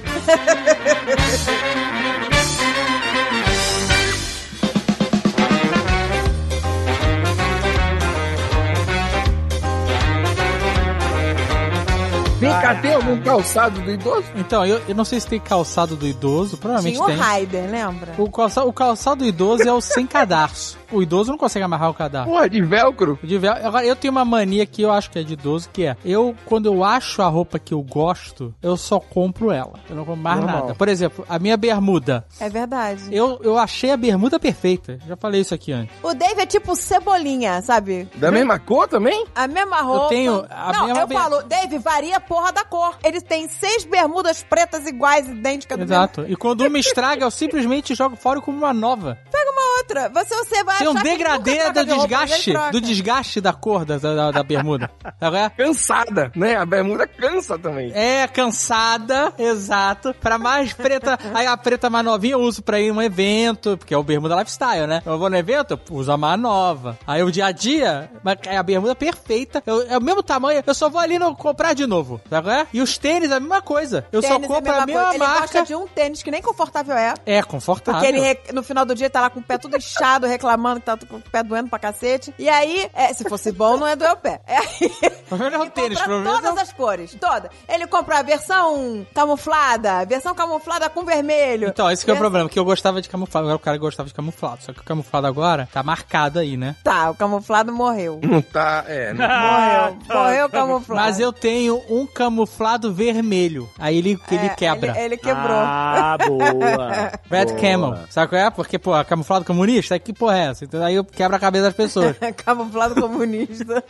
Vem cá, tem algum calçado do idoso? Então, eu, eu não sei se tem calçado do idoso, provavelmente Tinha o tem. Raider, lembra? O calçado, o calçado do idoso é o sem cadarço. O idoso não consegue amarrar o cadarço. Porra, de velcro? De vel- Agora, eu tenho uma mania que eu acho que é de idoso, que é, eu, quando eu acho a roupa que eu gosto, eu só compro ela. Eu não compro mais Normal. nada. Por exemplo, a minha bermuda. É verdade. Eu, eu achei a bermuda perfeita. Já falei isso aqui antes. O Dave é tipo cebolinha, sabe? Da mesma cor também? A mesma roupa. tenho a Não, mesma eu ber- falo, Dave, varia a porra da cor. Ele tem seis bermudas pretas iguais, idênticas. do Exato. E quando uma estraga, eu simplesmente jogo fora como uma nova. Pega uma outra. Você, você vai Tem um degradê do desgaste, do desgaste da cor da, da, da bermuda. É? Cansada, né? A bermuda cansa também. É, cansada, exato. Pra mais preta. Aí a preta mais novinha eu uso pra ir em um evento, porque é o bermuda lifestyle, né? Eu vou no evento, eu uso a mais nova. Aí o dia a dia, é a bermuda perfeita. Eu- é o mesmo tamanho, eu só vou ali no comprar de novo. Qual é? E os tênis, a mesma coisa. Eu Tênis só é compro a mesma mesma coisa. Ele marca. gosta de um tênis que nem confortável é. É, confortável. Porque ele, no final do dia, tá lá com o pé tudo inchado, reclamando que tá com o pé doendo pra cacete. E aí, é, se fosse bom, não é doer o pé. É aí, O problema não é o tênis, problema é todas as cores, todas. Ele compra a versão camuflada, versão camuflada com vermelho. Então, esse que é o problema, que eu gostava de camuflado. Agora o cara gostava de camuflado. Só que o camuflado agora tá marcado aí, né? Tá, o camuflado morreu. Não tá, é. Não... Morreu. Morreu o camuflado. Mas eu tenho um camuflado vermelho. Aí ele, ele É, quebra. Ele, ele quebrou. Ah, boa. Red Boa. Camel. Sabe qual é? Porque, pô, camuflado comunista, que porra é essa? Então aí eu quebro a cabeça das pessoas. camuflado comunista.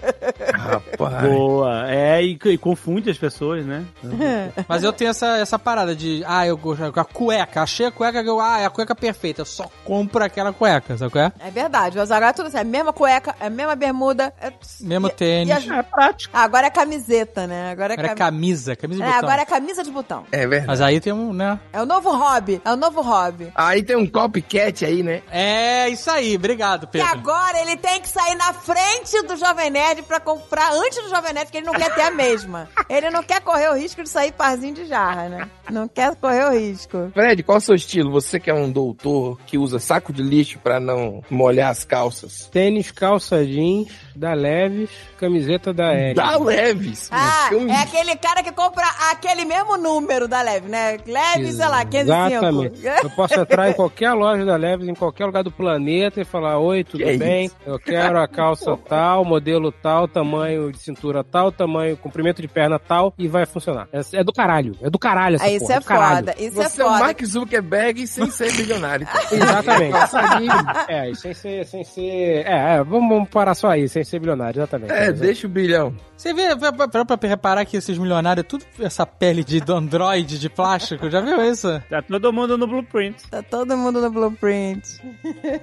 Rapaz. Boa. É, e, e confunde as pessoas, né? Mas eu tenho essa, essa parada de, ah, eu gosto a cueca. Achei a cueca que eu, ah, é a cueca perfeita. Eu só compro aquela cueca, sabe qual é? É verdade, mas agora é tudo assim. É a mesma cueca, é a mesma bermuda. É... Mesmo e- tênis. e as- É prático. Ah, agora é camiseta, né? Agora é, Agora é cam- camisa, camisa de É, botão. agora é camisa de botão. É verdade. Mas aí tem um, né? É o novo hobby. É o novo hobby. Aí tem um copycat aí, né? É isso aí, obrigado, E Pedro. agora ele tem que sair na frente do Jovem Nerd pra comprar antes do Jovem Nerd, porque ele não quer ter a mesma. Ele não quer correr o risco de sair parzinho de jarra, né? Não quer correr o risco. Fred, qual é o seu estilo? Você que é um doutor que usa saco de lixo pra não molhar as calças. Tênis, calça jeans, da Leves, camiseta da Eric. Dá leves. Ah, é aquele cara que compra aquele mesmo número da Leve, né? Leve, sei lá, 505. Exatamente. Eu posso entrar em qualquer loja da Leves, em qualquer lugar do planeta e falar: Oi, tudo Que é bem? isso? Eu quero a calça tal, modelo tal, tamanho de cintura tal, tamanho, comprimento de perna tal, e vai funcionar. É, é do caralho. É do caralho essa isso porra, é é foda, isso Você é é o foda. Mark Zuckerberg sem ser bilionário. Exatamente. É, e sem ser, sem ser. É, é, vamos, vamos parar só aí, sem ser bilionário, exatamente. É, deixa o bilhão. Você vê, vê- pra, pra reparar que esses milionários, tudo essa pele de android, de plástico, já viu isso? Tá todo mundo no blueprint. Tá todo mundo no blueprint.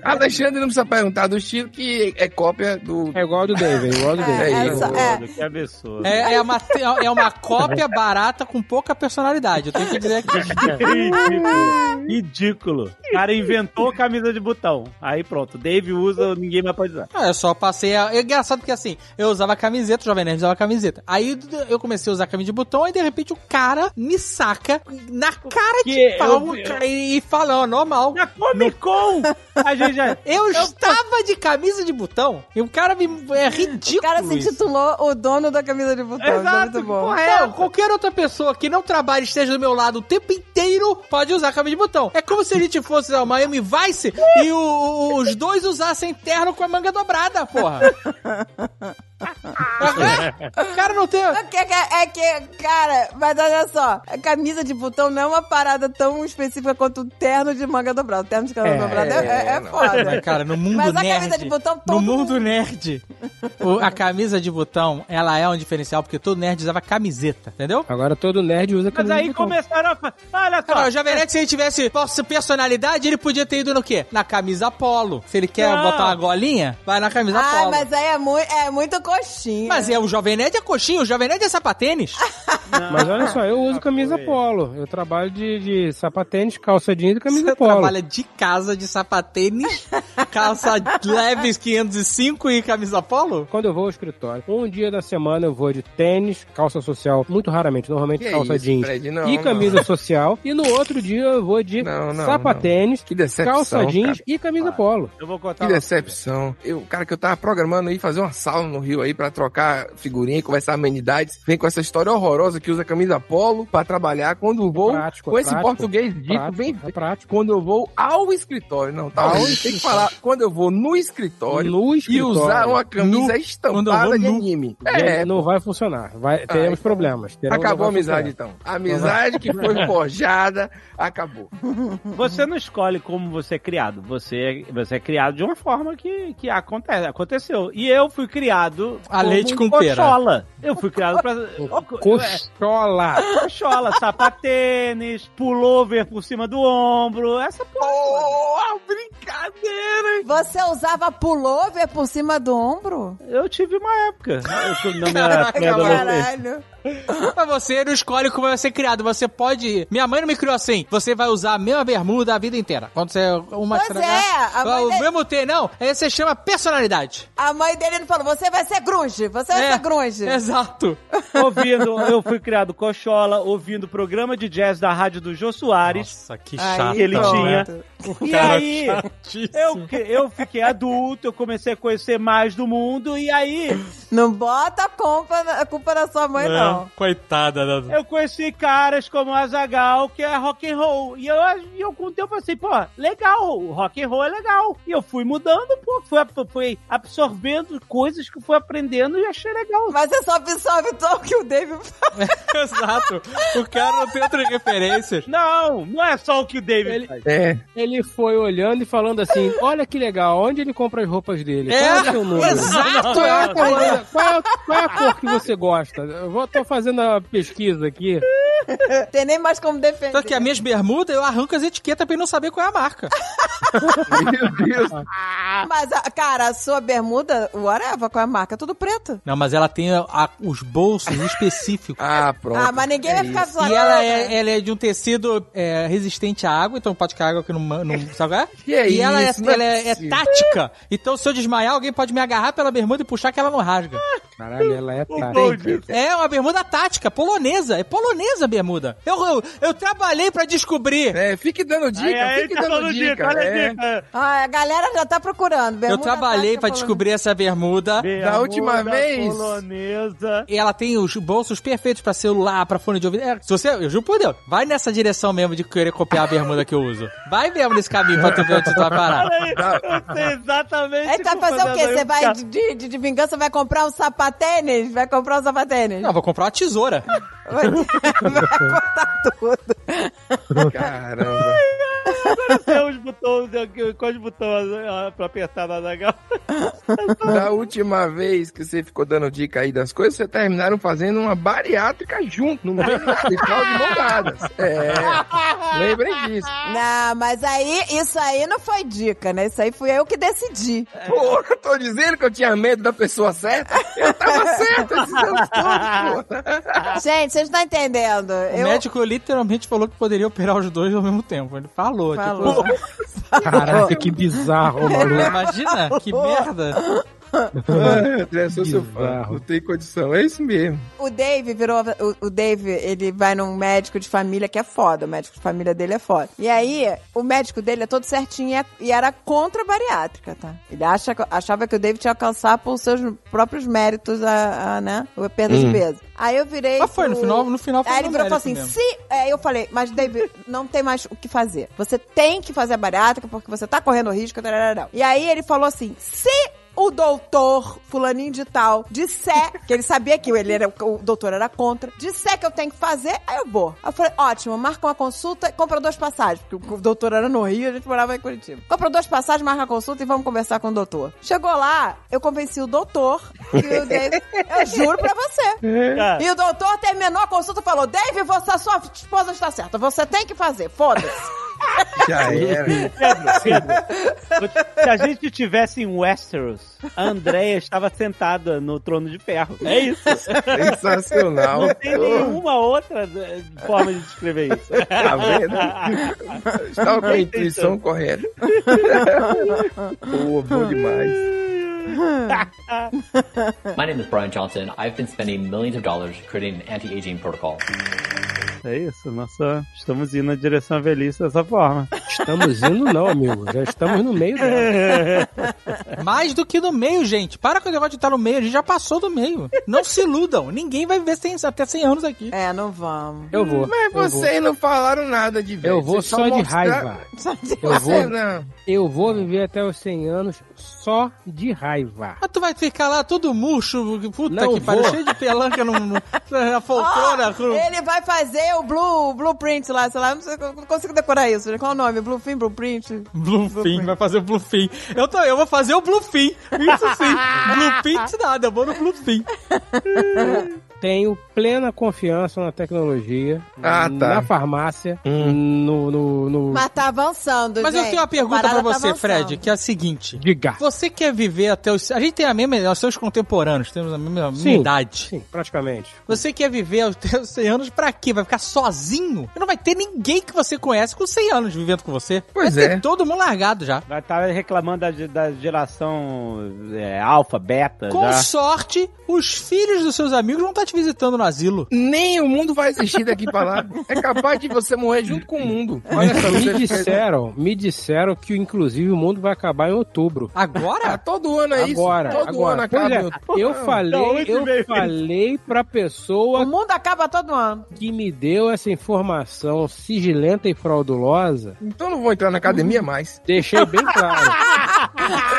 Alexandre não precisa perguntar do estilo que é cópia do. É igual ao do David, igual ao do David. É, É essa- isso. é. Que absurdo. É, é, uma, é uma cópia barata com pouca personalidade, eu tenho que dizer aqui. Ridículo. Ridículo. O cara inventou camisa de botão. Aí pronto, Dave usa, ninguém mais pode usar. Ah, eu só passei a... É engraçado porque assim, eu usava camiseta, o Jovem Nerd usava camiseta. Aí eu comecei a usar camisa de botão, e de repente o cara me saca na cara de Que pau eu- e, e fala, ó, normal. Na Comic Con! A gente já... Eu estava de camisa de botão e o cara me... É ridículo O cara se isso. titulou o dono da camisa de botão. Isso é Exato, muito bom. Não, qualquer outra pessoa que não trabalhe e esteja do meu lado o tempo inteiro pode usar camisa de botão. É como se a gente fosse ao Miami Vice e o- o- os dois usassem terno com a manga dobrada, porra. o cara não tem. É que, é que, cara, mas olha só, a camisa de botão não é uma parada tão específica quanto o terno de manga dobrada. O terno de manga É, dobrada é, é, é foda. Mas, cara, no mundo Mas a nerd. camisa de botão, no todo mundo mundo- nerd. o- a camisa de botão, ela é um diferencial porque todo nerd usava camiseta, entendeu? Agora todo nerd usa Mas camisa de aí começaram a... Olha Cara, o só. Jovem Nerd, se ele tivesse personalidade, ele podia ter ido no quê? Na camisa polo. Se ele quer Não. botar uma golinha, vai na camisa Ah, polo. mas aí é, mui é muito coxinha. Mas é o Jovem Nerd é coxinha, o Jovem Nerd é sapatênis. Mas olha só, eu uso camisa foi. polo. Eu trabalho de, de sapatênis, calça jeans e camisa Você polo. trabalha de casa de sapatênis calça leves 505 e camisa polo? Quando eu vou ao escritório, um dia da semana eu vou de tênis, calça social, muito raramente, normalmente Que calça isso, jeans Fred? Não, e não. camisa social. E no outro dia eu vou de Não, não, sapatênis, calça jeans cara. e camisa polo. Eu vou contar Que decepção. Eu, cara, que eu tava programando ir fazer uma sauna no Rio aí pra trocar figurinha e conversar amenidades. Vem com essa história horrorosa que usa camisa polo pra trabalhar quando vou Prático, com é esse prático. português dito Prático, bem é prático. quando eu vou ao escritório. Não, tá. Tem que falar quando eu vou no escritório, No e escritório. usar uma camisa eu estampada vou de anime. É, É, não vai funcionar. Vai, teremos então, problemas. Teremos- acabou a amizade funcionar. então. A amizade que foi forjada, acabou. Você não escolhe como você é criado. Você, você é criado de uma forma que, que acontece, aconteceu. E eu fui criado A leite com pera. cochola. Eu fui criado pra... Cochola. Cochola, sapatênis, pullover por cima do ombro, essa porra. Oh, brincadeira! Você usava pullover por cima do ombro? Eu tive uma época. Eu, na minha pré-adolescência. Caralho. Mas você não escolhe como vai ser criado. Você pode. Minha mãe não me criou assim. Você vai usar a mesma bermuda a vida inteira. Quando você uma Pois é, a mãe o dele- mesmo tênis, não. Aí você chama personalidade. A mãe dele não falou, você vai ser grunge, você vai É, ser grunge. Exato. ouvindo, eu fui criado cochola, ouvindo o programa de jazz da rádio do Jô Soares. Nossa, que chato. que ele pronto. tinha. E Cara aí, eu, eu fiquei adulto, eu comecei a conhecer mais do mundo, e aí Não bota a culpa, na- a culpa na sua mãe, não. Coitada da. eu conheci caras como Azagal, que é rock and roll. E eu, e eu com o tempo assim, pô, legal, o rock and roll é legal. E eu fui mudando, pô, fui, fui absorvendo coisas que eu fui aprendendo e achei legal. Mas você só absorve só o que o David. Exato. O cara não tem outras referências. Não, não é só o que o David Ele- faz. É, Ele foi olhando e falando assim: Olha que legal, onde ele compra as roupas dele? É, Qual é o seu número? exato, Qual é, a é. cor, qual, é, qual é a cor que você gosta? Eu vou, tô fazendo a pesquisa aqui. Tem nem mais como defender. Só que as minhas bermudas, eu arranco as etiquetas pra ele não saber qual é a marca. meu Deus. Mas, a- cara, a sua bermuda, whatever, qual é a marca? Tudo preto. Não, mas ela tem a- a- os bolsos específicos. Ah, pronto. Ah, mas ninguém vai ficar zoando. E ela é, ela é de um tecido é, resistente à água, então pode cair água que não, não sabe qual é? Que é e ela, é, isso? É ela é, é tática. Então, se eu desmaiar, alguém pode me agarrar pela bermuda e puxar que ela não rasga. Caralho, ela é tática. É uma bermuda tática, polonesa. É polonesa a bermuda. Eu, eu, eu trabalhei pra descobrir. É, fique dando dica, Aí, aí fique tá dando dica. dica, é. dica. Ah, a galera já tá procurando. Eu Bermuda trabalhei tática pra descobrir essa bermuda. Da última Bermuda vez. polonesa. E ela tem os bolsos perfeitos pra celular, pra fone de ouvido. É, se você, eu juro por Deus, vai nessa direção mesmo de querer copiar a bermuda que eu uso. Vai mesmo nesse caminho pra tu ver onde tu vai parar. Aí, eu sei exatamente. Aí tá como fazer o quê? Você vai de, de, de vingança, vai comprar um sapatênis? Vai comprar um sapatênis? Não, vou comprar uma tesoura. Vai, vai cortar tudo. Caramba. Tem os botões aqui, quais botões ó, pra apertar na Zagal? Da última vez que você ficou dando dica aí das coisas, vocês terminaram fazendo uma bariátrica junto, no mesmo hospital de mão dadas. É, lembrem disso. Não, mas aí, isso aí não foi dica, né? Isso aí fui eu que decidi. Pô, eu tô dizendo que eu tinha medo da pessoa certa. Eu tava certo esses anos todos, pô. Gente, vocês estão entendendo? O eu médico literalmente falou que poderia operar os dois ao mesmo tempo. Ele falou, Falou. tipo, Caraca, que bizarro, maluco. imagina, que merda. Eu sou seu fã, não tem condição. É isso mesmo. O Dave virou. O, o Dave, ele vai num médico de família que é foda. O médico de família dele é foda. E aí, o médico dele é todo certinho e é- e era contra a bariátrica, tá? Ele acha, achava que o Dave tinha que alcançar por seus próprios méritos a, a, né? A perda de peso. Aí eu virei. Mas foi, no pro- final, no final foi Aí ele no virou e falou assim: se. É, eu falei, mas David, não tem mais o que fazer. Você tem que fazer a bariátrica porque você tá correndo risco. tarará. E aí ele falou assim: se o doutor fulaninho de tal disser, que ele sabia que ele era, o doutor era contra, disser que eu tenho que fazer, aí eu vou. Aí eu falei, ótimo, marca uma consulta e compra duas passagens, porque o doutor era no Rio a gente morava em Curitiba. Compra duas passagens, marca a consulta e vamos conversar com o doutor. Chegou lá, eu convenci o doutor que o Dave, eu juro pra você. Cara, E o doutor terminou a consulta e falou: Dave, você, a sua esposa está certa. Você tem que fazer, foda-se. Já era. Pedro, Pedro, se a gente tivesse em Westeros, a Andrea estava sentada no trono de ferro. É isso. Sensacional. Não tem nenhuma outra eh, forma de descrever isso. Tá vendo? Estava com a intuição correta. Pô, bom demais. My name is Brian Johnson. I've been spending millions of dollars creating an anti-aging protocol. É isso, nossa, estamos indo na direção à velhice dessa forma. Estamos indo não, amigo. Já estamos no meio dela. Mais do que no meio, gente. Para com o negócio de estar no meio. A gente já passou do meio. Não se iludam. Ninguém vai viver 100 até 100 anos aqui. É, não vamos. Eu vou. Mas eu vou. vocês não falaram nada de velho. Eu vou Vocês só de mostraram- raiva. Só de- Eu vou, não. eu vou viver até os 100 anos só de raiva. Mas tu vai ficar lá todo murcho, puta Não que pariu, cheio de pelanca no, no, na poltrona. Ó, ele vai fazer o Blue, Blueprint lá, sei lá, não, sei, eu não consigo decorar isso. Qual é o nome? Bluefin, Blueprint? Bluefin, vai fazer o Bluefin. Eu, tô, eu vou fazer o Bluefin. Isso sim. Blueprint nada, eu vou no Bluefin. Tenho plena confiança na tecnologia, Ah, tá. na farmácia, Hum. no, no, no... Mas tá avançando, Mas eu gente. tenho uma pergunta A pra parada tá você, avançando. Fred, que é a seguinte. Diga. Você quer viver até os... A gente tem a mesma... Nós somos contemporâneos, temos a mesma, Sim. idade. Sim, praticamente. Você quer viver até os 100 anos pra quê? Vai ficar sozinho? Não vai ter ninguém que você conhece com 100 anos vivendo com você. Pois vai ter é. todo mundo largado já. Vai estar reclamando da, da geração é, alfa, beta, Com já. sorte, os filhos dos seus amigos vão estar te visitando no asilo. Nem o mundo vai existir daqui pra lá. É capaz de você morrer junto com o mundo. Olha só, me disseram, me disseram que inclusive o mundo vai acabar em outubro. Ah, Agora? todo ano é isso. Agora, Todo agora. ano acaba. É, em outubro. eu. Da falei, eu falei pra O pessoa mundo acaba todo ano. que me deu essa informação sigilenta e fraudulosa, Então não vou entrar na academia mais. deixei bem claro.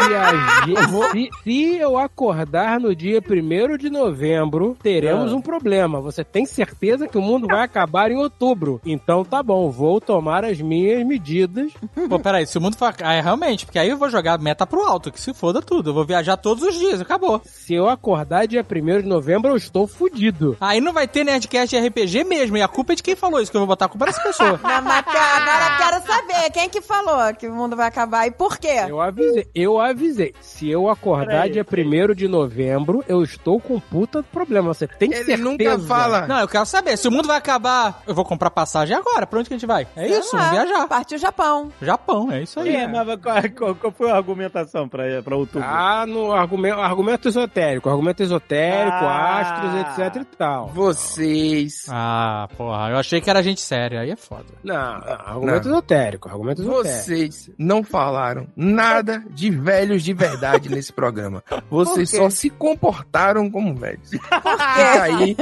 se, a gente- se- se eu acordar no dia 1 de novembro, teremos um problema. Você tem certeza que o mundo vai acabar em outubro. Então tá bom, vou tomar as minhas medidas. Pô, peraí, se o mundo for... Ah, é realmente, porque aí eu vou jogar meta pro alto, que se foda tudo. Eu vou viajar todos os dias, acabou. Se eu acordar dia 1 de novembro, eu estou fudido. Aí não vai ter Nerdcast RPG mesmo, e a culpa é de quem falou isso, que eu vou botar a culpa nessa pessoa. Não, mas agora eu quero saber quem que falou que o mundo vai acabar e por quê? Eu avisei, eu avisei. Se eu acordar Peraí, dia 1 de novembro, eu estou com puta problema. Você tem Ele certeza? nunca fala. Não, eu quero saber, se o mundo vai acabar, eu vou comprar passagem agora, pra onde que a gente vai? É isso, Sei vamos lá, viajar. Partiu o Japão. Japão, é isso aí. É, mas qual, qual- qual foi a argumentação pra, pra outubro? Ah, no argumento, argumento esotérico. Argumento esotérico, Ah. astros, etc e tal. Vocês. Ah, porra, eu achei que era gente séria, aí é foda. Não, argumento Não. esotérico. Argumento esotérico. Vocês não falaram nada de velhos de verdade nesse programa. Vocês só se comportaram como velhos. Fica aí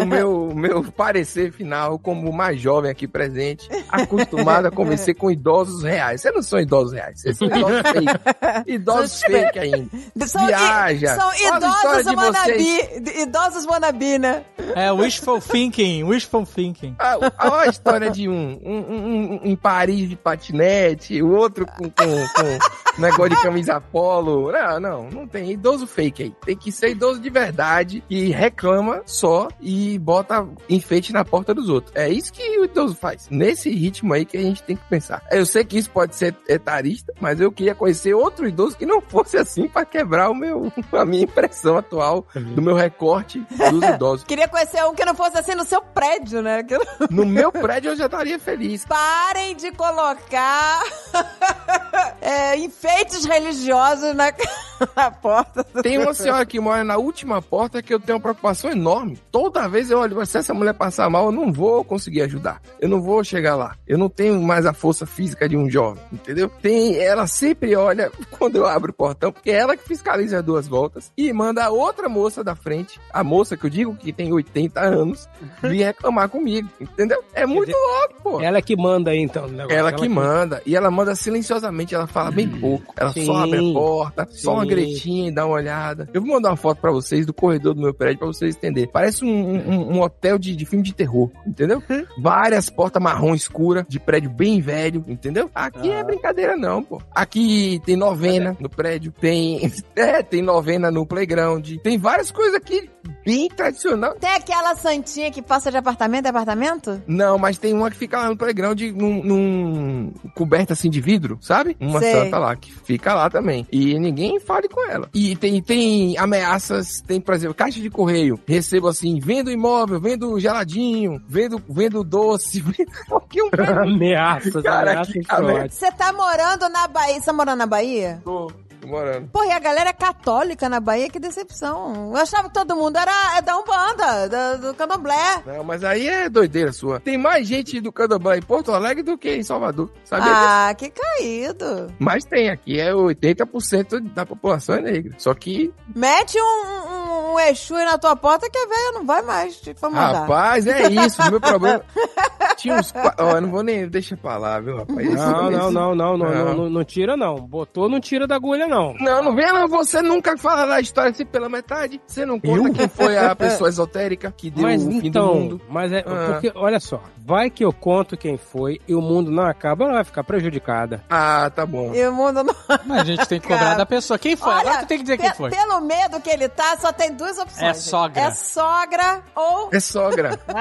o meu, meu parecer final, como o mais jovem aqui presente, acostumado a conversar com idosos reais. Vocês não são idosos reais, vocês são idosos fake. Idosos São fake ainda. São, Viaja. são idosos wannabe. Idosos wannabe, né? É wishful thinking, wishful thinking. Ah, Olha a história de um, um, um, um em Paris de patinete, o outro com, com, com negócio de camisa polo. Não, não, não tem. Idoso fake aí. Tem que ser idoso de verdade que reclama só e bota enfeite na porta dos outros. É isso que o idoso faz. Nesse ritmo aí que a gente tem que pensar. Eu sei que isso pode ser etarista, mas eu queria conhecer outro idoso que não fosse assim pra quebrar o meu, a minha impressão atual do meu recorte dos idosos. Queria conhecer um que não fosse assim no seu prédio, né? Que- No meu prédio eu já estaria feliz. Parem de colocar é, enfeites religiosos na, na porta. do- Tem uma senhora que mora na última porta que eu tenho uma preocupação enorme. Toda vez eu olho, se essa mulher passar mal, eu não vou conseguir ajudar. Eu não vou chegar lá. Eu não tenho mais a força física de um jovem, entendeu? Tem, ela sempre olha quando eu abro o portão, porque é ela que fiscaliza as duas voltas e manda a outra moça da frente, a moça que eu digo que tem 80 anos, vir reclamar comigo, entendeu? É muito louco, pô. Ela que manda aí, então. negócio. Ela que manda. E ela manda silenciosamente, ela fala bem pouco. Ela Sim. só abre a porta, só uma Sim. gretinha e dá uma olhada. Eu vou mandar uma foto pra vocês do corredor do meu prédio pra vocês entenderem. Parece um, um- um hotel de, de filme de terror, entendeu? Várias portas marrom escura, de prédio bem velho, entendeu? Aqui é brincadeira não, pô. Aqui tem novena no prédio, tem... É, tem novena no playground, tem várias coisas aqui bem tradicional. Tem aquela santinha que passa de apartamento em apartamento? Não, mas tem uma que fica lá no playground num, num coberta assim de vidro, sabe? Uma Sei. santa lá que fica lá também. E ninguém fale com ela. E tem, tem ameaças, tem, por exemplo, caixa de correio. Recebo assim, vendo imóvel, vendo geladinho, vendo, vendo doce, qualquer um. Ameaças, Cara, ameaças que ameaça. fortes. Você tá morando na Bahia? Você tá morando na Bahia? Tô morando. Porra, e a galera é católica na Bahia? Que decepção. Eu achava que todo mundo era é da Umbanda, da- do Candomblé. Não, mas aí é doideira sua. Tem mais gente do Candomblé em Porto Alegre do que em Salvador. Disso? Ah, que caído. Mas tem aqui, é 80% da população é negra. Só que Mete um, um, Exu aí na tua porta que a velha não vai mais te mandar. Rapaz, é isso. O meu problema. Tinha uns. Ó, eu não vou nem. Deixa pra lá, viu, rapaz? Não, não, não, não, não, Não. não, não, não tira não. Botou, não tira da agulha não. Não, não vem, não. Você nunca fala da história assim pela metade. Você não conta Eu? quem foi a pessoa esotérica que deu Mas o fim do então, mundo. mas é Ah. porque olha só, vai que eu conto quem foi e o mundo não acaba, ela vai ficar prejudicada. Ah, tá bom. E o mundo não. Mas a gente tem que cobrar Cara, da pessoa. Quem foi? Agora tu tem que dizer quem foi. Pelo medo que ele tá, só tem duas opções. É gente. sogra. É sogra ou. É sogra.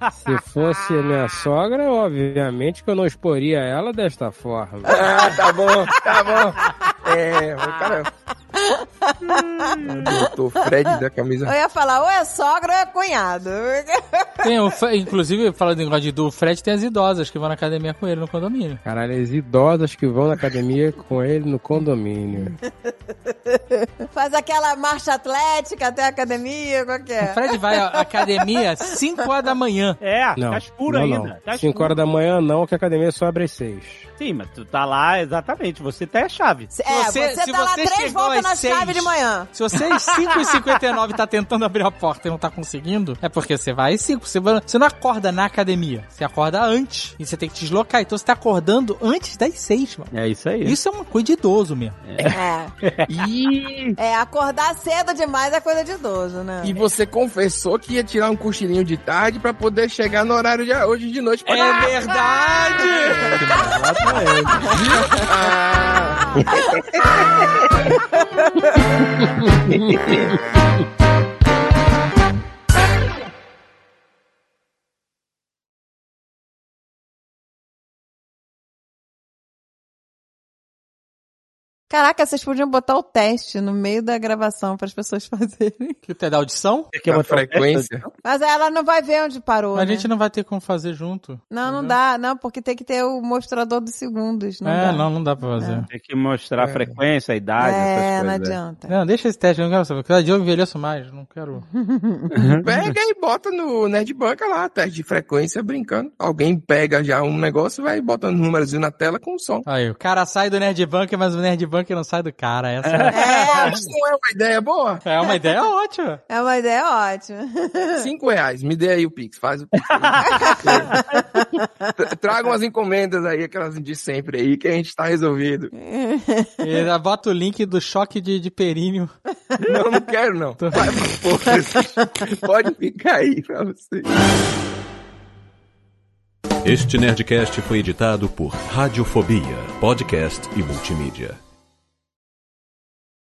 Ah! Se fosse minha sogra, obviamente que eu não exporia ela desta forma. ah, tá bom, tá bom. É, o cara. Doutor Fred da camisa. Eu ia falar, ou é sogra ou é cunhado. Tem o, inclusive, falando em negócio de do Fred, tem as idosas que vão na academia com ele no condomínio. Caralho, as idosas que vão na academia com ele no condomínio. Faz aquela marcha atlética até a academia, qual que O é? Fred vai à academia 5 horas da manhã. É, Não, tá escuro não, ainda. não. Tá 5 escuro. horas da manhã não, que a academia só abre às 6. Sim, mas tu tá lá, exatamente. Você tá a chave. É, você- você, se tá lá você três chegou voltas na seis- chave de manhã. Se você às 5h59 tá tentando abrir a porta e não tá conseguindo, é porque você vai às 5. Você, você não acorda na academia, você acorda antes. E você tem que te deslocar. Então você tá acordando antes das 6, mano. É isso aí. Isso é uma coisa de idoso mesmo. É. Ih, É, acordar cedo demais é coisa de idoso, né? E você confessou que ia tirar um cochilinho de tarde pra poder chegar no horário de hoje de noite. pra- É verdade! Ah, Caraca, vocês podiam botar o teste no meio da gravação para as pessoas fazerem. Que é da audição? Você quer a botar o frequência. Mas ela não vai ver onde parou, Mas a né? gente não vai ter como fazer junto. Não, não dá. Não, porque tem que ter o mostrador dos segundos. Não é, dá. não, não dá pra fazer. Tem que mostrar a frequência, a idade, É, essas não adianta. Não, deixa esse teste, eu não quero saber. Cada dia eu envelheço mais, não quero. Pega e bota no Nerd Banca lá, teste de frequência brincando. Alguém pega já um negócio e vai botando um númerozinho na tela com som. Aí, o cara sai do Nerd Bunker, mas o Nerd Bunker não sai do cara. Essa É, Isso não é uma ideia boa? é uma ideia ótima. é uma ideia ótima. Cinco reais, me dê aí o Pix, faz o Pix. Tra- Traga umas encomendas aí, aquelas de sempre aí, que a gente tá resolvido. E já bota o link do choque de, de períneo. Não, não quero não. Vai pra porra. Pode ficar aí pra você. Este Nerdcast foi editado por Radiofobia, podcast e multimídia.